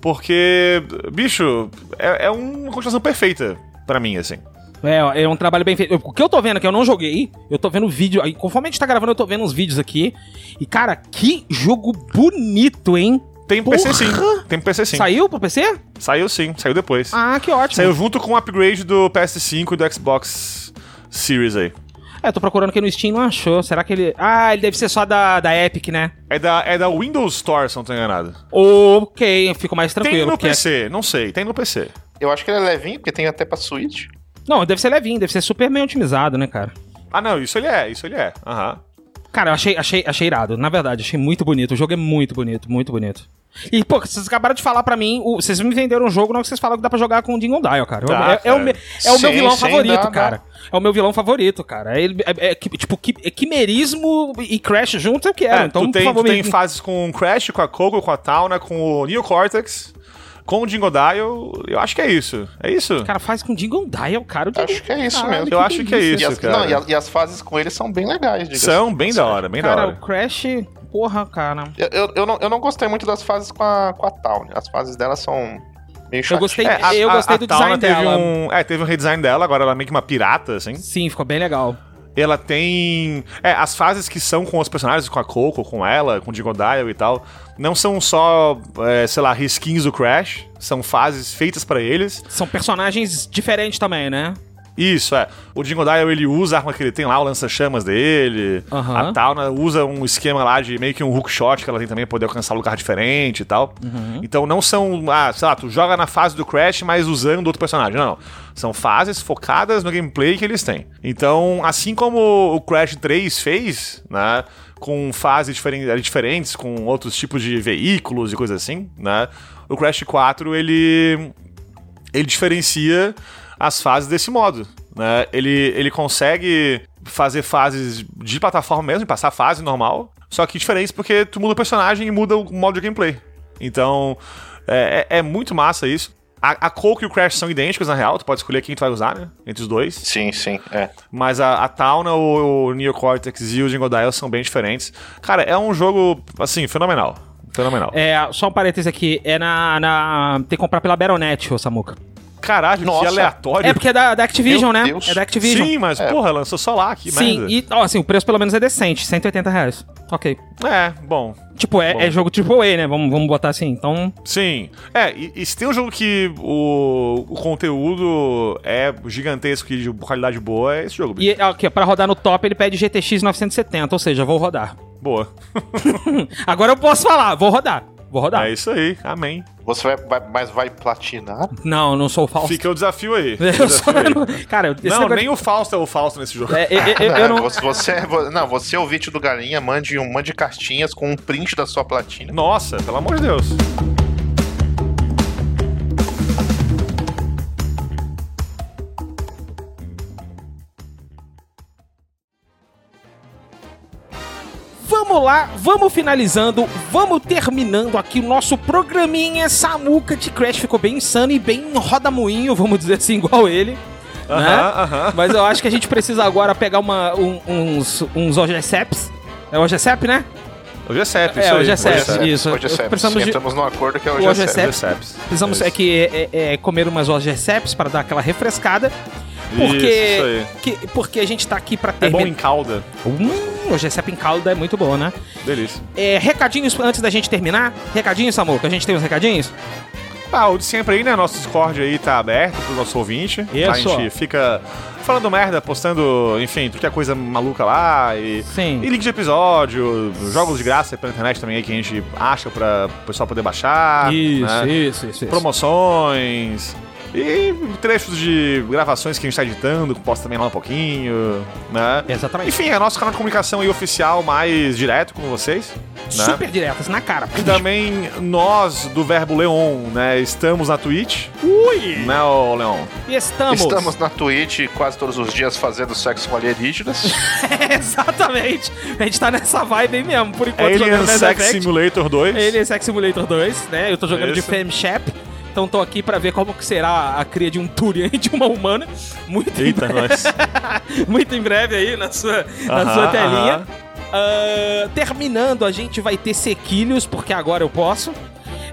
[SPEAKER 3] Porque, bicho, é, é uma continuação perfeita pra mim, assim.
[SPEAKER 1] É, é um trabalho bem feito. O que eu tô vendo, que eu não joguei, eu tô vendo vídeo. aí, Conforme a gente tá gravando, eu tô vendo uns vídeos aqui. E, cara, que jogo bonito, hein?
[SPEAKER 3] Tem pro PC sim.
[SPEAKER 1] Porra!
[SPEAKER 3] Tem pro PC sim.
[SPEAKER 1] Saiu pro PC?
[SPEAKER 3] Saiu sim, saiu depois.
[SPEAKER 1] Ah, que ótimo.
[SPEAKER 3] Saiu junto com o upgrade do PS5 e do Xbox Series aí.
[SPEAKER 1] É, tô procurando aqui no Steam, não achou. Será que ele. Ah, ele deve ser só da, da Epic, né?
[SPEAKER 3] É da, é da Windows Store, se não tô enganado.
[SPEAKER 1] Ok, fico mais
[SPEAKER 3] Tem
[SPEAKER 1] tranquilo.
[SPEAKER 3] no
[SPEAKER 1] porque-
[SPEAKER 3] PC, não sei, tem no PC.
[SPEAKER 2] Eu acho que ele é levinho, porque tem até pra Switch.
[SPEAKER 1] Não, deve ser levinho, deve ser super bem otimizado, né, cara?
[SPEAKER 3] Ah, não, isso ele é, isso ele é. Aham.
[SPEAKER 1] Cara, eu achei, achei, achei irado. Na verdade, achei muito bonito. O jogo é muito bonito, muito bonito. E, pô, vocês acabaram de falar pra mim, o- vocês me venderam um jogo, não que vocês falaram que dá pra jogar com o Dingle Dial, cara.
[SPEAKER 3] Dá,
[SPEAKER 1] é, é o,
[SPEAKER 3] cara.
[SPEAKER 1] me- é o meu vilão
[SPEAKER 2] sim,
[SPEAKER 1] favorito,
[SPEAKER 2] dá, dá.
[SPEAKER 1] cara. É o meu vilão favorito, cara. É, é que- tipo, qui- é quimerismo e Crash juntos eu quero.
[SPEAKER 3] É,
[SPEAKER 1] então,
[SPEAKER 3] tu tem,
[SPEAKER 1] por favor,
[SPEAKER 3] tu tem
[SPEAKER 1] me...
[SPEAKER 3] fases com o Crash, com a Coco, com a Tauna, com o Neo Cortex, com o Dingo Dial. Eu acho que é isso. É isso?
[SPEAKER 1] Cara, faz com Dingle Dial, cara. Dingle-
[SPEAKER 2] Acho que é isso
[SPEAKER 1] Caralho,
[SPEAKER 2] mesmo.
[SPEAKER 3] Eu acho que é
[SPEAKER 2] E
[SPEAKER 3] isso,
[SPEAKER 2] as,
[SPEAKER 3] cara.
[SPEAKER 2] não, e, a- e as fases com ele são bem legais, diga
[SPEAKER 3] São bem da hora, bem da
[SPEAKER 1] Cara,
[SPEAKER 3] hora.
[SPEAKER 1] o Crash, porra, cara.
[SPEAKER 2] Eu, eu, eu não, eu não gostei muito das fases com a, com a Town. As fases dela são meio
[SPEAKER 1] Eu gostei,
[SPEAKER 3] É, a-
[SPEAKER 1] eu
[SPEAKER 3] a-
[SPEAKER 1] gostei
[SPEAKER 3] a
[SPEAKER 1] do
[SPEAKER 3] Tauna
[SPEAKER 1] design
[SPEAKER 3] teve
[SPEAKER 1] dela.
[SPEAKER 3] Um, é, teve um redesign dela, agora ela é meio que uma pirata, assim.
[SPEAKER 1] Sim, ficou bem legal.
[SPEAKER 3] Ela tem. É, as fases que são com os personagens, com a Coco, com ela, com o Dingo Dial e tal, não são só, é, sei lá, risquinhos do Crash, são fases feitas pra eles.
[SPEAKER 1] São personagens diferentes também, né?
[SPEAKER 3] Isso, é. O Dingo Dial, ele usa a arma que ele tem lá, o lança-chamas dele.
[SPEAKER 1] Aham.
[SPEAKER 3] A Tauna usa um esquema lá de meio que um hookshot que ela tem também, poder alcançar um lugar diferente e tal.
[SPEAKER 1] Uhum.
[SPEAKER 3] Então não são, ah, sei lá, tu joga na fase do Crash, mas usando outro personagem. Não, não. São fases focadas no gameplay que eles têm. Então, assim como o Crash 3 fez, né? Com fases diferen- diferentes, com outros tipos de veículos e coisas assim, né? O Crash 4, ele ele diferencia as fases desse modo. Né? Ele, ele consegue fazer fases de plataforma mesmo, passar fase normal, só que diferente porque tu muda o personagem e muda o modo de gameplay. Então, é, é- é muito massa isso. A, a Coke e o Crash são idênticos, na real. Tu pode escolher quem tu vai usar, né? Entre os dois.
[SPEAKER 2] Sim, sim, é.
[SPEAKER 3] Mas a, a Tauna, o, o Neo Cortex e o Jingle Dial são bem diferentes. Cara, é um jogo, assim, fenomenal. Fenomenal.
[SPEAKER 1] É, só um parênteses aqui, é na, na... Tem que comprar pela Battle.net, ô Samuca.
[SPEAKER 3] Caralho, que
[SPEAKER 2] Nossa.
[SPEAKER 3] aleatório.
[SPEAKER 1] É porque é da, da Activision,
[SPEAKER 2] Meu
[SPEAKER 1] né?
[SPEAKER 2] Deus.
[SPEAKER 1] É da Activision.
[SPEAKER 3] Sim, mas,
[SPEAKER 2] É.
[SPEAKER 3] porra, lançou só lá, que
[SPEAKER 1] Sim,
[SPEAKER 3] merda.
[SPEAKER 1] e ó, assim, o preço pelo menos é decente, 180 reais. Ok.
[SPEAKER 3] É, bom.
[SPEAKER 1] Tipo, é,
[SPEAKER 3] Bom.
[SPEAKER 1] é jogo AAA, né? Vamos, vamos botar assim. Então,
[SPEAKER 3] Sim. É, e, e se tem um jogo que o, o conteúdo é gigantesco e de qualidade boa, é esse jogo. bicho.
[SPEAKER 1] e aqui, pra rodar no top ele pede GTX 970, ou seja, vou rodar.
[SPEAKER 3] Boa.
[SPEAKER 1] Agora eu posso falar, vou rodar. Vou rodar.
[SPEAKER 3] É isso aí, amém.
[SPEAKER 2] Você vai, vai- mas vai platinar?
[SPEAKER 1] Não, não sou o Fausto.
[SPEAKER 3] Fica o desafio aí. O
[SPEAKER 1] sou,
[SPEAKER 3] desafio aí.
[SPEAKER 1] cara, esse
[SPEAKER 3] Não,
[SPEAKER 1] negócio
[SPEAKER 3] nem o Fausto é o Fausto nesse jogo.
[SPEAKER 1] É, eu, eu- eu- eu não...
[SPEAKER 2] Você, você, vo- não, você é ouvinte do Galinha, mande, um, mande cartinhas com um print da sua platina.
[SPEAKER 3] Nossa, pelo amor de Deus.
[SPEAKER 1] Vamos lá, vamos finalizando, vamos terminando aqui o nosso programinha Samuca de Crash. Ficou bem insano e bem rodamuinho, vamos dizer assim, igual ele. né?
[SPEAKER 3] Aham, aham.
[SPEAKER 1] Mas eu acho que a gente precisa agora pegar uma, um- uns, uns OGCEPs. É OGCEP, né?
[SPEAKER 3] É, isso
[SPEAKER 1] é CEP,
[SPEAKER 3] Hoje é
[SPEAKER 1] isso.
[SPEAKER 2] Hoje é CEP.
[SPEAKER 1] Precisamos de-
[SPEAKER 2] Entramos num acordo que é
[SPEAKER 1] O
[SPEAKER 2] hoje
[SPEAKER 1] hoje
[SPEAKER 2] CEP.
[SPEAKER 1] CEP.
[SPEAKER 3] Hoje é CEPs.
[SPEAKER 1] Precisamos
[SPEAKER 3] Isso.
[SPEAKER 1] é que é, é, comer umas OGCEPs para dar aquela refrescada. Porque,
[SPEAKER 3] Isso
[SPEAKER 1] que- porque a gente tá aqui pra
[SPEAKER 3] É bom em calda.
[SPEAKER 1] Hum, OGCEP em calda é muito bom, né?
[SPEAKER 3] Delícia.
[SPEAKER 1] É, recadinhos antes da gente terminar? Recadinhos, Samuca? A gente tem os recadinhos?
[SPEAKER 3] Ah, o de sempre aí, né? Nosso Discord aí tá aberto pro nosso ouvinte.
[SPEAKER 1] Isso.
[SPEAKER 3] A gente fica falando merda, postando, enfim, tudo que é coisa maluca lá. E,
[SPEAKER 1] Sim.
[SPEAKER 3] e link de episódio, jogos de graça pela internet também aí que a gente acha pra o pessoal poder baixar. né?
[SPEAKER 1] isso, isso, isso.
[SPEAKER 3] Promoções. E trechos de gravações que a gente tá editando, que posta também lá um pouquinho, né?
[SPEAKER 1] Exatamente.
[SPEAKER 3] Enfim, é nosso canal de comunicação aí oficial mais direto com vocês. né?
[SPEAKER 1] Super diretas, na cara.
[SPEAKER 3] E também nós, do Verbo Leon, né? Estamos na Twitch.
[SPEAKER 1] Ui!
[SPEAKER 3] Né, ô Leon?
[SPEAKER 1] E estamos.
[SPEAKER 2] Estamos na Twitch quase todos os dias fazendo sexo com alienígenas.
[SPEAKER 1] Exatamente. A gente tá nessa vibe aí mesmo, por enquanto.
[SPEAKER 3] Alien Sex
[SPEAKER 1] Effect.
[SPEAKER 3] Simulator 2.
[SPEAKER 1] Alien Sex Simulator 2, né? Eu tô jogando de
[SPEAKER 3] Isso.
[SPEAKER 1] FemShap. Então tô aqui pra ver como que será a cria de um Turian e de uma humana. Muito, em,
[SPEAKER 3] Eita, nós.
[SPEAKER 1] muito em breve aí na sua, na sua telinha. Ah, terminando, a gente vai ter sequilhos, porque agora eu posso.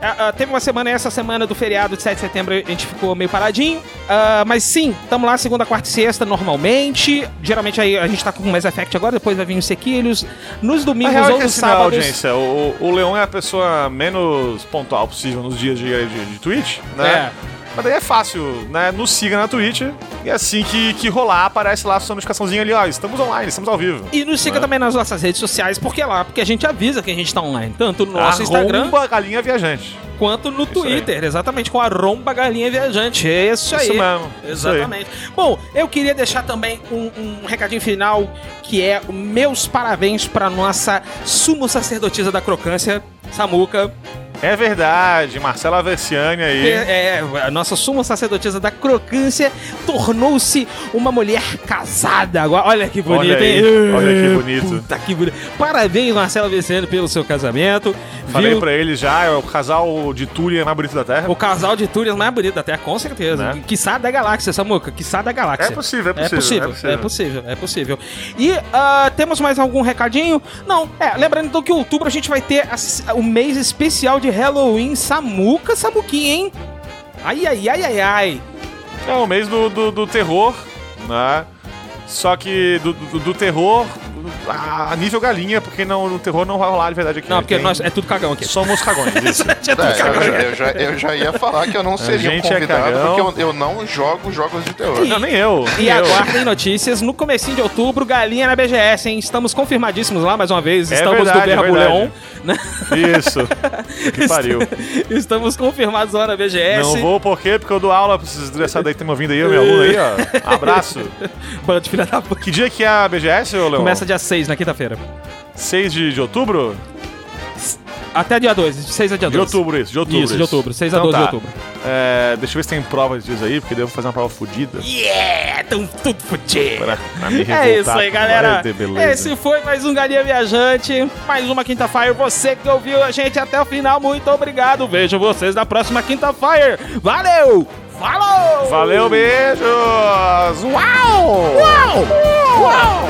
[SPEAKER 1] Ah, teve uma semana, essa semana do feriado de 7 de setembro, a gente ficou meio paradinho. Ah, mas sim, tamo lá segunda, quarta e sexta, normalmente. Geralmente aí a gente tá com o Mass Effect agora, depois vai vir os sequilhos. Nos domingos
[SPEAKER 3] é
[SPEAKER 1] ou
[SPEAKER 3] que
[SPEAKER 1] nos
[SPEAKER 3] assim,
[SPEAKER 1] sábados.
[SPEAKER 3] audiência, o, o Leon é a pessoa menos pontual possível nos dias de, de, de Twitch, né?
[SPEAKER 1] É.
[SPEAKER 3] Mas daí é fácil, né? Nos siga na Twitch e assim que, que rolar, aparece lá a sua notificaçãozinha ali, ó, estamos online, estamos ao vivo.
[SPEAKER 1] E nos siga
[SPEAKER 3] Né?
[SPEAKER 1] também nas nossas redes sociais, porque é lá, porque a gente avisa que a gente tá online. Tanto no nosso Instagram
[SPEAKER 3] Arromba galinha viajante.
[SPEAKER 1] quanto no
[SPEAKER 3] aí.
[SPEAKER 1] Twitter. Exatamente, com a Romba Galinha Viajante. É isso aí.
[SPEAKER 3] Isso mesmo, isso aí.
[SPEAKER 1] Exatamente. Bom, eu queria deixar também um, um recadinho final, que é meus parabéns pra nossa sumo sacerdotisa da crocância, Samuca.
[SPEAKER 3] É verdade, Marcela Versiani aí.
[SPEAKER 1] É, é, a nossa sumo sacerdotisa da crocância tornou-se uma mulher casada. Agora, olha que bonito,
[SPEAKER 3] Olha aí,
[SPEAKER 1] hein?
[SPEAKER 3] olha que bonito.
[SPEAKER 1] Puta que bonito. Parabéns, Marcelo Vicente, pelo seu casamento.
[SPEAKER 3] Falei
[SPEAKER 1] Viu?
[SPEAKER 3] pra ele já, é o casal de Túria mais bonito da Terra.
[SPEAKER 1] O casal de Túrias mais bonito da Terra, com certeza.
[SPEAKER 3] Né?
[SPEAKER 1] Quiçá da galáxia, Samuca. Quiçá da galáxia.
[SPEAKER 3] É possível, é
[SPEAKER 1] É
[SPEAKER 3] possível,
[SPEAKER 1] possível,
[SPEAKER 3] é
[SPEAKER 1] é
[SPEAKER 3] possível.
[SPEAKER 1] possível, é possível. E ah, temos mais algum recadinho? Não, é, lembrando então que em outubro a gente vai ter o mês especial de Halloween Samuca Samuquinha, hein? Ai, ai, ai, ai, ai.
[SPEAKER 3] É o mês do, do, do terror, né? Só que do, do, do terror a nível galinha, porque não, no terror não vai rolar de verdade aqui.
[SPEAKER 1] Não, porque
[SPEAKER 3] Tem-
[SPEAKER 1] nós é tudo cagão aqui.
[SPEAKER 3] Somos cagões, isso.
[SPEAKER 1] É tudo
[SPEAKER 2] É,
[SPEAKER 1] cagão.
[SPEAKER 2] eu, eu já, eu já ia falar que eu não seria um
[SPEAKER 3] gente é
[SPEAKER 2] convidado,
[SPEAKER 3] cagão.
[SPEAKER 2] porque eu, eu não jogo jogos de terror.
[SPEAKER 3] Não, nem eu.
[SPEAKER 1] E
[SPEAKER 3] nem eu.
[SPEAKER 1] aguardem notícias no comecinho de outubro, galinha na BGS, hein? Estamos confirmadíssimos lá mais uma vez.
[SPEAKER 3] É
[SPEAKER 1] Estamos
[SPEAKER 3] verdade,
[SPEAKER 1] do
[SPEAKER 3] é
[SPEAKER 1] Verbo. Leon. Né?
[SPEAKER 3] Isso. Que pariu.
[SPEAKER 1] Estamos confirmados lá na BGS.
[SPEAKER 3] Não vou por quê? Porque eu dou aula pra esses desgraçados aí que estão me ouvindo aí, meu aluno aí, ó. Abraço.
[SPEAKER 1] Bando de filha da puta.
[SPEAKER 3] Que dia que é a BGS, ô Leon?
[SPEAKER 1] Começa dia 6, na quinta-feira.
[SPEAKER 3] 6 de, de outubro?
[SPEAKER 1] Até dia 2, de 6 a dia
[SPEAKER 3] De
[SPEAKER 1] 2.
[SPEAKER 3] outubro, isso, de outubro.
[SPEAKER 1] Isso, de outubro, 6 a
[SPEAKER 3] Então
[SPEAKER 1] 12 de
[SPEAKER 3] tá.
[SPEAKER 1] outubro.
[SPEAKER 3] É, deixa eu ver se tem provas disso aí, porque devo fazer uma prova fodida.
[SPEAKER 1] Yeah, tão tudo
[SPEAKER 3] me
[SPEAKER 1] É isso aí, galera. Esse foi mais um Galinha Viajante, mais uma quinta-feira. Você que ouviu a gente até o final, muito obrigado. Vejo vocês na próxima quinta-feira. Valeu! Falou!
[SPEAKER 3] Valeu, beijos! Uau!
[SPEAKER 1] Uau! Uau!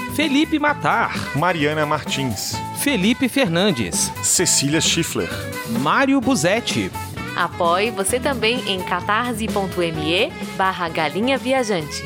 [SPEAKER 1] Felipe Matar,
[SPEAKER 3] Mariana Martins,
[SPEAKER 1] Felipe Fernandes,
[SPEAKER 3] Cecília Schiffler.
[SPEAKER 1] Mário Buzetti,
[SPEAKER 6] Apoie você também em catarse.me barra galinha viajante.